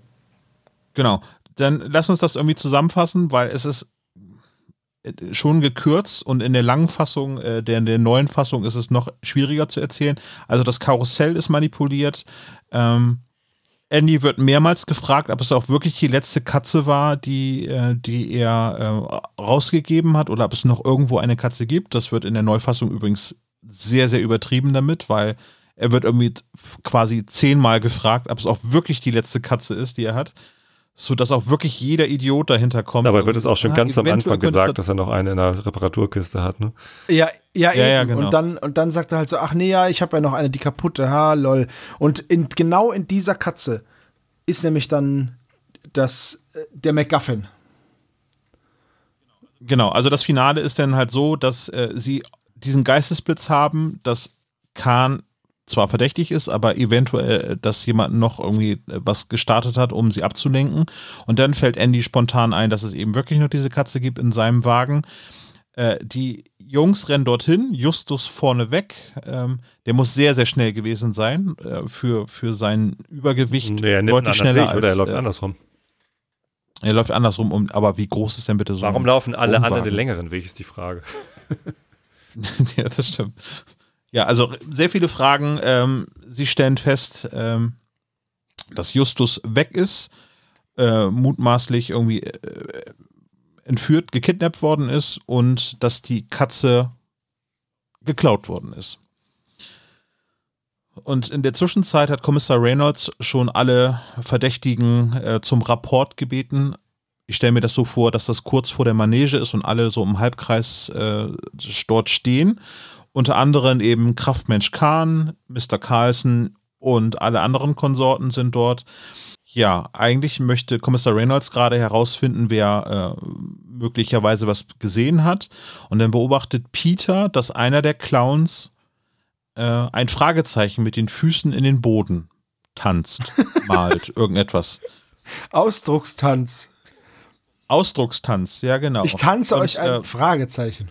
Genau. Dann lass uns das irgendwie zusammenfassen, weil es ist äh, schon gekürzt und in der langen Fassung, äh, der, der neuen Fassung ist es noch schwieriger zu erzählen. Also das Karussell ist manipuliert. Ähm, Andy wird mehrmals gefragt, ob es auch wirklich die letzte Katze war, die, äh, die er äh, rausgegeben hat oder ob es noch irgendwo eine Katze gibt. Das wird in der Neufassung übrigens sehr, sehr übertrieben damit, weil er wird irgendwie quasi zehnmal gefragt, ob es auch wirklich die letzte Katze ist, die er hat. So dass auch wirklich jeder Idiot dahinter kommt. Aber wird es auch schon ja, ganz am Anfang gesagt, dass er noch eine in der Reparaturkiste hat, ne? Ja, ja, ja, ja genau. Und dann, und dann sagt er halt so, ach nee, ja, ich habe ja noch eine, die kaputte, ha, lol. Und in, genau in dieser Katze ist nämlich dann das, äh, der MacGuffin. Genau, also das Finale ist dann halt so, dass äh, sie diesen Geistesblitz haben, dass Khan zwar verdächtig ist, aber eventuell, dass jemand noch irgendwie äh, was gestartet hat, um sie abzulenken. Und dann fällt Andy spontan ein, dass es eben wirklich nur diese Katze gibt in seinem Wagen. Äh, die Jungs rennen dorthin, Justus vorneweg. Ähm, der muss sehr, sehr schnell gewesen sein äh, für, für sein Übergewicht. Nee, er nimmt deutlich schneller Weg, oder er läuft äh, andersrum. Er läuft andersrum, um, aber wie groß ist denn bitte so? Warum laufen alle anderen den längeren Weg, ist die Frage. ja, das stimmt. Ja, also sehr viele Fragen. Ähm, sie stellen fest, ähm, dass Justus weg ist, äh, mutmaßlich irgendwie äh, entführt, gekidnappt worden ist und dass die Katze geklaut worden ist. Und in der Zwischenzeit hat Kommissar Reynolds schon alle Verdächtigen äh, zum Rapport gebeten. Ich stelle mir das so vor, dass das kurz vor der Manege ist und alle so im Halbkreis äh, dort stehen. Unter anderem eben Kraftmensch Kahn, Mr. Carlson und alle anderen Konsorten sind dort. Ja, eigentlich möchte Kommissar Reynolds gerade herausfinden, wer äh, möglicherweise was gesehen hat. Und dann beobachtet Peter, dass einer der Clowns äh, ein Fragezeichen mit den Füßen in den Boden tanzt, malt, irgendetwas. Ausdruckstanz. Ausdruckstanz, ja genau. Ich tanze Und, euch ein äh, Fragezeichen.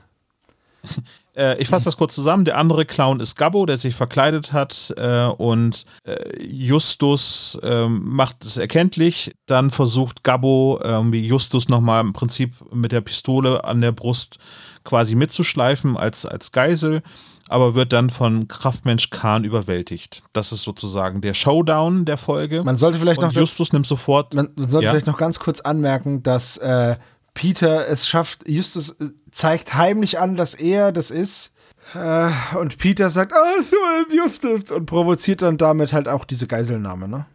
Äh, ich fasse das kurz zusammen. Der andere Clown ist Gabbo, der sich verkleidet hat äh, und äh, Justus ähm, macht es erkenntlich. Dann versucht Gabbo irgendwie Justus nochmal im Prinzip mit der Pistole an der Brust quasi mitzuschleifen als, als Geisel aber wird dann von Kraftmensch Kahn überwältigt. Das ist sozusagen der Showdown der Folge. Man sollte vielleicht Und noch Justus nimmt sofort. Man sollte ja. vielleicht noch ganz kurz anmerken, dass äh, Peter es schafft, Justus äh, zeigt heimlich an, dass er das ist. Äh, und Peter sagt, ah, Justus, und provoziert dann damit halt auch diese Geiselnahme, ne?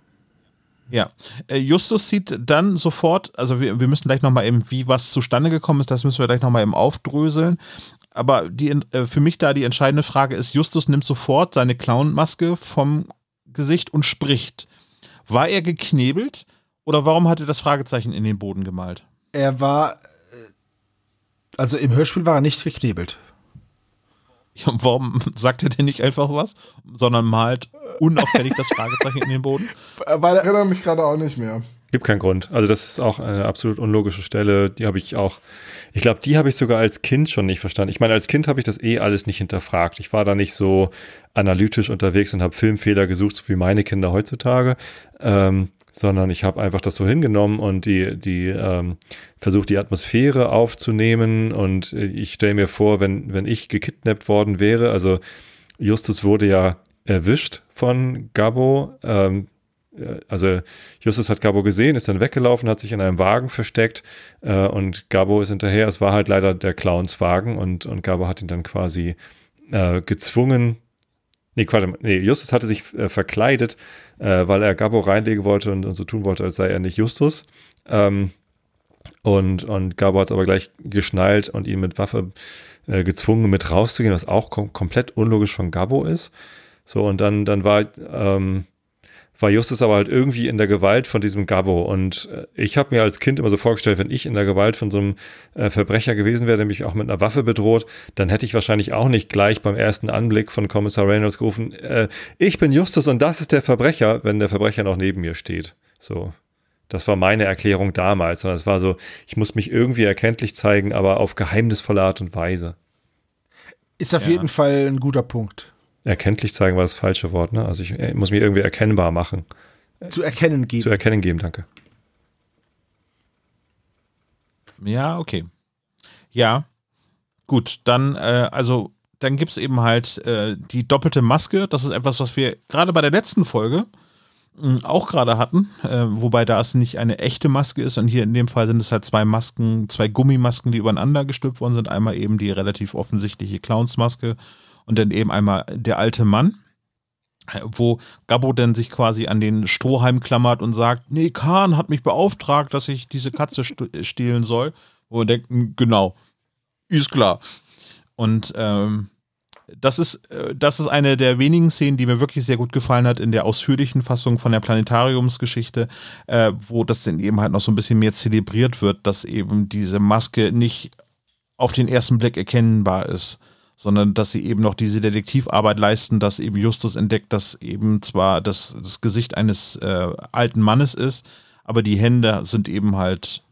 Ja, äh, Justus sieht dann sofort, also wir, wir müssen gleich nochmal eben, wie was zustande gekommen ist, das müssen wir gleich nochmal eben aufdröseln. Aber die, für mich da die entscheidende Frage ist, Justus nimmt sofort seine Clownmaske vom Gesicht und spricht. War er geknebelt oder warum hat er das Fragezeichen in den Boden gemalt? Er war, also im Hörspiel war er nicht geknebelt. Ja, warum sagt er denn nicht einfach was, sondern malt unauffällig das Fragezeichen in den Boden? Weil ich erinnere mich gerade auch nicht mehr. Gibt keinen Grund. Also das ist auch eine absolut unlogische Stelle. Die habe ich auch, ich glaube, die habe ich sogar als Kind schon nicht verstanden. Ich meine, als Kind habe ich das eh alles nicht hinterfragt. Ich war da nicht so analytisch unterwegs und habe Filmfehler gesucht, so wie meine Kinder heutzutage. Ähm, sondern ich habe einfach das so hingenommen und die, die ähm, versucht, die Atmosphäre aufzunehmen. Und ich stelle mir vor, wenn, wenn ich gekidnappt worden wäre, also Justus wurde ja erwischt von Gabo. Ähm, also Justus hat Gabo gesehen, ist dann weggelaufen, hat sich in einem Wagen versteckt äh, und Gabo ist hinterher. Es war halt leider der Clownswagen und, und Gabo hat ihn dann quasi äh, gezwungen, Nee, Quatsch, nee, Justus hatte sich äh, verkleidet, äh, weil er Gabbo reinlegen wollte und, und, so tun wollte, als sei er nicht Justus. Ähm, und, und Gabbo hat es aber gleich geschnallt und ihn mit Waffe äh, gezwungen, mit rauszugehen, was auch kom komplett unlogisch von Gabbo ist. So, und dann, dann war ähm, war Justus aber halt irgendwie in der Gewalt von diesem Gabo. Und äh, ich habe mir als Kind immer so vorgestellt, wenn ich in der Gewalt von so einem äh, Verbrecher gewesen wäre, der mich auch mit einer Waffe bedroht, dann hätte ich wahrscheinlich auch nicht gleich beim ersten Anblick von Kommissar Reynolds gerufen, äh, ich bin Justus und das ist der Verbrecher, wenn der Verbrecher noch neben mir steht. So. Das war meine Erklärung damals. Und es war so, ich muss mich irgendwie erkenntlich zeigen, aber auf geheimnisvolle Art und Weise. Ist auf ja. jeden Fall ein guter Punkt. Erkenntlich zeigen war das falsche Wort, ne? Also ich, ich muss mir irgendwie erkennbar machen. Zu erkennen geben. Zu erkennen geben, danke. Ja, okay. Ja, gut, dann, äh, also, dann gibt es eben halt äh, die doppelte Maske. Das ist etwas, was wir gerade bei der letzten Folge äh, auch gerade hatten, äh, wobei da es nicht eine echte Maske ist. Und hier in dem Fall sind es halt zwei Masken, zwei Gummimasken, die übereinander gestülpt worden sind. Einmal eben die relativ offensichtliche Clownsmaske und dann eben einmal der alte Mann, wo Gabbo dann sich quasi an den Strohhalm klammert und sagt, nee, Kahn hat mich beauftragt, dass ich diese Katze stehlen soll. Wo man denkt, hm, genau, ist klar. Und ähm, das ist, äh, das ist eine der wenigen Szenen, die mir wirklich sehr gut gefallen hat in der ausführlichen Fassung von der Planetariumsgeschichte, äh, wo das dann eben halt noch so ein bisschen mehr zelebriert wird, dass eben diese Maske nicht auf den ersten Blick erkennbar ist sondern dass sie eben noch diese Detektivarbeit leisten, dass eben Justus entdeckt, dass eben zwar das, das Gesicht eines äh, alten Mannes ist, aber die Hände sind eben halt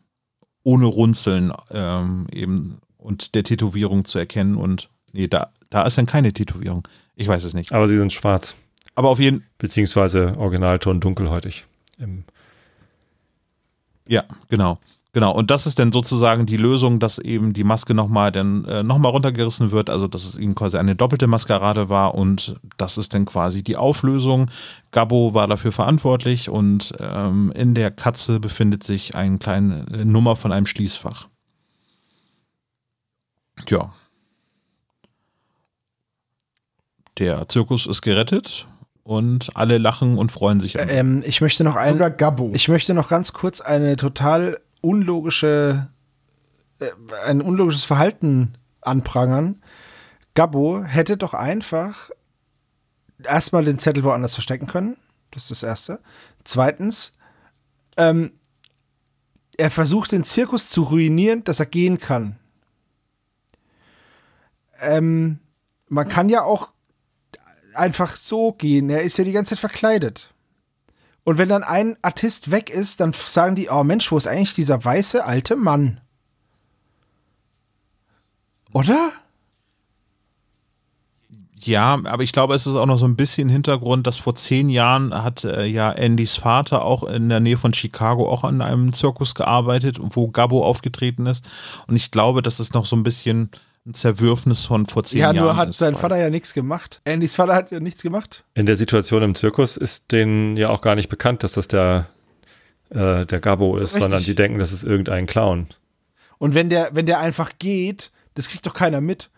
ohne Runzeln ähm, eben und der Tätowierung zu erkennen und nee, da, da ist dann keine Tätowierung. Ich weiß es nicht. Aber sie sind schwarz. Aber auf jeden Beziehungsweise Originalton dunkelhäutig. ja, genau. Genau, und das ist dann sozusagen die Lösung, dass eben die Maske nochmal dann äh, nochmal runtergerissen wird, also dass es eben quasi eine doppelte Maskerade war und das ist dann quasi die Auflösung. Gabbo war dafür verantwortlich und ähm, in der Katze befindet sich eine kleine äh, Nummer von einem Schließfach. Tja. Der Zirkus ist gerettet und alle lachen und freuen sich. Ähm, ich möchte noch ein, Sogar Gabbo. Ich möchte noch ganz kurz eine total unlogische, äh, ein unlogisches Verhalten anprangern. Gabbo hätte doch einfach erstmal den Zettel woanders verstecken können. Das ist das Erste. Zweitens, ähm, er versucht den Zirkus zu ruinieren, dass er gehen kann. Ähm, man kann ja auch einfach so gehen. Er ist ja die ganze Zeit verkleidet. Und wenn dann ein Artist weg ist, dann sagen die, oh Mensch, wo ist eigentlich dieser weiße alte Mann? Oder? Ja, aber ich glaube, es ist auch noch so ein bisschen Hintergrund, dass vor zehn Jahren hat äh, ja Andys Vater auch in der Nähe von Chicago auch an einem Zirkus gearbeitet, wo Gabbo aufgetreten ist. Und ich glaube, das ist noch so ein bisschen ein Zerwürfnis von vor zehn Jahren. Ja, nur hat sein Vater ja nichts gemacht. Andys Vater hat ja nichts gemacht. In der Situation im Zirkus ist denen ja auch gar nicht bekannt, dass das der, äh, der Gabo ist, Richtig. sondern die denken, das ist irgendein Clown. Und wenn der, wenn der einfach geht, das kriegt doch keiner mit.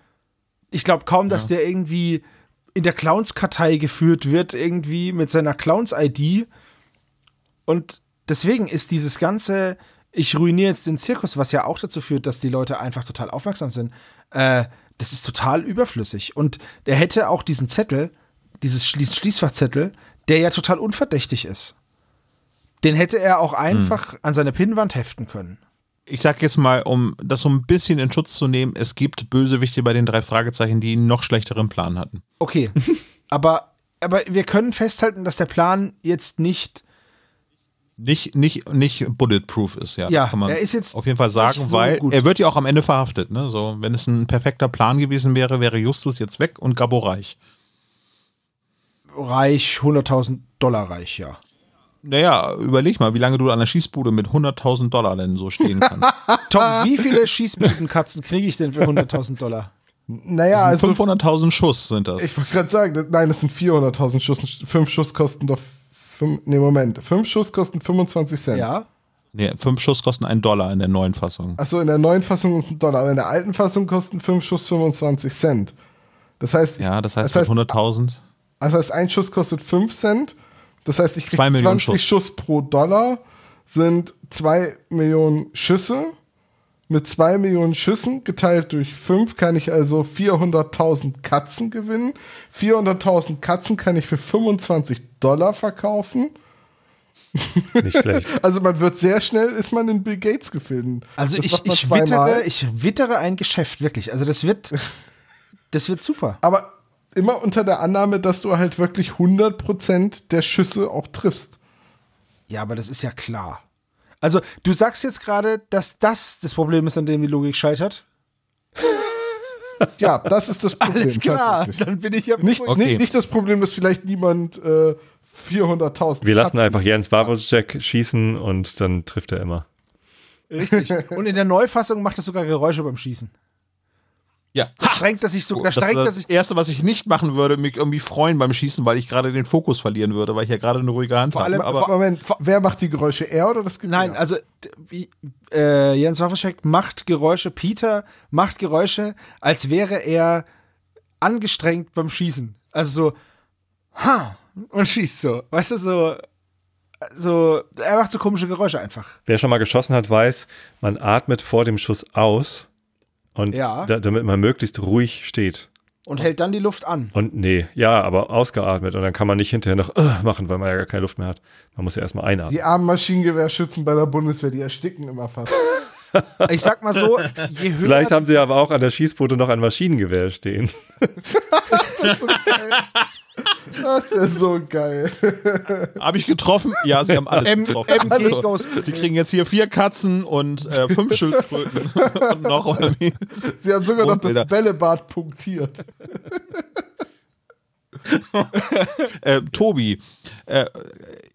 Ich glaube kaum, dass ja. der irgendwie in der Clowns-Kartei geführt wird, irgendwie mit seiner Clowns-ID. Und deswegen ist dieses ganze, ich ruiniere jetzt den Zirkus, was ja auch dazu führt, dass die Leute einfach total aufmerksam sind. Äh, das ist total überflüssig. Und der hätte auch diesen Zettel, dieses Schließ Schließfachzettel, der ja total unverdächtig ist. Den hätte er auch einfach hm. an seine Pinnwand heften können. Ich sag jetzt mal, um das so ein bisschen in Schutz zu nehmen, es gibt Bösewichte bei den drei Fragezeichen, die einen noch schlechteren Plan hatten. Okay. aber, aber wir können festhalten, dass der Plan jetzt nicht nicht, nicht, nicht bulletproof ist, ja. Ja, das kann man er ist jetzt auf jeden Fall sagen, so weil gut. er wird ja auch am Ende verhaftet. Ne? So, wenn es ein perfekter Plan gewesen wäre, wäre Justus jetzt weg und Gabo reich. Reich, 100.000 Dollar reich, ja. Naja, überleg mal, wie lange du an der Schießbude mit 100.000 Dollar denn so stehen kannst. Tom, wie viele Schießbudenkatzen kriege ich denn für 100.000 Dollar? Naja, also 500.000 Schuss sind das. Ich wollte gerade sagen, nein, das sind 400.000 Schuss. Fünf Schuss kosten doch Fünf, nee, Moment. Fünf Schuss kosten 25 Cent. Ja. Nee, fünf Schuss kosten einen Dollar in der neuen Fassung. Achso, in der neuen Fassung ist ein Dollar, aber in der alten Fassung kosten fünf Schuss 25 Cent. Das heißt, ja, das heißt, das heißt 100.000. Das heißt, ein Schuss kostet 5 Cent. Das heißt, ich kriege 20 Schuss. Schuss pro Dollar, sind 2 Millionen Schüsse. Mit 2 Millionen Schüssen geteilt durch 5 kann ich also 400.000 Katzen gewinnen. 400.000 Katzen kann ich für 25 Dollar verkaufen. Nicht schlecht. Also man wird sehr schnell, ist man in Bill Gates gefilmt. Also ich, ich, wittere, ich wittere ein Geschäft, wirklich. Also das wird, das wird super. Aber immer unter der Annahme, dass du halt wirklich 100% der Schüsse auch triffst. Ja, aber das ist ja klar. Also, du sagst jetzt gerade, dass das das Problem ist, an dem die Logik scheitert? Ja, das ist das Problem. Alles klar, dann bin ich ja nicht, okay. nicht, nicht, das Problem, dass vielleicht niemand äh, 400.000 Wir lassen einfach Jens Wawrczyk schießen und dann trifft er immer. Richtig. Und in der Neufassung macht er sogar Geräusche beim Schießen. Ja. Da strengt er sich so, da strengt das, das Erste, was ich nicht machen würde, mich irgendwie freuen beim Schießen, weil ich gerade den Fokus verlieren würde, weil ich ja gerade eine ruhige Hand vor habe. aber Moment, wer macht die Geräusche? Er oder das Gewehr? Nein, also wie, äh, Jens Wafferscheck macht Geräusche, Peter macht Geräusche, als wäre er angestrengt beim Schießen. Also so, ha, und schießt so. Weißt du, so, so, er macht so komische Geräusche einfach. Wer schon mal geschossen hat, weiß, man atmet vor dem Schuss aus und ja. da, damit man möglichst ruhig steht. Und hält dann die Luft an. Und nee, ja, aber ausgeatmet. Und dann kann man nicht hinterher noch uh, machen, weil man ja gar keine Luft mehr hat. Man muss ja erstmal einatmen. Die armen Maschinengewehrschützen bei der Bundeswehr, die ersticken immer fast. Ich sag mal so, je höher. Vielleicht haben sie aber auch an der Schießboote noch ein Maschinengewehr stehen. das ist so geil. Das ist so geil. Habe ich getroffen? Ja, sie haben alles M getroffen. MG also, sie kriegen jetzt hier vier Katzen und äh, fünf Schildkröten. und noch Sie haben sogar noch das Bällebad punktiert. äh, Tobi, äh,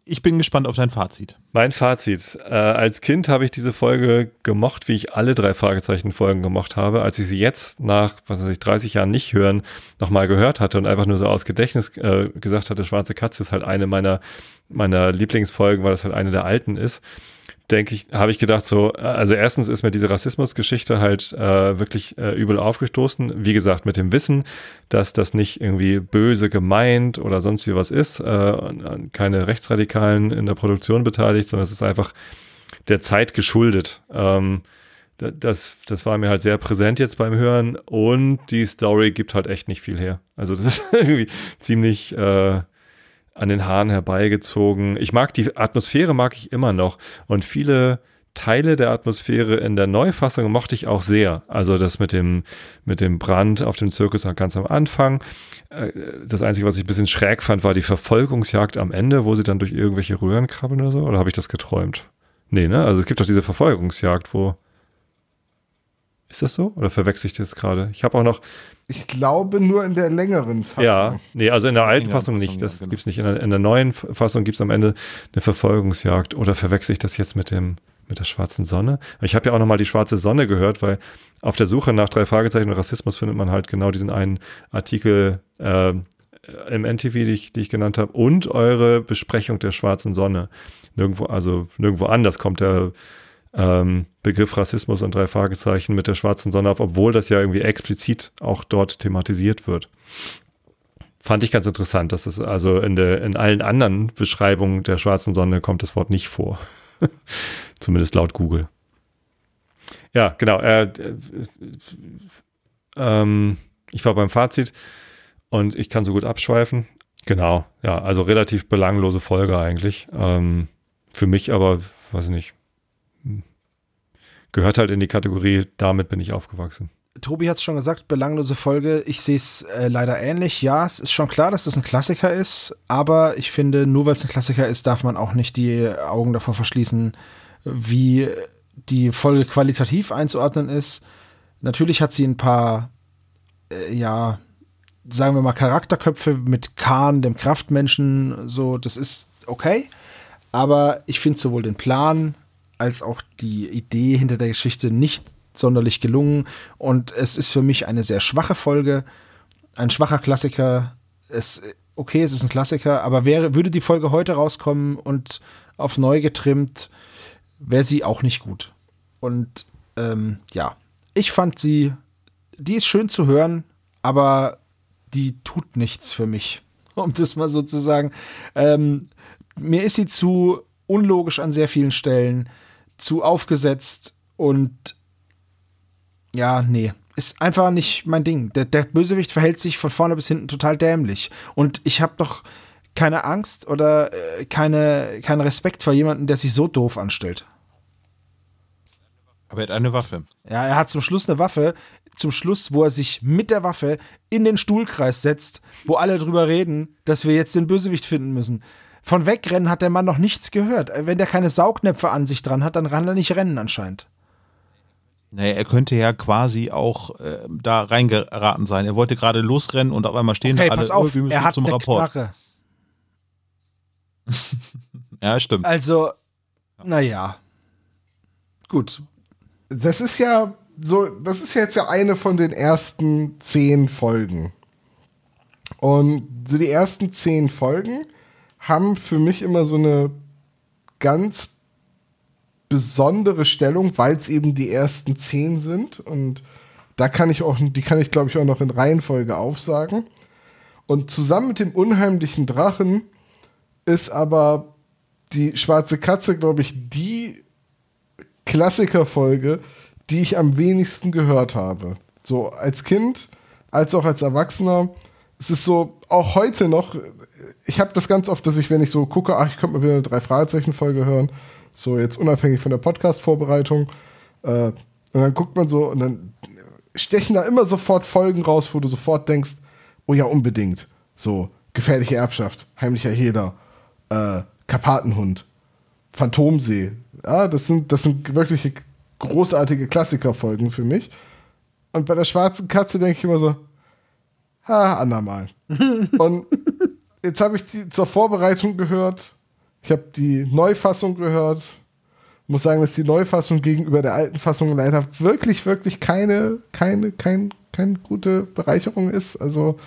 ich bin gespannt auf dein Fazit. Mein Fazit. Äh, als Kind habe ich diese Folge gemocht, wie ich alle drei Fragezeichen-Folgen gemocht habe. Als ich sie jetzt nach, was weiß ich, 30 Jahren nicht hören, nochmal gehört hatte und einfach nur so aus Gedächtnis äh, gesagt hatte, Schwarze Katze ist halt eine meiner, meiner Lieblingsfolgen, weil das halt eine der alten ist denke ich, habe ich gedacht, so, also erstens ist mir diese Rassismusgeschichte halt äh, wirklich äh, übel aufgestoßen. Wie gesagt, mit dem Wissen, dass das nicht irgendwie böse gemeint oder sonst wie was ist, äh, keine Rechtsradikalen in der Produktion beteiligt, sondern es ist einfach der Zeit geschuldet. Ähm, das, das war mir halt sehr präsent jetzt beim Hören und die Story gibt halt echt nicht viel her. Also das ist irgendwie ziemlich äh, an den Haaren herbeigezogen. Ich mag die Atmosphäre, mag ich immer noch. Und viele Teile der Atmosphäre in der Neufassung mochte ich auch sehr. Also das mit dem, mit dem Brand auf dem Zirkus ganz am Anfang. Äh, das Einzige, was ich ein bisschen schräg fand, war die Verfolgungsjagd am Ende, wo sie dann durch irgendwelche Röhren krabbeln oder so. Oder habe ich das geträumt? Nee, ne? Also es gibt doch diese Verfolgungsjagd, wo. Ist das so? Oder verwechsel ich das gerade? Ich habe auch noch ich glaube nur in der längeren Fassung. Ja, nee, also in der alten Fassung nicht. Das ja, genau. es nicht. In der, in der neuen Fassung gibt es am Ende eine Verfolgungsjagd. Oder verwechsel ich das jetzt mit dem mit der schwarzen Sonne? Ich habe ja auch nochmal die schwarze Sonne gehört, weil auf der Suche nach drei Fragezeichen und Rassismus findet man halt genau diesen einen Artikel äh, im NTV, die ich, die ich genannt habe, und eure Besprechung der schwarzen Sonne. Nirgendwo, also nirgendwo anders kommt der ähm, Begriff Rassismus und drei Fragezeichen mit der schwarzen Sonne ab, obwohl das ja irgendwie explizit auch dort thematisiert wird. Fand ich ganz interessant, dass es also in, der, in allen anderen Beschreibungen der schwarzen Sonne kommt das Wort nicht vor. Zumindest laut Google. Ja, genau. Äh, äh, ähm, ich war beim Fazit und ich kann so gut abschweifen. Genau, ja, also relativ belanglose Folge eigentlich. Ähm, für mich aber, weiß ich nicht, gehört halt in die Kategorie, damit bin ich aufgewachsen. Tobi hat es schon gesagt, belanglose Folge. Ich sehe es äh, leider ähnlich. Ja, es ist schon klar, dass das ein Klassiker ist, aber ich finde, nur weil es ein Klassiker ist, darf man auch nicht die Augen davor verschließen, wie die Folge qualitativ einzuordnen ist. Natürlich hat sie ein paar, äh, ja, sagen wir mal, Charakterköpfe mit Kahn, dem Kraftmenschen, so, das ist okay. Aber ich finde sowohl den Plan als auch die Idee hinter der Geschichte nicht sonderlich gelungen. Und es ist für mich eine sehr schwache Folge, ein schwacher Klassiker. Es, okay, es ist ein Klassiker, aber wäre, würde die Folge heute rauskommen und auf neu getrimmt, wäre sie auch nicht gut. Und ähm, ja, ich fand sie, die ist schön zu hören, aber die tut nichts für mich, um das mal so zu sagen. Ähm, mir ist sie zu unlogisch an sehr vielen Stellen zu aufgesetzt und ja, nee. Ist einfach nicht mein Ding. Der, der Bösewicht verhält sich von vorne bis hinten total dämlich. Und ich habe doch keine Angst oder äh, keine, keinen Respekt vor jemandem, der sich so doof anstellt. Aber er hat eine Waffe. Ja, er hat zum Schluss eine Waffe. Zum Schluss, wo er sich mit der Waffe in den Stuhlkreis setzt, wo alle drüber reden, dass wir jetzt den Bösewicht finden müssen. Von Wegrennen hat der Mann noch nichts gehört. Wenn der keine Saugnäpfe an sich dran hat, dann kann er nicht rennen anscheinend. Nee, er könnte ja quasi auch äh, da reingeraten sein. Er wollte gerade losrennen und auf einmal stehen okay, alle pass auf, oh, er hat zum Rapport. Knarre. ja, stimmt. Also, naja. Gut. Das ist ja so, das ist jetzt ja eine von den ersten zehn Folgen. Und so die ersten zehn Folgen haben für mich immer so eine ganz besondere Stellung, weil es eben die ersten zehn sind. Und da kann ich auch, die kann ich, glaube ich, auch noch in Reihenfolge aufsagen. Und zusammen mit dem unheimlichen Drachen ist aber die schwarze Katze, glaube ich, die Klassikerfolge, die ich am wenigsten gehört habe. So als Kind, als auch als Erwachsener. Es ist so, auch heute noch, ich habe das ganz oft, dass ich, wenn ich so gucke, ach, ich könnte mal wieder eine Drei-Fragezeichen-Folge hören, so jetzt unabhängig von der Podcast-Vorbereitung, äh, und dann guckt man so und dann stechen da immer sofort Folgen raus, wo du sofort denkst, oh ja, unbedingt. So, gefährliche Erbschaft, heimlicher Heder, äh, Karpatenhund, Phantomsee. Ja, das sind, das sind wirklich großartige Klassikerfolgen für mich. Und bei der schwarzen Katze denke ich immer so, ha, andermal. und jetzt habe ich die zur Vorbereitung gehört. Ich habe die Neufassung gehört. Muss sagen, dass die Neufassung gegenüber der alten Fassung leider wirklich, wirklich keine, keine, kein, keine gute Bereicherung ist. Also,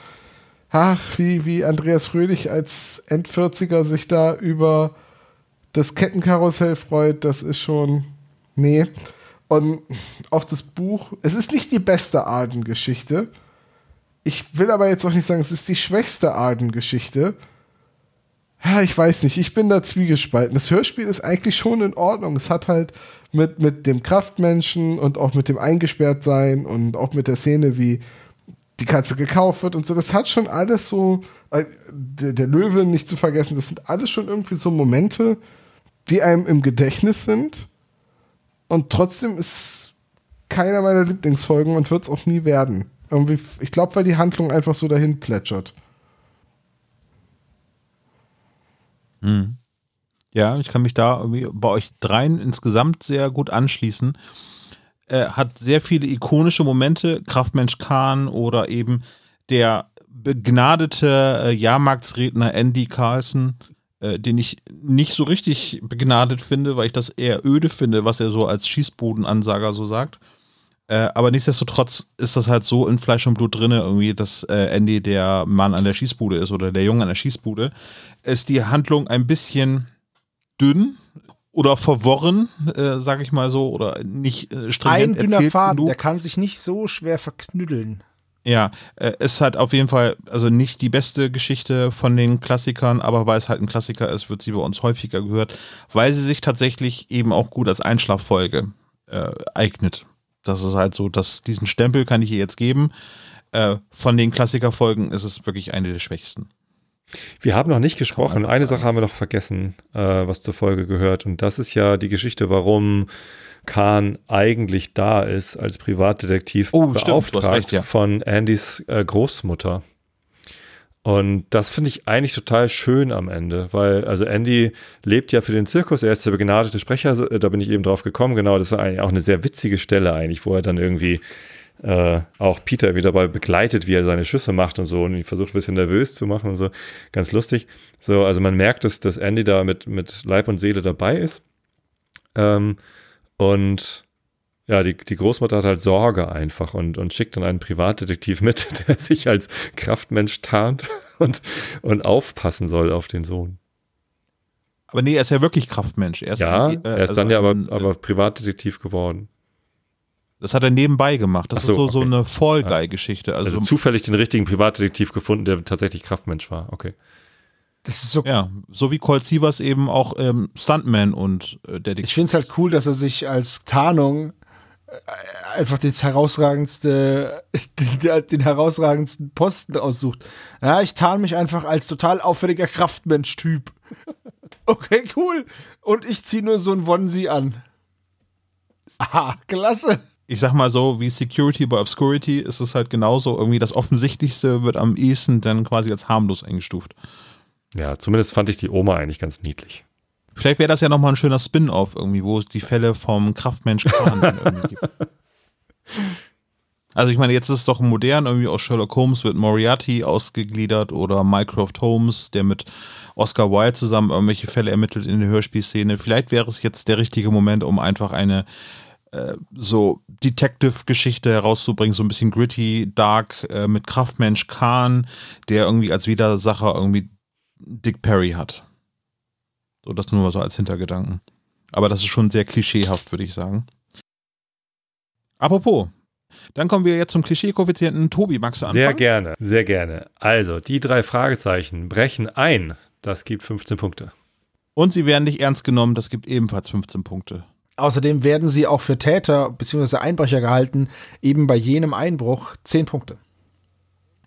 ach, wie, wie Andreas Fröhlich als End-40er sich da über das Kettenkarussell freut, das ist schon. Nee. Und auch das Buch, es ist nicht die beste Ardengeschichte. Ich will aber jetzt auch nicht sagen, es ist die schwächste Ardengeschichte. Ja, ich weiß nicht, ich bin da zwiegespalten. Das Hörspiel ist eigentlich schon in Ordnung. Es hat halt mit, mit dem Kraftmenschen und auch mit dem Eingesperrtsein und auch mit der Szene, wie die Katze gekauft wird und so, das hat schon alles so, äh, der, der Löwe nicht zu vergessen, das sind alles schon irgendwie so Momente, die einem im Gedächtnis sind. Und trotzdem ist es keiner meiner Lieblingsfolgen und wird es auch nie werden. Irgendwie, ich glaube, weil die Handlung einfach so dahin plätschert. Hm. Ja, ich kann mich da bei euch dreien insgesamt sehr gut anschließen. Äh, hat sehr viele ikonische Momente, Kraftmensch Khan oder eben der begnadete äh, Jahrmarktsredner Andy Carlson, äh, den ich nicht so richtig begnadet finde, weil ich das eher öde finde, was er so als Schießbodenansager so sagt. Äh, aber nichtsdestotrotz ist das halt so in Fleisch und Blut drin, irgendwie, dass äh, Andy der Mann an der Schießbude ist oder der Junge an der Schießbude. Ist die Handlung ein bisschen dünn oder verworren, äh, sag ich mal so, oder nicht äh, stringent Ein dünner Faden, genug. der kann sich nicht so schwer verknüddeln. Ja, äh, ist halt auf jeden Fall, also nicht die beste Geschichte von den Klassikern, aber weil es halt ein Klassiker ist, wird sie bei uns häufiger gehört, weil sie sich tatsächlich eben auch gut als Einschlaffolge äh, eignet. Das ist halt so, dass diesen Stempel kann ich ihr jetzt geben. Äh, von den Klassikerfolgen ist es wirklich eine der schwächsten. Wir haben noch nicht gesprochen. Eine Sache haben wir noch vergessen, äh, was zur Folge gehört. Und das ist ja die Geschichte, warum Khan eigentlich da ist als Privatdetektiv oh, beauftragt stimmt, recht, ja. von Andys äh, Großmutter. Und das finde ich eigentlich total schön am Ende, weil also Andy lebt ja für den Zirkus, er ist der begnadete Sprecher, da bin ich eben drauf gekommen, genau, das war eigentlich auch eine sehr witzige Stelle eigentlich, wo er dann irgendwie äh, auch Peter wieder dabei begleitet, wie er seine Schüsse macht und so und ihn versucht ein bisschen nervös zu machen und so, ganz lustig. So, also man merkt, dass, dass Andy da mit, mit Leib und Seele dabei ist. Ähm, und ja, die, die Großmutter hat halt Sorge einfach und, und schickt dann einen Privatdetektiv mit, der sich als Kraftmensch tarnt und, und aufpassen soll auf den Sohn. Aber nee, er ist ja wirklich Kraftmensch. Er ist ja, äh, er ist also dann ja aber, aber Privatdetektiv geworden. Das hat er nebenbei gemacht. Das so, ist so, okay. so eine Fall Guy-Geschichte. Also, also, zufällig den richtigen Privatdetektiv gefunden, der tatsächlich Kraftmensch war. Okay. Das ist so. Ja, so wie Colt Sievers eben auch ähm, Stuntman und äh, Detektiv. Ich finde es halt cool, dass er sich als Tarnung äh, einfach das herausragendste, den, den, herausragendsten Posten aussucht. Ja, ich tarn mich einfach als total auffälliger Kraftmensch-Typ. Okay, cool. Und ich ziehe nur so ein Onesie an. Aha, klasse. Ich sag mal so, wie Security bei Obscurity ist es halt genauso. Irgendwie das Offensichtlichste wird am ehesten dann quasi als harmlos eingestuft. Ja, zumindest fand ich die Oma eigentlich ganz niedlich. Vielleicht wäre das ja nochmal ein schöner Spin-off irgendwie, wo es die Fälle vom Kraftmensch Khan irgendwie gibt. Also ich meine, jetzt ist es doch modern, irgendwie aus Sherlock Holmes wird Moriarty ausgegliedert oder Mycroft Holmes, der mit Oscar Wilde zusammen irgendwelche Fälle ermittelt in der Hörspielszene. Vielleicht wäre es jetzt der richtige Moment, um einfach eine äh, so Detective-Geschichte herauszubringen, so ein bisschen gritty, dark, äh, mit Kraftmensch Khan, der irgendwie als Widersacher irgendwie Dick Perry hat. So, das nur mal so als Hintergedanken. Aber das ist schon sehr klischeehaft, würde ich sagen. Apropos, dann kommen wir jetzt zum Klischee-Koeffizienten. Tobi, magst du anfangen? Sehr gerne, sehr gerne. Also, die drei Fragezeichen brechen ein. Das gibt 15 Punkte. Und sie werden nicht ernst genommen. Das gibt ebenfalls 15 Punkte. Außerdem werden sie auch für Täter bzw. Einbrecher gehalten, eben bei jenem Einbruch 10 Punkte.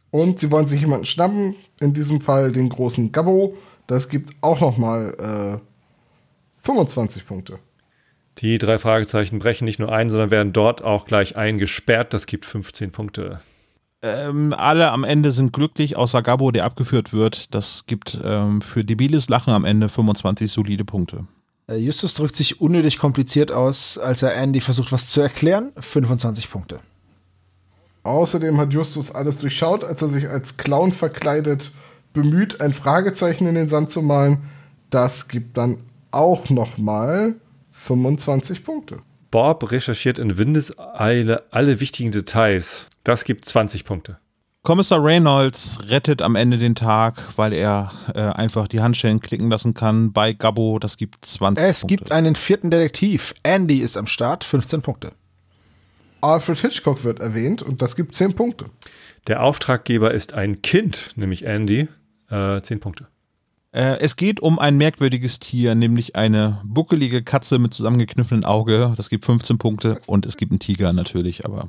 Und sie wollen sich jemanden schnappen, in diesem Fall den großen Gabbo das gibt auch noch mal äh, 25 Punkte. Die drei Fragezeichen brechen nicht nur ein, sondern werden dort auch gleich eingesperrt. Das gibt 15 Punkte. Ähm, alle am Ende sind glücklich, außer Gabo, der abgeführt wird. Das gibt ähm, für debiles Lachen am Ende 25 solide Punkte. Äh, Justus drückt sich unnötig kompliziert aus, als er Andy versucht, was zu erklären. 25 Punkte. Außerdem hat Justus alles durchschaut, als er sich als Clown verkleidet bemüht, ein Fragezeichen in den Sand zu malen. Das gibt dann auch nochmal 25 Punkte. Bob recherchiert in Windeseile alle wichtigen Details. Das gibt 20 Punkte. Kommissar Reynolds rettet am Ende den Tag, weil er äh, einfach die Handschellen klicken lassen kann bei Gabbo. Das gibt 20 es Punkte. Es gibt einen vierten Detektiv. Andy ist am Start, 15 Punkte. Alfred Hitchcock wird erwähnt und das gibt 10 Punkte. Der Auftraggeber ist ein Kind, nämlich Andy, äh, 10 Punkte. Äh, es geht um ein merkwürdiges Tier, nämlich eine buckelige Katze mit zusammengekniffenem Auge. Das gibt 15 Punkte und es gibt einen Tiger natürlich, aber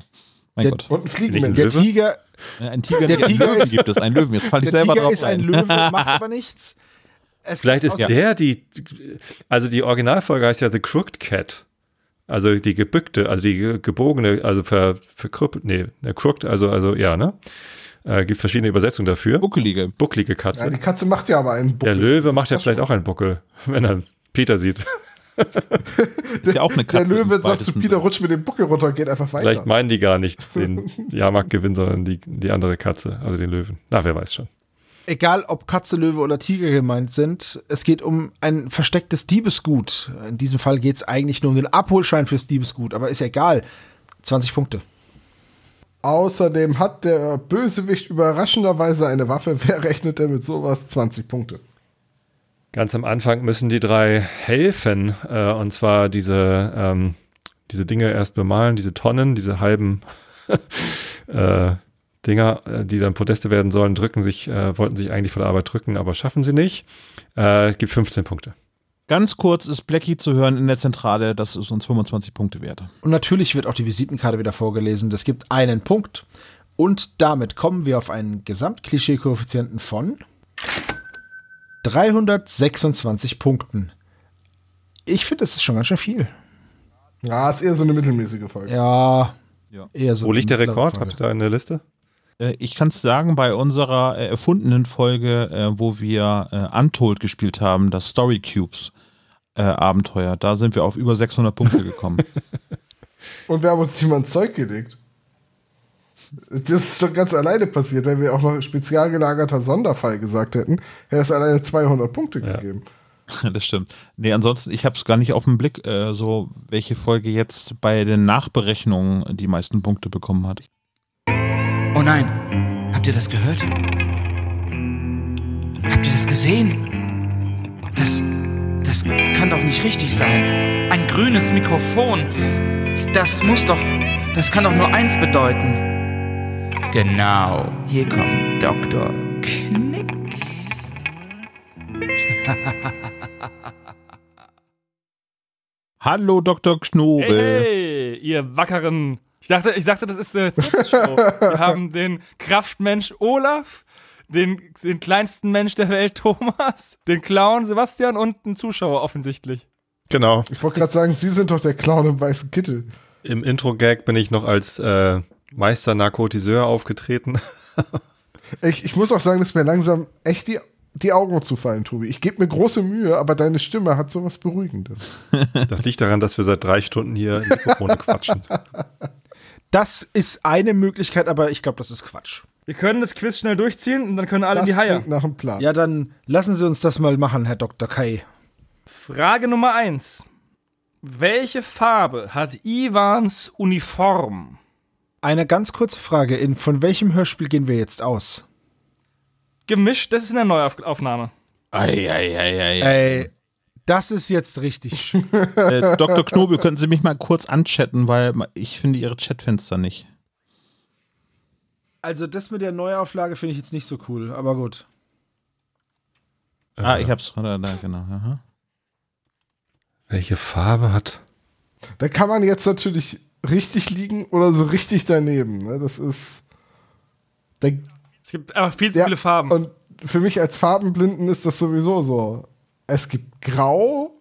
mein der, Gott. Und ein Fliegenmensch. Der Tiger, ein Tiger, der Tiger ist, gibt es einen Löwen. Jetzt falle ich der selber Tiger drauf ist ein ein. Löwe, macht aber nichts. Es Vielleicht ist der die, also die Originalfolge heißt ja The Crooked Cat. Also die gebückte, also die gebogene, also ver, verkrüppelt, nee, der crooked, also, also ja, ne? Äh, gibt verschiedene Übersetzungen dafür. Buckelige. Bucklige Katze. Ja, die Katze macht ja aber einen Buckel. Der Löwe macht ja vielleicht auch einen Buckel, wenn er Peter sieht. ist ja auch eine Katze. Der Löwe sagt zu Peter, rutsch mit dem Buckel runter, geht einfach weiter. Vielleicht meinen die gar nicht den Jahrmarktgewinn, sondern die, die andere Katze, also den Löwen. Na, wer weiß schon. Egal ob Katze, Löwe oder Tiger gemeint sind, es geht um ein verstecktes Diebesgut. In diesem Fall geht es eigentlich nur um den Abholschein fürs Diebesgut, aber ist ja egal. 20 Punkte. Außerdem hat der Bösewicht überraschenderweise eine Waffe. Wer rechnet denn mit sowas? 20 Punkte. Ganz am Anfang müssen die drei helfen, äh, und zwar diese, ähm, diese Dinge erst bemalen, diese Tonnen, diese halben äh, Dinger, äh, die dann Podeste werden sollen, drücken sich, äh, wollten sich eigentlich vor der Arbeit drücken, aber schaffen sie nicht. Äh, es gibt 15 Punkte. Ganz kurz ist Blackie zu hören in der Zentrale, das ist uns 25 Punkte wert. Und natürlich wird auch die Visitenkarte wieder vorgelesen. Das gibt einen Punkt. Und damit kommen wir auf einen Gesamtklischee-Koeffizienten von 326 Punkten. Ich finde, das ist schon ganz schön viel. Ja, ist eher so eine mittelmäßige Folge. Ja, ja. eher so. Wo liegt der Rekord? Habt ihr da eine Liste? Äh, ich kann es sagen, bei unserer äh, erfundenen Folge, äh, wo wir äh, Untold gespielt haben, das Story Cubes Abenteuer, da sind wir auf über 600 Punkte gekommen. Und wir haben uns nicht mal ins Zeug gelegt. Das ist doch ganz alleine passiert. Wenn wir auch noch spezial gelagerter Sonderfall gesagt hätten, hätte es alleine 200 Punkte ja. gegeben. Das stimmt. Nee, ansonsten, ich habe es gar nicht auf den Blick, äh, so welche Folge jetzt bei den Nachberechnungen die meisten Punkte bekommen hat. Oh nein, habt ihr das gehört? Habt ihr das gesehen? Das, das kann doch nicht richtig sein. Ein grünes Mikrofon. Das muss doch, das kann doch nur eins bedeuten. Genau, hier kommt Dr. Knick. Hallo Dr. Knobel. Hey, hey, ihr wackeren. Ich dachte, ich dachte, das ist eine Show. Wir haben den Kraftmensch Olaf, den, den kleinsten Mensch der Welt Thomas, den Clown Sebastian und einen Zuschauer offensichtlich. Genau. Ich wollte gerade sagen, Sie sind doch der Clown im weißen Kittel. Im Intro-Gag bin ich noch als äh, Meister-Narkotiseur aufgetreten. ich, ich muss auch sagen, dass mir langsam echt die die Augen zufallen, Tobi. Ich gebe mir große Mühe, aber deine Stimme hat sowas Beruhigendes. Das liegt daran, dass wir seit drei Stunden hier in Mikrofone quatschen. Das ist eine Möglichkeit, aber ich glaube, das ist Quatsch. Wir können das Quiz schnell durchziehen und dann können alle das in die Haie. nach dem Plan. Ja, dann lassen Sie uns das mal machen, Herr Dr. Kai. Frage Nummer eins. Welche Farbe hat Ivans Uniform? Eine ganz kurze Frage. In, von welchem Hörspiel gehen wir jetzt aus? Gemischt, das ist eine Neuaufnahme. Eieieiei. Ey, das ist jetzt richtig. äh, Dr. Knobel, könnten Sie mich mal kurz anchatten, weil ich finde Ihre Chatfenster nicht. Also das mit der Neuauflage finde ich jetzt nicht so cool, aber gut. Ah, ich hab's da, da genau. Aha. Welche Farbe hat? Da kann man jetzt natürlich richtig liegen oder so richtig daneben. Ne? Das ist. Da es gibt einfach viel zu ja, viele Farben. Und für mich als Farbenblinden ist das sowieso so. Es gibt Grau.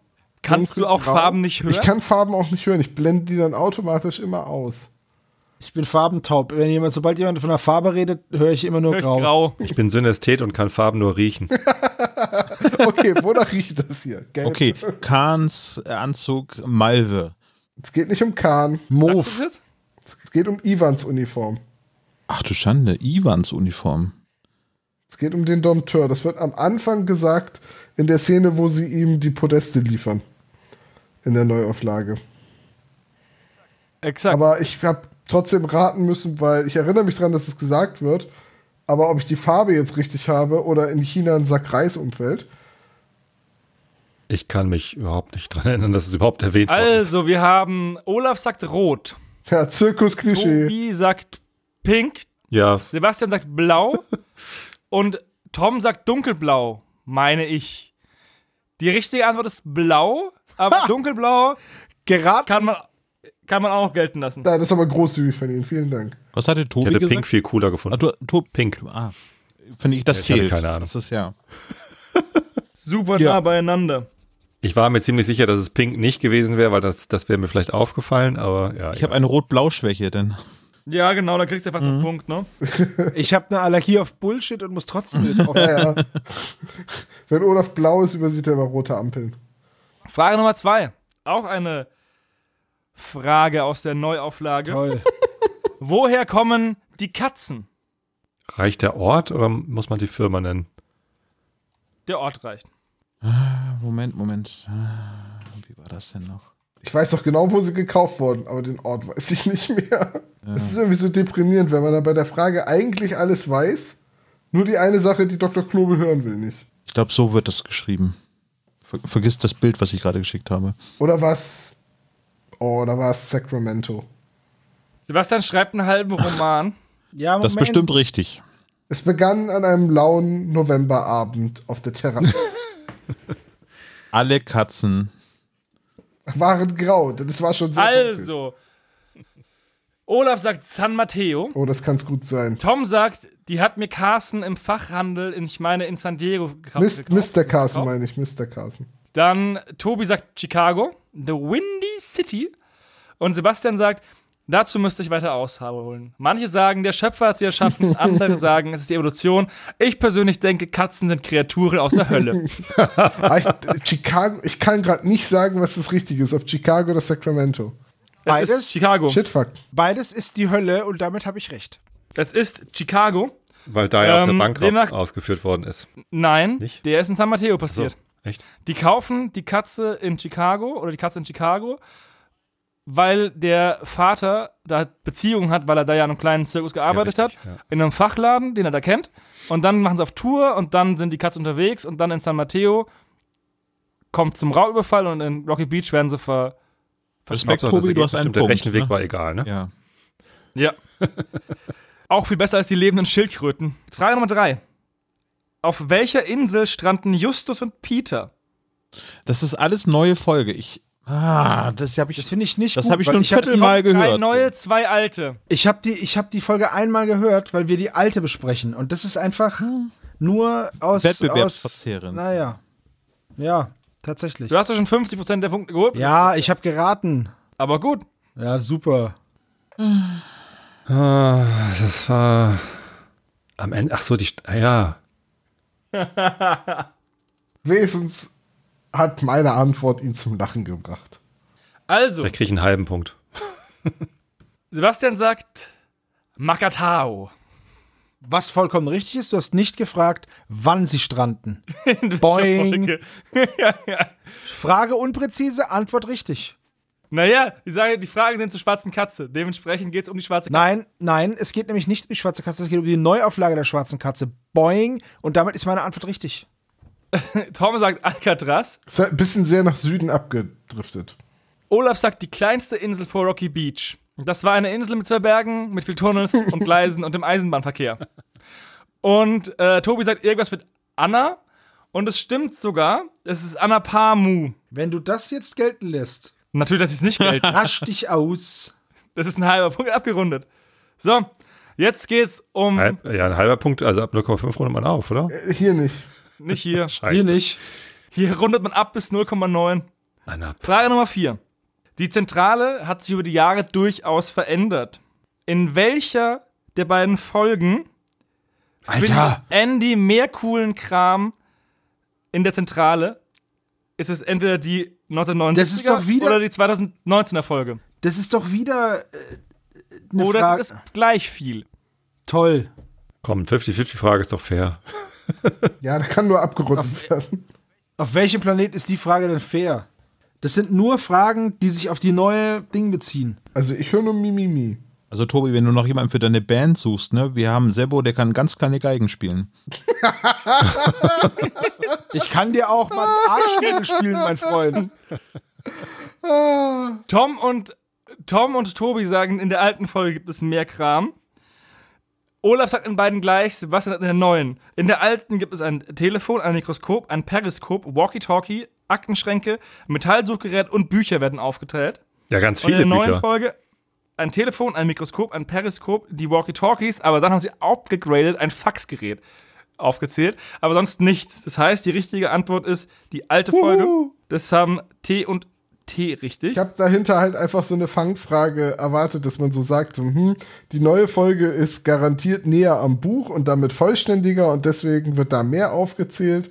Kannst du auch Grau. Farben nicht hören? Ich kann Farben auch nicht hören. Ich blende die dann automatisch immer aus. Ich bin farbentaub. Wenn jemand, sobald jemand von der Farbe redet, höre ich immer nur grau. grau. Ich bin Synästhet und kann Farben nur riechen. okay, wonach riecht das hier? Gelb. Okay, Kahns Anzug Malve. Es geht nicht um Kahn. Move. Es geht um Ivans Uniform. Ach du Schande, Ivans Uniform. Es geht um den Dompteur. Das wird am Anfang gesagt, in der Szene, wo sie ihm die Podeste liefern. In der Neuauflage. Exakt. Aber ich habe trotzdem raten müssen, weil ich erinnere mich daran, dass es gesagt wird. Aber ob ich die Farbe jetzt richtig habe oder in China ein Sack Reis umfällt. Ich kann mich überhaupt nicht dran erinnern, dass es überhaupt erwähnt wurde. Also, wir haben, Olaf sagt rot. Ja, Zirkus-Klischee. Tobi sagt pink. Ja, Sebastian sagt blau. und Tom sagt dunkelblau, meine ich. Die richtige Antwort ist blau, aber Ha! dunkelblau Geraten. kann man, kann man auch noch gelten lassen. Ja, das ist aber großzügig von Ihnen. Vielen Dank. Was hatte ich Tobi hätte gesagt? Pink viel cooler Ah, gefunden. du, to, Pink. ah, finde ich, das Ja, ich hatte zählt. keine Ahnung. Das ist ja. Super Ja. nah beieinander. Ich war mir ziemlich sicher, dass es Pink nicht gewesen wäre, weil das, das wäre mir vielleicht aufgefallen, aber ja. Ich habe eine Rot-Blau-Schwäche, denn. Ja, genau, da kriegst du ja fast Mhm. einen Punkt, ne? Ich habe eine Allergie auf Bullshit und muss trotzdem mit auf. Ja, ja. Wenn Olaf blau ist, übersieht er aber rote Ampeln. Frage Nummer zwei. Auch eine Frage aus der Neuauflage. Toll. Woher kommen die Katzen? Reicht der Ort oder muss man die Firma nennen? Der Ort reicht. Moment, Moment. Ah, Wie war das denn noch? Ich weiß doch genau, wo sie gekauft wurden, aber den Ort weiß ich nicht mehr. Es ist irgendwie so deprimierend, wenn man dann bei der Frage eigentlich alles weiß, nur die eine Sache, die Dr. Knobel hören will, nicht. Ich glaube, so wird das geschrieben. Ver vergiss das Bild, was ich gerade geschickt habe. Oder was? Oh, oder war es Sacramento? Sebastian schreibt einen halben Roman. Ja, Das ist Moment. bestimmt richtig. Es begann an einem lauen Novemberabend auf der Terrasse. Alle Katzen. Waren grau, das war schon sehr dunkel. Also, Olaf sagt San Mateo. Oh, das kann es gut sein. Tom sagt, die hat mir Carsten im Fachhandel, in, ich meine in San Diego gekauft. Mist, Mr. Carson gekauft. meine ich, Mr. Carson. Dann Tobi sagt Chicago, The Windy City. Und Sebastian sagt, dazu müsste ich weiter ausholen. Manche sagen, der Schöpfer hat sie erschaffen, andere sagen, es ist die Evolution. Ich persönlich denke, Katzen sind Kreaturen aus der Hölle. Ah, ich, Chicago, ich kann gerade nicht sagen, was das Richtige ist, ob Chicago oder Sacramento. Es ist Beides? Chicago. Shitfuck. Beides ist die Hölle und damit habe ich recht. Es ist Chicago. Weil da ja auch der Ähm, Bankraub demnach- ausgeführt worden ist. Nein, Nicht? der ist in San Mateo So, passiert. echt? Die kaufen die Katze in Chicago oder die Katze in Chicago, weil der Vater da Beziehungen hat, weil er da ja in einem kleinen Zirkus gearbeitet richtig, hat, ja. in einem Fachladen, den er da kennt. Und dann machen sie auf Tour und dann sind die Katze unterwegs und dann in San Mateo kommt zum Raubüberfall und in Rocky Beach werden sie ver. Respekt, Tobi, du hast einen Der Punkt. Rechenweg ne? war egal, ne? Ja. Ja. Auch viel besser als die lebenden Schildkröten. Frage Nummer drei. Auf welcher Insel stranden Justus und Peter? Das ist alles neue Folge. Ich. Ah, das habe ich. Das finde ich nicht Das habe ich nur ein Viertelmal Drei gehört. neue, zwei alte. Ich habe die, ich hab die Folge einmal gehört, weil wir die alte besprechen. Und das ist einfach nur aus. Wettbewerbsverzerrend. Naja. Ja, tatsächlich. Du hast ja schon 50% der Punkte geholt. Ja, ich habe geraten. Aber gut. Ja, super. Ah, das war am Ende. Ach so, die. St- ah, ja. Wenigstens hat meine Antwort ihn zum Lachen gebracht. Also, Vielleicht kriege ich einen halben Punkt. Sebastian sagt Makatao. Was vollkommen richtig ist, du hast nicht gefragt, wann sie stranden. Boing. Folge. ja, ja. Frage unpräzise, Antwort richtig. Naja, ich sage, die Fragen sind zur schwarzen Katze. Dementsprechend geht es um die schwarze Katze. Nein, nein, es geht nämlich nicht um die schwarze Katze, es geht um die Neuauflage der schwarzen Katze. Boing. Und damit ist meine Antwort richtig. Tom sagt Alcatraz. Ist halt ein bisschen sehr nach Süden abgedriftet. Olaf sagt die kleinste Insel vor Rocky Beach. Das war eine Insel mit zwei Bergen, mit viel Tunnels und Gleisen und dem Eisenbahnverkehr. Und äh, Tobi sagt irgendwas mit Anna. Und es stimmt sogar. Es ist Anna Pamu. Wenn du das jetzt gelten lässt, Natürlich, dass ich es nicht gelten. rasch dich aus. Das ist ein halber Punkt abgerundet. So, jetzt geht's um. Halb, ja, ein halber Punkt, also ab 0,5 rundet man auf, oder? Äh, Hier nicht. Nicht hier. Scheiße. Hier nicht. Hier rundet man ab bis 0,9. Einer. Frage Nummer 4. Die Zentrale hat sich über die Jahre durchaus verändert. In welcher der beiden Folgen Alter. findet Andy mehr coolen Kram in der Zentrale? Ist es entweder die 1990er Das ist doch wieder- oder die 2019er Folge? Das ist doch wieder äh, eine Oder Frage. es ist gleich viel. Toll. Komm, 50-50-Frage ist doch fair. ja, da kann nur abgerundet werden. Auf welchem Planet ist die Frage denn fair? Das sind nur Fragen, die sich auf die neue Ding beziehen. Also ich höre nur Mimimi. Also Tobi, wenn du noch jemanden für deine Band suchst, ne, wir haben Sebo, der kann ganz kleine Geigen spielen. ich kann dir auch mal Arschschwingen spielen, mein Freund. Tom und Tom und Tobi sagen, in der alten Folge gibt es mehr Kram. Olaf sagt in beiden gleich, Sebastian sagt in der neuen. In der alten gibt es ein Telefon, ein Mikroskop, ein Periskop, Walkie-Talkie, Aktenschränke, Metallsuchgerät und Bücher werden aufgeteilt. Ja, ganz viele Bücher. In der neuen Bücher. Folge ein Telefon, ein Mikroskop, ein Periskop, die Walkie-Talkies, aber dann haben sie abgegradet ein Faxgerät aufgezählt, aber sonst nichts. Das heißt, die richtige Antwort ist die alte Folge. Das haben T und T richtig. Ich habe dahinter halt einfach so eine Fangfrage erwartet, dass man so sagt, hm, die neue Folge ist garantiert näher am Buch und damit vollständiger und deswegen wird da mehr aufgezählt.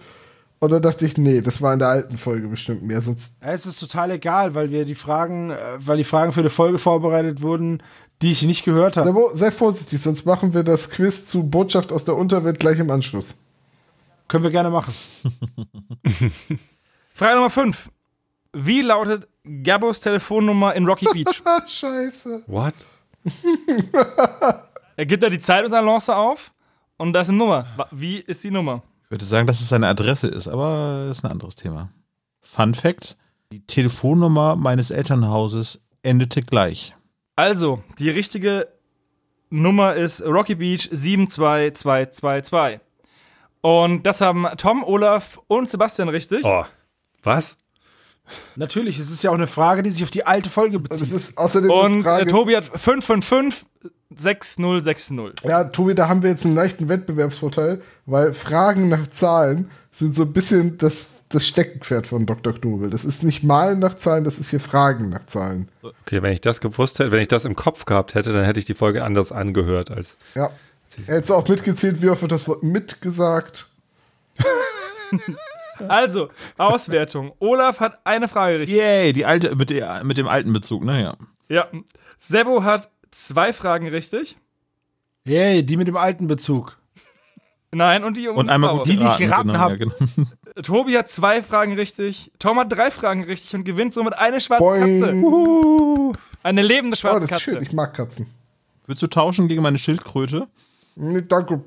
Und dann dachte ich, nee, das war in der alten Folge bestimmt mehr. Sonst es ist total egal, weil wir die Fragen, äh, weil die Fragen für eine Folge vorbereitet wurden, die ich nicht gehört habe. Sei, sei vorsichtig, sonst machen wir das Quiz zu Botschaft aus der Unterwelt gleich im Anschluss. Können wir gerne machen. Frage Nummer 5. Wie lautet Gabos Telefonnummer in Rocky Beach? Scheiße. What? er gibt da die Zeit und Lance auf und da ist eine Nummer. Wie ist die Nummer? Ich würde sagen, dass es seine Adresse ist, aber das ist ein anderes Thema. Fun Fact: Die Telefonnummer meines Elternhauses endete gleich. Also, die richtige Nummer ist Rocky Beach 72222. Und das haben Tom, Olaf und Sebastian richtig. Oh, was? Natürlich, es ist ja auch eine Frage, die sich auf die alte Folge bezieht. ist außerdem und Frage, Tobi hat 555 6060. Ja, Tobi, da haben wir jetzt einen leichten Wettbewerbsvorteil, weil Fragen nach Zahlen sind so ein bisschen das, das Steckenpferd von Dr. Knobel. Das ist nicht Malen nach Zahlen, das ist hier Fragen nach Zahlen. Okay, wenn ich das gewusst hätte, wenn ich das im Kopf gehabt hätte, dann hätte ich die Folge anders angehört als. Ja. Er hätte auch mitgezählt, wie oft wird das Wort mitgesagt. Also, Auswertung. Olaf hat eine Frage richtig. Yay, die alte, mit, der, mit dem alten Bezug, naja. Ja. Sebo hat zwei Fragen richtig. Yay, die mit dem alten Bezug. Nein, und die um Und einmal gut die, die ich geraten genau, habe. Ja, genau. Tobi hat zwei Fragen richtig. Tom hat drei Fragen richtig und gewinnt somit eine schwarze Boing. Katze. Uhuhu. Eine lebende schwarze oh, das Katze. Ist schön. Ich mag Katzen. Willst du tauschen gegen meine Schildkröte? Nee, danke.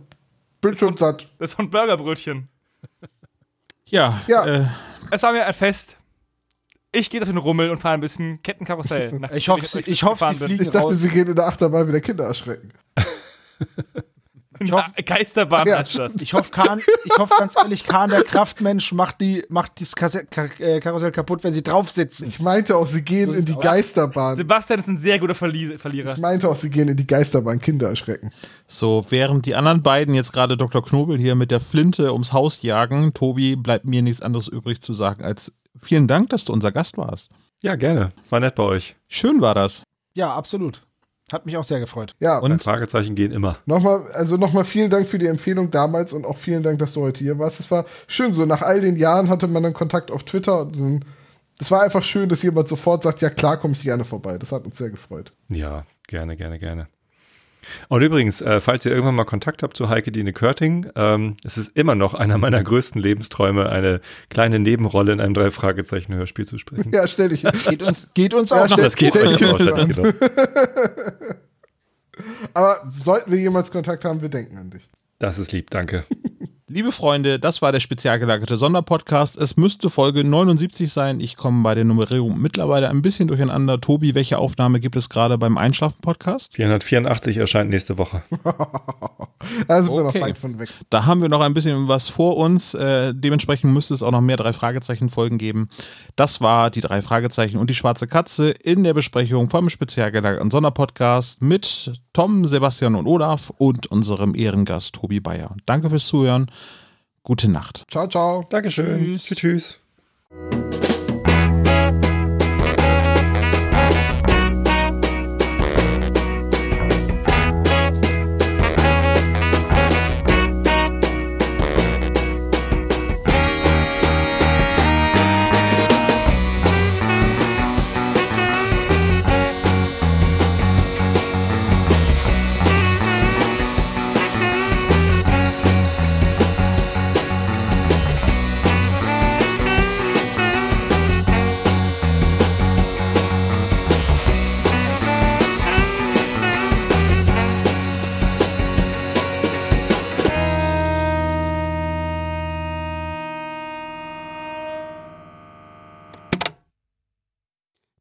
Bin schon satt. Das ist ein Burgerbrötchen. Ja. ja. Äh, es war mir ein Fest. Ich gehe auf den Rummel und fahre ein bisschen Kettenkarussell. ich hoffe, ich, ich hoffe, die fliegen Ich dachte, raus. sie gehen in der Achterbahn wieder Kinder erschrecken. Ich hoffe, Geisterbahn ja, heißt das. Ich hoffe, Kahn, ich hoffe ganz ehrlich, Kahn, der Kraftmensch, macht, die, macht das äh, Karussell kaputt, wenn sie drauf sitzen. Ich meinte auch, sie gehen in die Geisterbahn. Sebastian ist ein sehr guter Verlierer. Ich meinte auch, sie gehen in die Geisterbahn, Kinder erschrecken. So, während die anderen beiden jetzt gerade Dr. Knobel hier mit der Flinte ums Haus jagen, Tobi, bleibt mir nichts anderes übrig zu sagen als vielen Dank, dass du unser Gast warst. Ja, gerne. War nett bei euch. Schön war das. Ja, absolut. Hat mich auch sehr gefreut. Ja. Und Fragezeichen gehen immer. Nochmal, also nochmal vielen Dank für die Empfehlung damals und auch vielen Dank, dass du heute hier warst. Es war schön, so nach all den Jahren hatte man dann Kontakt auf Twitter und es war einfach schön, dass jemand sofort sagt, ja klar, komme ich gerne vorbei. Das hat uns sehr gefreut. Ja, gerne, gerne, gerne. Und übrigens, äh, falls ihr irgendwann mal Kontakt habt zu Heike Dine Körting, ähm, es ist immer noch einer meiner größten Lebensträume, eine kleine Nebenrolle in einem Drei-Fragezeichen-Hörspiel zu sprechen. Ja, stell dich. Geht uns, geht uns ja, auch. Stell, das geht euch auch. Genau. Aber sollten wir jemals Kontakt haben, wir denken an dich. Das ist lieb, danke. Liebe Freunde, das war der spezial gelagerte Sonderpodcast. Es müsste Folge 79 sein. Ich komme bei der Nummerierung mittlerweile ein bisschen durcheinander. Tobi, welche Aufnahme gibt es gerade beim Einschlafen-Podcast? 484 erscheint nächste Woche. da sind okay. wir noch weit von weg. Da haben wir noch ein bisschen was vor uns. Äh, dementsprechend müsste es auch noch mehr drei Fragezeichen-Folgen geben. Das war die drei Fragezeichen und die schwarze Katze in der Besprechung vom spezial gelagerten Sonderpodcast mit Tom, Sebastian und Olaf und unserem Ehrengast Tobi Bayer. Danke fürs Zuhören. Gute Nacht. Ciao, ciao. Dankeschön. Tschüss. tschüss. tschüss.